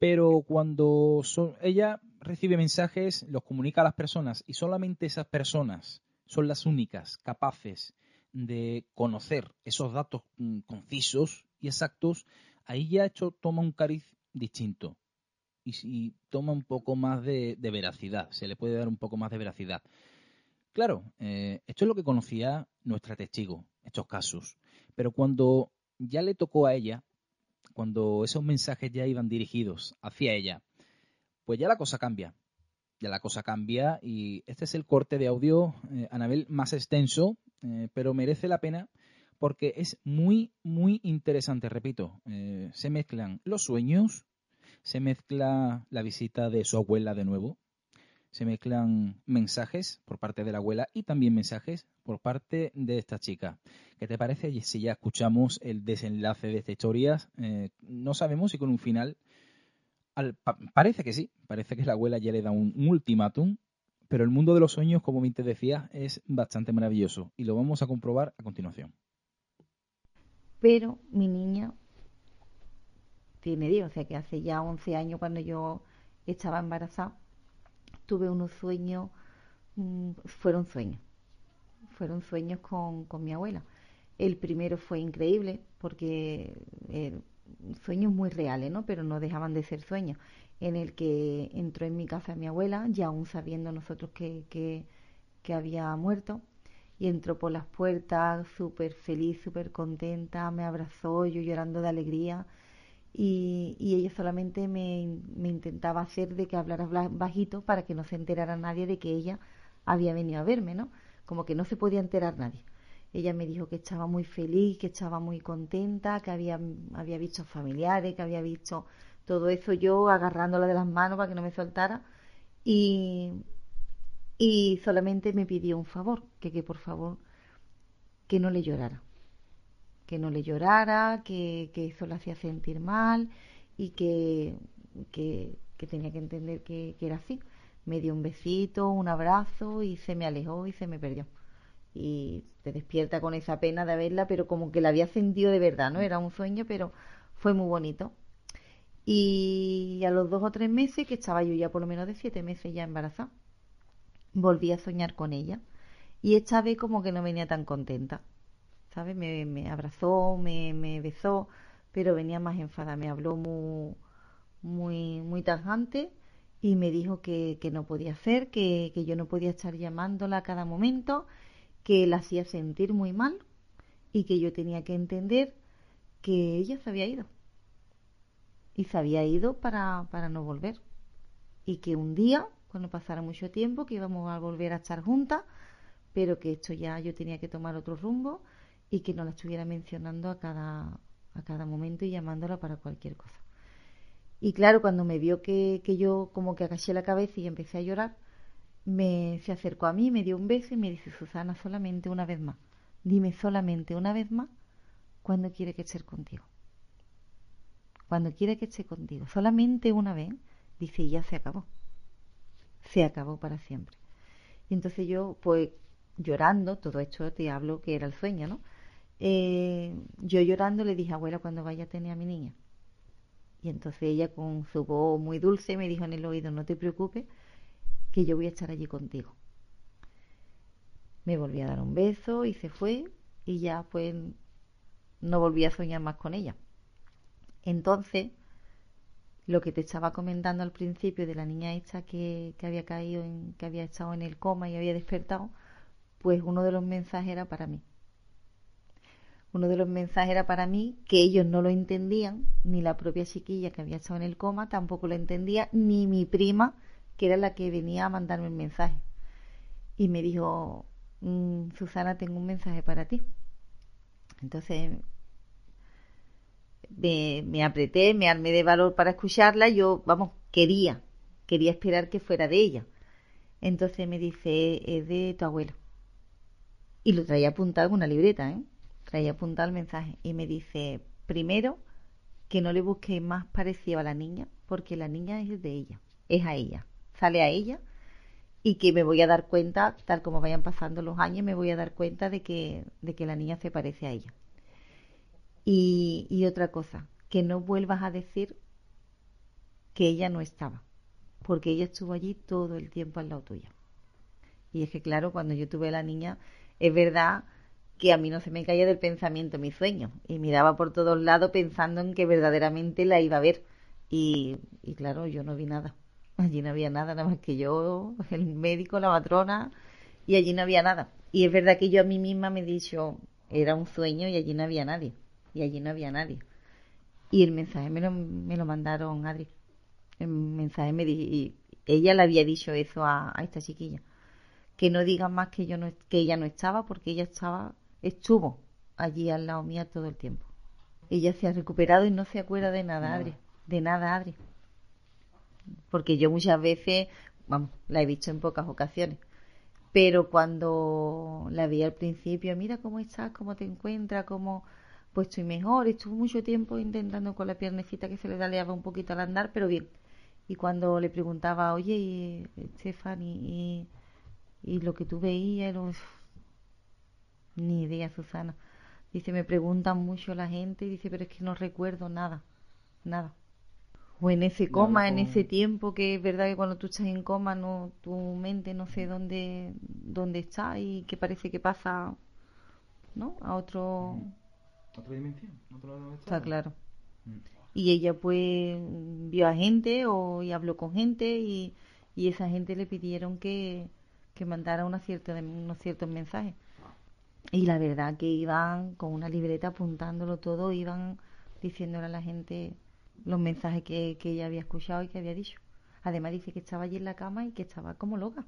Pero cuando son, ella recibe mensajes, los comunica a las personas y solamente esas personas son las únicas capaces de conocer esos datos mm, concisos y exactos, ahí ya hecho toma un cariz distinto y, toma un poco más de, veracidad, se le puede dar un poco más de veracidad. Claro, eh, esto es lo que conocía nuestra testigo, estos casos, pero cuando ya le tocó a ella, cuando esos mensajes ya iban dirigidos hacia ella, pues ya la cosa cambia. Ya la cosa cambia y este es el corte de audio, eh, Anabel, más extenso, eh, pero merece la pena porque es muy, muy interesante, repito. Eh, se mezclan los sueños, se mezcla la visita de su abuela de nuevo, se mezclan mensajes por parte de la abuela y también mensajes por parte de esta chica. ¿Qué te parece si ya escuchamos el desenlace de esta historia? Eh, no sabemos si con un final... parece que sí, parece que la abuela ya le da un, ultimátum, pero el mundo de los sueños, como bien te decía, es bastante maravilloso y lo vamos a comprobar a continuación. Pero mi niña tiene 10, o sea que hace ya 11 años cuando yo estaba embarazada, tuve unos sueños, mm, fueron sueños, fueron sueños con, con, mi abuela. El primero fue increíble porque eh, sueños muy reales, ¿no? Pero no dejaban de ser sueños, en el que entró en mi casa mi abuela, ya aún sabiendo nosotros que, que, que había muerto, y entró por las puertas súper feliz, súper contenta, me abrazó, yo llorando de alegría y, ella solamente me, intentaba hacer de que hablara bajito para que no se enterara nadie de que ella había venido a verme, ¿no? Como que no se podía enterar nadie. Ella me dijo que estaba muy feliz, que estaba muy contenta, que había, había visto familiares, que había visto todo eso yo agarrándola de las manos para que no me soltara y, y solamente me pidió un favor, que, que por favor que no le llorara que no le llorara, que, eso la hacía sentir mal y que, que, tenía que entender que, era así. Me dio un besito, un abrazo y se me alejó y se me perdió. Y te despierta con esa pena de verla, pero como que la había sentido de verdad, ¿no? Era un sueño, pero fue muy bonito. Y a los dos o tres meses, que estaba yo ya por lo menos de siete meses ya embarazada, volví a soñar con ella. Y esta vez como que no venía tan contenta. ¿Sabes? Me, me abrazó, me, me, besó, pero venía más enfadada, me habló muy, muy, muy tajante y me dijo que, que no podía hacer, que, que yo no podía estar llamándola a cada momento, que la hacía sentir muy mal y que yo tenía que entender que ella se había ido. Y se había ido para, para no volver. Y que un día, cuando pasara mucho tiempo, que íbamos a volver a estar juntas, pero que esto ya yo tenía que tomar otro rumbo y que no la estuviera mencionando a cada, a cada momento y llamándola para cualquier cosa. Y claro, cuando me vio que, que yo como que agaché la cabeza y empecé a llorar, me se acercó a mí, me dio un beso y me dice, Susana, solamente una vez más, dime solamente una vez más cuando quiere que esté contigo. Cuando quiere que esté contigo, solamente una vez, dice, y ya se acabó. Se acabó para siempre. Y entonces yo, pues llorando, todo esto te hablo que era el sueño, ¿no? Eh, yo llorando le dije, abuela, cuando vaya a tener a mi niña. Y entonces ella con su voz muy dulce me dijo en el oído, no te preocupes, que yo voy a estar allí contigo. Me volví a dar un beso y se fue y ya pues no volví a soñar más con ella. Entonces, lo que te estaba comentando al principio de la niña esta que, que había caído, en, que había estado en el coma y había despertado, pues uno de los mensajes era para mí uno de los mensajes era para mí que ellos no lo entendían, ni la propia chiquilla que había estado en el coma tampoco lo entendía, ni mi prima, que era la que venía a mandarme el mensaje. Y me dijo, mm, Susana, tengo un mensaje para ti. Entonces me, me, apreté, me armé de valor para escucharla. Yo, vamos, quería, quería esperar que fuera de ella. Entonces me dice, es de tu abuelo. Y lo traía apuntado en una libreta, ¿eh? Traía apuntado el mensaje y me dice, primero, que no le busque más parecido a la niña, porque la niña es de ella, es a ella, sale a ella y que me voy a dar cuenta, tal como vayan pasando los años, me voy a dar cuenta de que, de que la niña se parece a ella. Y, y otra cosa, que no vuelvas a decir que ella no estaba, porque ella estuvo allí todo el tiempo al lado tuya. Y es que, claro, cuando yo tuve a la niña, es verdad que a mí no se me caía del pensamiento mi sueño y miraba por todos lados pensando en que verdaderamente la iba a ver. Y, claro, yo no vi nada. Allí no había nada, nada más que yo, el médico, la matrona, y allí no había nada. Y es verdad que yo a mí misma me he dicho, era un sueño y allí no había nadie. Y allí no había nadie. Y el mensaje me lo, me lo mandaron, Adri. El mensaje me y ella le había dicho eso a, a esta chiquilla. Que no digan más que yo no, que ella no estaba, porque ella estaba estuvo allí al lado mía todo el tiempo. Ella se ha recuperado y no se acuerda de nada, Adri. De nada, Adri. Porque yo muchas veces, vamos, la he visto en pocas ocasiones. Pero cuando la vi al principio, mira cómo estás, cómo te encuentras, cómo pues estoy mejor. Estuvo mucho tiempo intentando con la piernecita que se le daleaba un poquito al andar, pero bien. Y cuando le preguntaba, oye, Stephanie, y, y, lo que tú veías, ni idea, Susana. Dice, me preguntan mucho la gente y dice, pero es que no recuerdo nada, nada. O en ese coma, en ese tiempo que es verdad que cuando tú estás en coma, no, tu mente no sé dónde, dónde está y que parece que pasa, ¿no? A otro... ¿Otra dimensión? ¿Otro está claro. Mm. Y ella pues vio a gente o y habló con gente y, y esa gente le pidieron que, que mandara una cierta, unos ciertos mensajes. Y la verdad que iban con una libreta apuntándolo todo, iban diciéndole a la gente los mensajes que, ella había escuchado y que había dicho. Además dice que estaba allí en la cama y que estaba como loca.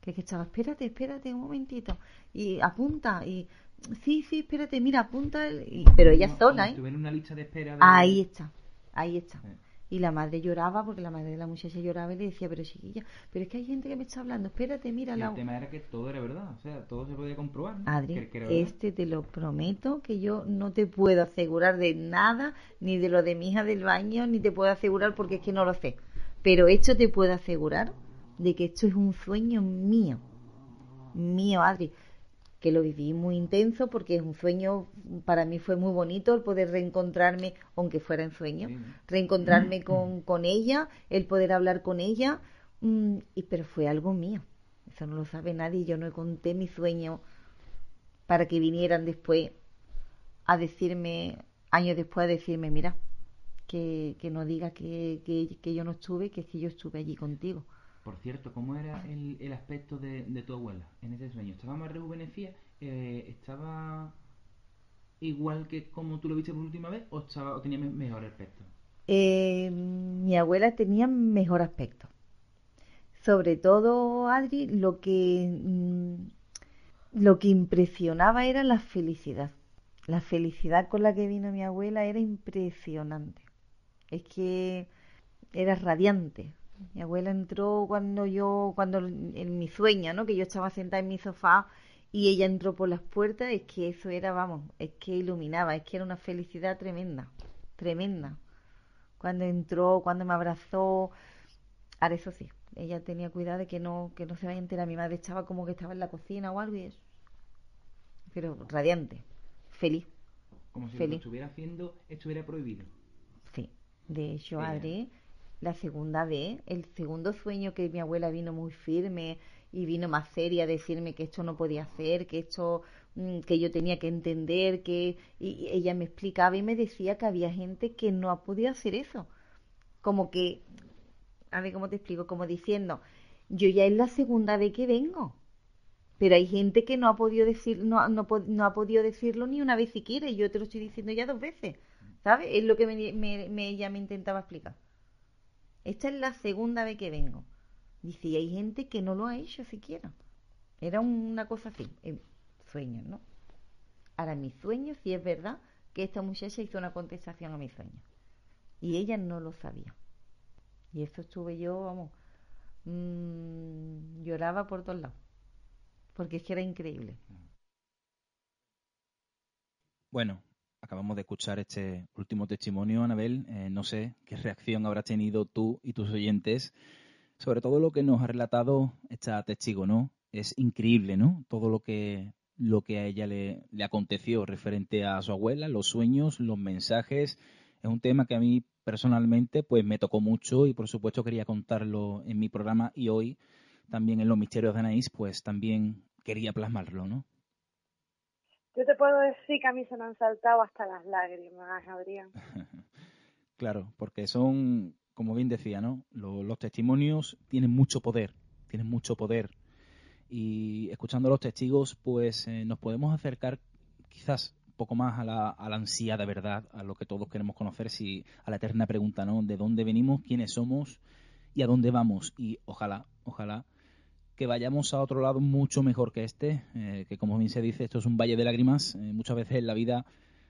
Que, que estaba, espérate, espérate un momentito. Y apunta, y sí, sí, espérate, mira, apunta. pero ella sola, ¿eh? Una lista de espera Ahí está, ahí está. Y la madre lloraba porque la madre de la muchacha lloraba y le decía, pero chiquilla, pero es que hay gente que me está hablando, espérate, mira. el tema era que todo era verdad, o sea, todo se podía comprobar. Adri, este te lo prometo que yo no te puedo asegurar de nada, ni de lo de mi hija del baño, ni te puedo asegurar porque es que no lo sé. Pero esto te puedo asegurar de que esto es un sueño mío. Mío, Adri que lo viví muy intenso porque es un sueño, para mí fue muy bonito el poder reencontrarme, aunque fuera en sueño, reencontrarme con, con, ella, el poder hablar con ella, mm, y, pero fue algo mío, eso no lo sabe nadie, yo no conté mi sueño para que vinieran después a decirme, años después a decirme, mira, que, que no digas que, que, que yo no estuve, que es que yo estuve allí contigo. Por cierto, ¿cómo era el, el aspecto de, tu abuela en ese sueño? ¿Estaba más rejuvenecida? Eh, ¿Estaba igual que como tú lo viste por última vez o, estaba, o tenía mejor aspecto? Eh, mi abuela tenía mejor aspecto. Sobre todo, Adri, lo que, mm, lo que impresionaba era la felicidad. La felicidad con la que vino mi abuela era impresionante. Es que era radiante, mi abuela entró cuando yo, cuando en mi sueño, ¿no? Que yo estaba sentada en mi sofá y ella entró por las puertas, es que eso era, vamos, es que iluminaba, es que era una felicidad tremenda, tremenda. Cuando entró, cuando me abrazó, ahora eso sí, ella tenía cuidado de que no, que no se vaya a enterar. Mi madre estaba como que estaba en la cocina o algo y eso. Pero radiante, feliz. Como si lo estuviera haciendo estuviera prohibido. Sí, de hecho, Adri la segunda vez, el segundo sueño que mi abuela vino muy firme y vino más seria a decirme que esto no podía hacer, que esto mm, que yo tenía que entender, que y ella me explicaba y me decía que había gente que no ha podido hacer eso. Como que a ver cómo te explico, como diciendo, yo ya es la segunda vez que vengo. Pero hay gente que no ha podido decir, no, no, ha podido decirlo ni una vez siquiera, y yo te lo estoy diciendo ya dos veces. ¿Sabes? Es lo que ella me intentaba explicar. Esta es la segunda vez que vengo. Dice, y hay gente que no lo ha hecho siquiera. Era una cosa así, sueños, ¿no? Ahora, mi sueño, si es verdad que esta muchacha hizo una contestación a mi sueño. Y ella no lo sabía. Y eso estuve yo, vamos, mmm, lloraba por todos lados. Porque es que era increíble. Bueno, acabamos de escuchar este último testimonio, Anabel. Eh, no sé qué reacción habrás tenido tú y tus oyentes, sobre todo lo que nos ha relatado esta testigo, ¿no? Es increíble, ¿no? Todo lo que, lo que a ella le, le aconteció referente a su abuela, los sueños, los mensajes. Es un tema que a mí personalmente pues me tocó mucho y por supuesto quería contarlo en mi programa y hoy también en Los Misterios de Anaís pues también quería plasmarlo, ¿no? Yo te puedo decir que a mí se me han saltado hasta las lágrimas, Adrián. claro, porque son, como bien decía, ¿no? Los, testimonios tienen mucho poder, tienen mucho poder. Y escuchando a los testigos, pues eh, nos podemos acercar quizás un poco más a la, a la ansiada verdad, a lo que todos queremos conocer, si, a la eterna pregunta, ¿no? ¿De dónde venimos, quiénes somos y a dónde vamos? Y ojalá, ojalá que vayamos a otro lado mucho mejor que este, eh, que como bien se dice, esto es un valle de lágrimas. Eh, muchas veces en la vida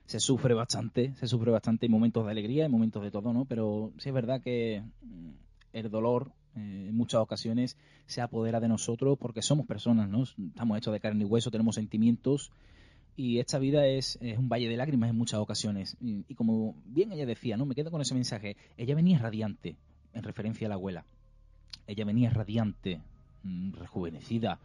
se sufre bastante, se sufre bastante en momentos de alegría, en momentos de todo, ¿no? Pero sí es verdad que mm, el dolor eh, en muchas ocasiones se apodera de nosotros porque somos personas, ¿no? Estamos hechos de carne y hueso, tenemos sentimientos y esta vida es, un valle de lágrimas en muchas ocasiones. Y, como bien ella decía, ¿no? Me quedo con ese mensaje. Ella venía radiante, en referencia a la abuela. Ella venía radiante, rejuvenecida,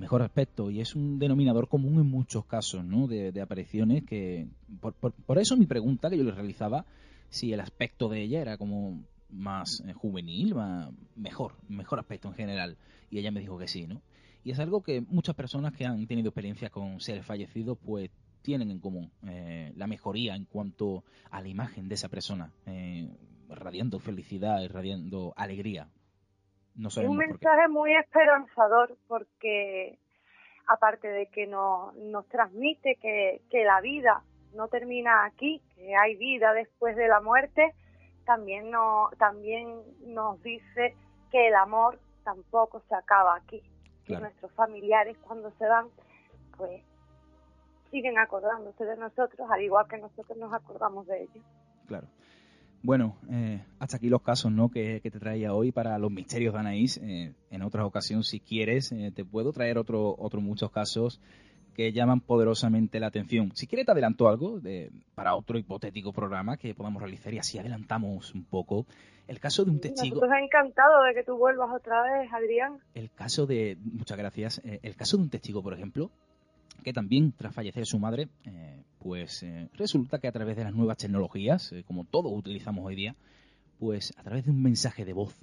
mejor aspecto y es un denominador común en muchos casos ¿no? de, apariciones que por, por, eso mi pregunta que yo le realizaba si el aspecto de ella era como más eh, juvenil más, mejor mejor aspecto en general y ella me dijo que sí no y es algo que muchas personas que han tenido experiencia con seres fallecidos pues tienen en común eh, la mejoría en cuanto a la imagen de esa persona eh, radiando felicidad irradiando alegría es un mensaje muy esperanzador porque aparte de que nos, nos transmite que, que la vida no termina aquí, que hay vida después de la muerte, también, no, también nos dice que el amor tampoco se acaba aquí. Que nuestros familiares cuando se van, pues siguen acordándose de nosotros, al igual que nosotros nos acordamos de ellos. Claro. Bueno, eh, hasta aquí los casos ¿no? que, te traía hoy para los misterios de Anaís. Eh, en otras ocasiones, si quieres, eh, te puedo traer otro, otros muchos casos que llaman poderosamente la atención. Si quieres, te adelanto algo de, para otro hipotético programa que podamos realizar y así adelantamos un poco. El caso de un testigo. Nosotros encantado de que tú vuelvas otra vez, Adrián. El caso de. Muchas gracias. el caso de un testigo, por ejemplo, que también tras fallecer su madre, eh, pues eh, resulta que a través de las nuevas tecnologías, eh, como todos utilizamos hoy día, pues a través de un mensaje de voz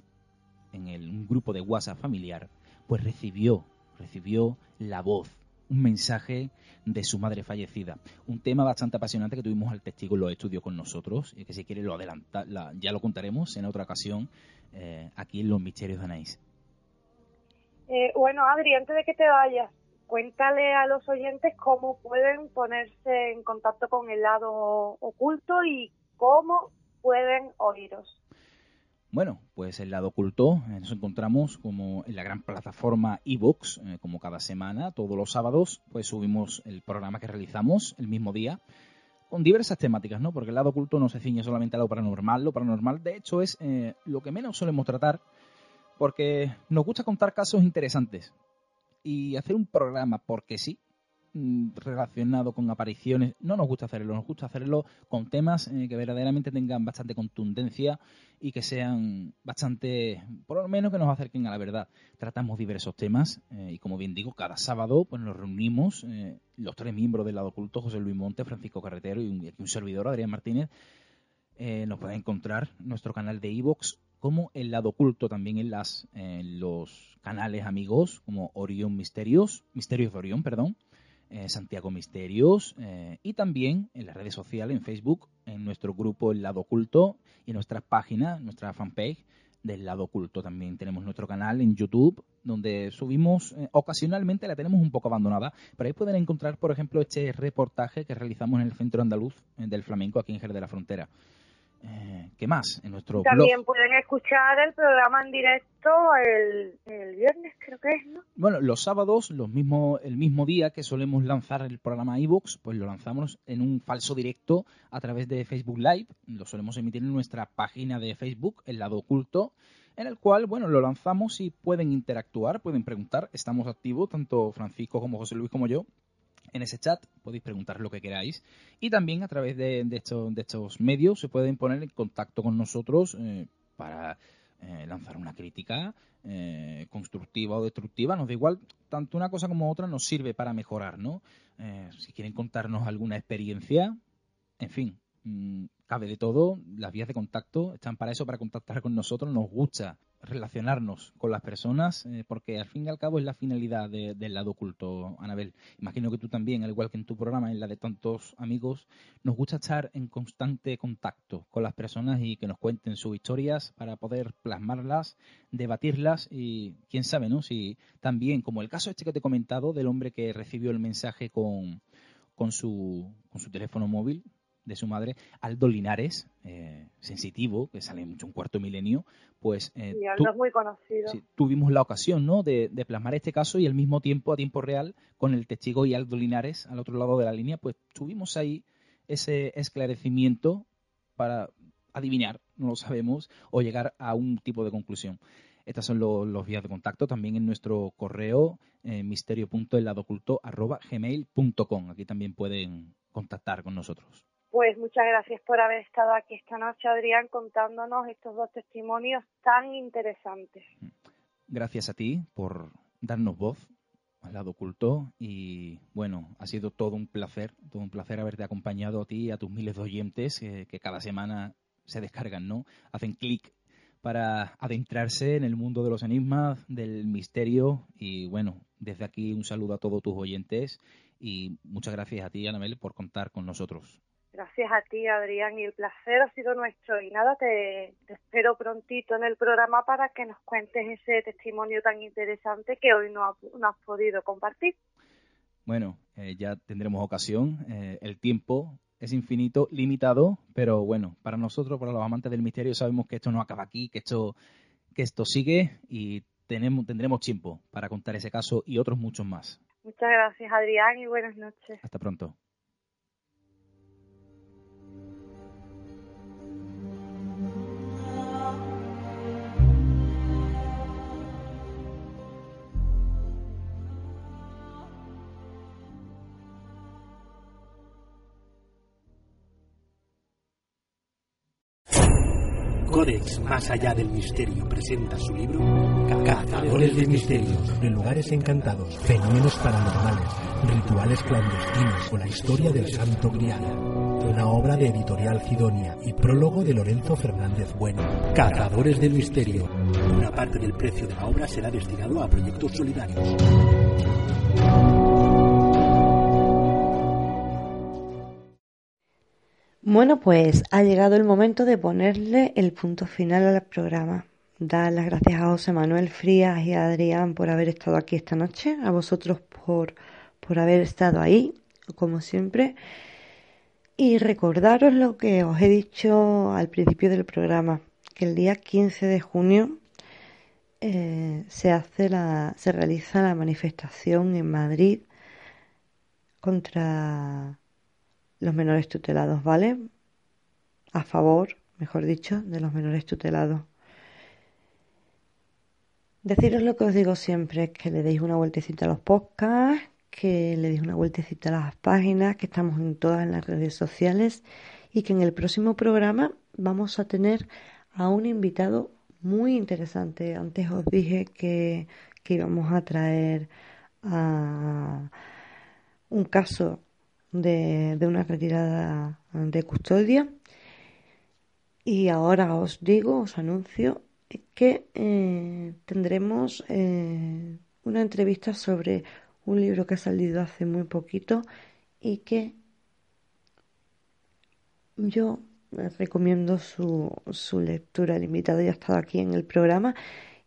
en el, un grupo de WhatsApp familiar, pues recibió, recibió la voz, un mensaje de su madre fallecida. Un tema bastante apasionante que tuvimos al testigo en los estudios con nosotros y que si quiere lo adelanta, ya lo contaremos en otra ocasión aquí en Los Misterios de Anaís. bueno, Adri, antes de que te vayas, cuéntale a los oyentes cómo pueden ponerse en contacto con el lado oculto y cómo pueden oíros. Bueno, pues el lado oculto eh, nos encontramos como en la gran plataforma iVoox, eh, como cada semana, todos los sábados, pues subimos el programa que realizamos el mismo día, con diversas temáticas, ¿no? Porque el lado oculto no se ciñe solamente a lo paranormal, lo paranormal de hecho es eh, lo que menos solemos tratar, porque nos gusta contar casos interesantes, y hacer un programa porque sí mm, relacionado con apariciones. No nos gusta hacerlo nos gusta hacerlo con temas eh, que verdaderamente tengan bastante contundencia y que sean bastante por lo menos que nos acerquen a la verdad. Tratamos diversos temas eh, y como bien digo cada sábado pues nos reunimos eh, los tres miembros del lado oculto José Luis Monte Francisco Carretero y un, servidor Adrián Martínez nos pueden encontrar en nuestro canal de iVoox como el lado oculto también en, las, los canales amigos como Orión Misterios, Misterios de Orión, perdón, eh, Santiago Misterios eh, y también en las redes sociales, en Facebook, en nuestro grupo El Lado Oculto y en nuestra página, nuestra fanpage del Lado Oculto. También tenemos nuestro canal en YouTube donde subimos eh, ocasionalmente, la tenemos un poco abandonada, pero ahí pueden encontrar, por ejemplo, este reportaje que realizamos en el Centro Andaluz del Flamenco aquí en Jerez de la Frontera. Eh, ¿Qué más? En nuestro También pueden escuchar el programa en directo el, viernes, creo que es, ¿no? Bueno, los sábados, los mismos, el mismo día que solemos lanzar el programa iVoox, pues lo lanzamos en un falso directo a través de Facebook Live. Lo solemos emitir en nuestra página de Facebook, El Lado Oculto, en el cual, bueno, lo lanzamos y pueden interactuar, pueden preguntar. Estamos activos, tanto Francisco como José Luis como yo, en ese chat podéis preguntar lo que queráis. Y también a través de, estos, de estos, medios se pueden poner en contacto con nosotros eh, para eh, lanzar una crítica eh, constructiva o destructiva, nos da igual, tanto una cosa como otra nos sirve para mejorar, ¿no? si quieren contarnos alguna experiencia, en fin, mm, cabe de todo, las vías de contacto están para eso, para contactar con nosotros, nos gusta relacionarnos con las personas, eh, porque al fin y al cabo es la finalidad del lado oculto, Anabel. Imagino que tú también, al igual que en tu programa, en la de tantos amigos, nos gusta estar en constante contacto con las personas y que nos cuenten sus historias para poder plasmarlas, debatirlas y quién sabe, ¿no? Si también, como el caso este que te he comentado del hombre que recibió el mensaje con, con, su, con su teléfono móvil, de su madre, Aldo Linares, eh, sensitivo, que sale mucho un cuarto milenio, pues eh, Aldo es muy conocido. tuvimos la ocasión ¿no? De, plasmar este caso y al mismo tiempo, a tiempo real, con el testigo y Aldo Linares al otro lado de la línea, pues tuvimos ahí ese esclarecimiento para adivinar, no lo sabemos, o llegar a un tipo de conclusión. Estas son los vías de contacto también en nuestro correo eh, misterio.eladoculto.gmail.com. Aquí también pueden contactar con nosotros. Pues muchas gracias por haber estado aquí esta noche, Adrián, contándonos estos dos testimonios tan interesantes. Gracias a ti por darnos voz al lado oculto y bueno, ha sido todo un placer, todo un placer haberte acompañado a ti y a tus miles de oyentes eh, que cada semana se descargan, ¿no? Hacen clic para adentrarse en el mundo de los enigmas, del misterio y bueno, desde aquí un saludo a todos tus oyentes y muchas gracias a ti, Anabel, por contar con nosotros. Gracias a ti, Adrián, y el placer ha sido nuestro. Y nada, te, espero prontito en el programa para que nos cuentes ese testimonio tan interesante que hoy no, has podido compartir. Bueno, eh, ya tendremos ocasión. Eh, el tiempo es infinito, limitado, pero bueno, para nosotros, para los amantes del misterio, sabemos que esto no acaba aquí, que esto, que esto sigue y tenemos, tendremos tiempo para contar ese caso y otros muchos más. Muchas gracias, Adrián, y buenas noches. Hasta pronto. Codex Más Allá del Misterio presenta su libro Cazadores de Misterios, de lugares encantados, fenómenos paranormales, rituales clandestinos o la historia del Santo Grial. Una obra de Editorial Cidonia y prólogo de Lorenzo Fernández Bueno. Cazadores del Misterio. Una parte del precio de la obra será destinado a proyectos solidarios. Bueno, pues ha llegado el momento de ponerle el punto final al programa. Dar las gracias a José Manuel Frías y a Adrián por haber estado aquí esta noche, a vosotros por, por haber estado ahí, como siempre. Y recordaros lo que os he dicho al principio del programa, que el día 15 de junio eh, se, hace la, se realiza la manifestación en Madrid contra los menores tutelados, ¿vale? A favor, mejor dicho, de los menores tutelados. Deciros lo que os digo siempre, que le deis una vueltecita a los podcasts, que le deis una vueltecita a las páginas, que estamos en todas las redes sociales y que en el próximo programa vamos a tener a un invitado muy interesante. Antes os dije que, que íbamos a traer a un caso de, una retirada de custodia. Y ahora os digo, os anuncio que eh, tendremos eh, una entrevista sobre un libro que ha salido hace muy poquito y que yo recomiendo su, su lectura. El invitado ya ha estado aquí en el programa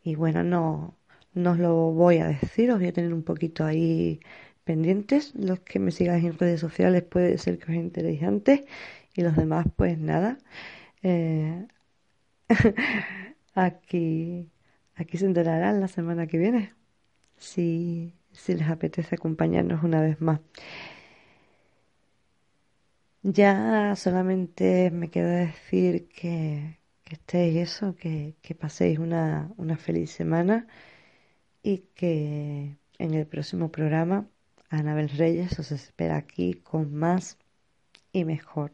y bueno, no, no os lo voy a decir, os voy a tener un poquito ahí Los que me sigáis en redes sociales puede ser que os enteréis antes y los demás pues nada. Eh, aquí, aquí se enterarán la semana que viene si, si les apetece acompañarnos una vez más. Ya solamente me queda decir que, que estéis eso, que, que paséis una, una feliz semana y que en el próximo programa Anabel Reyes os espera aquí con más y mejor.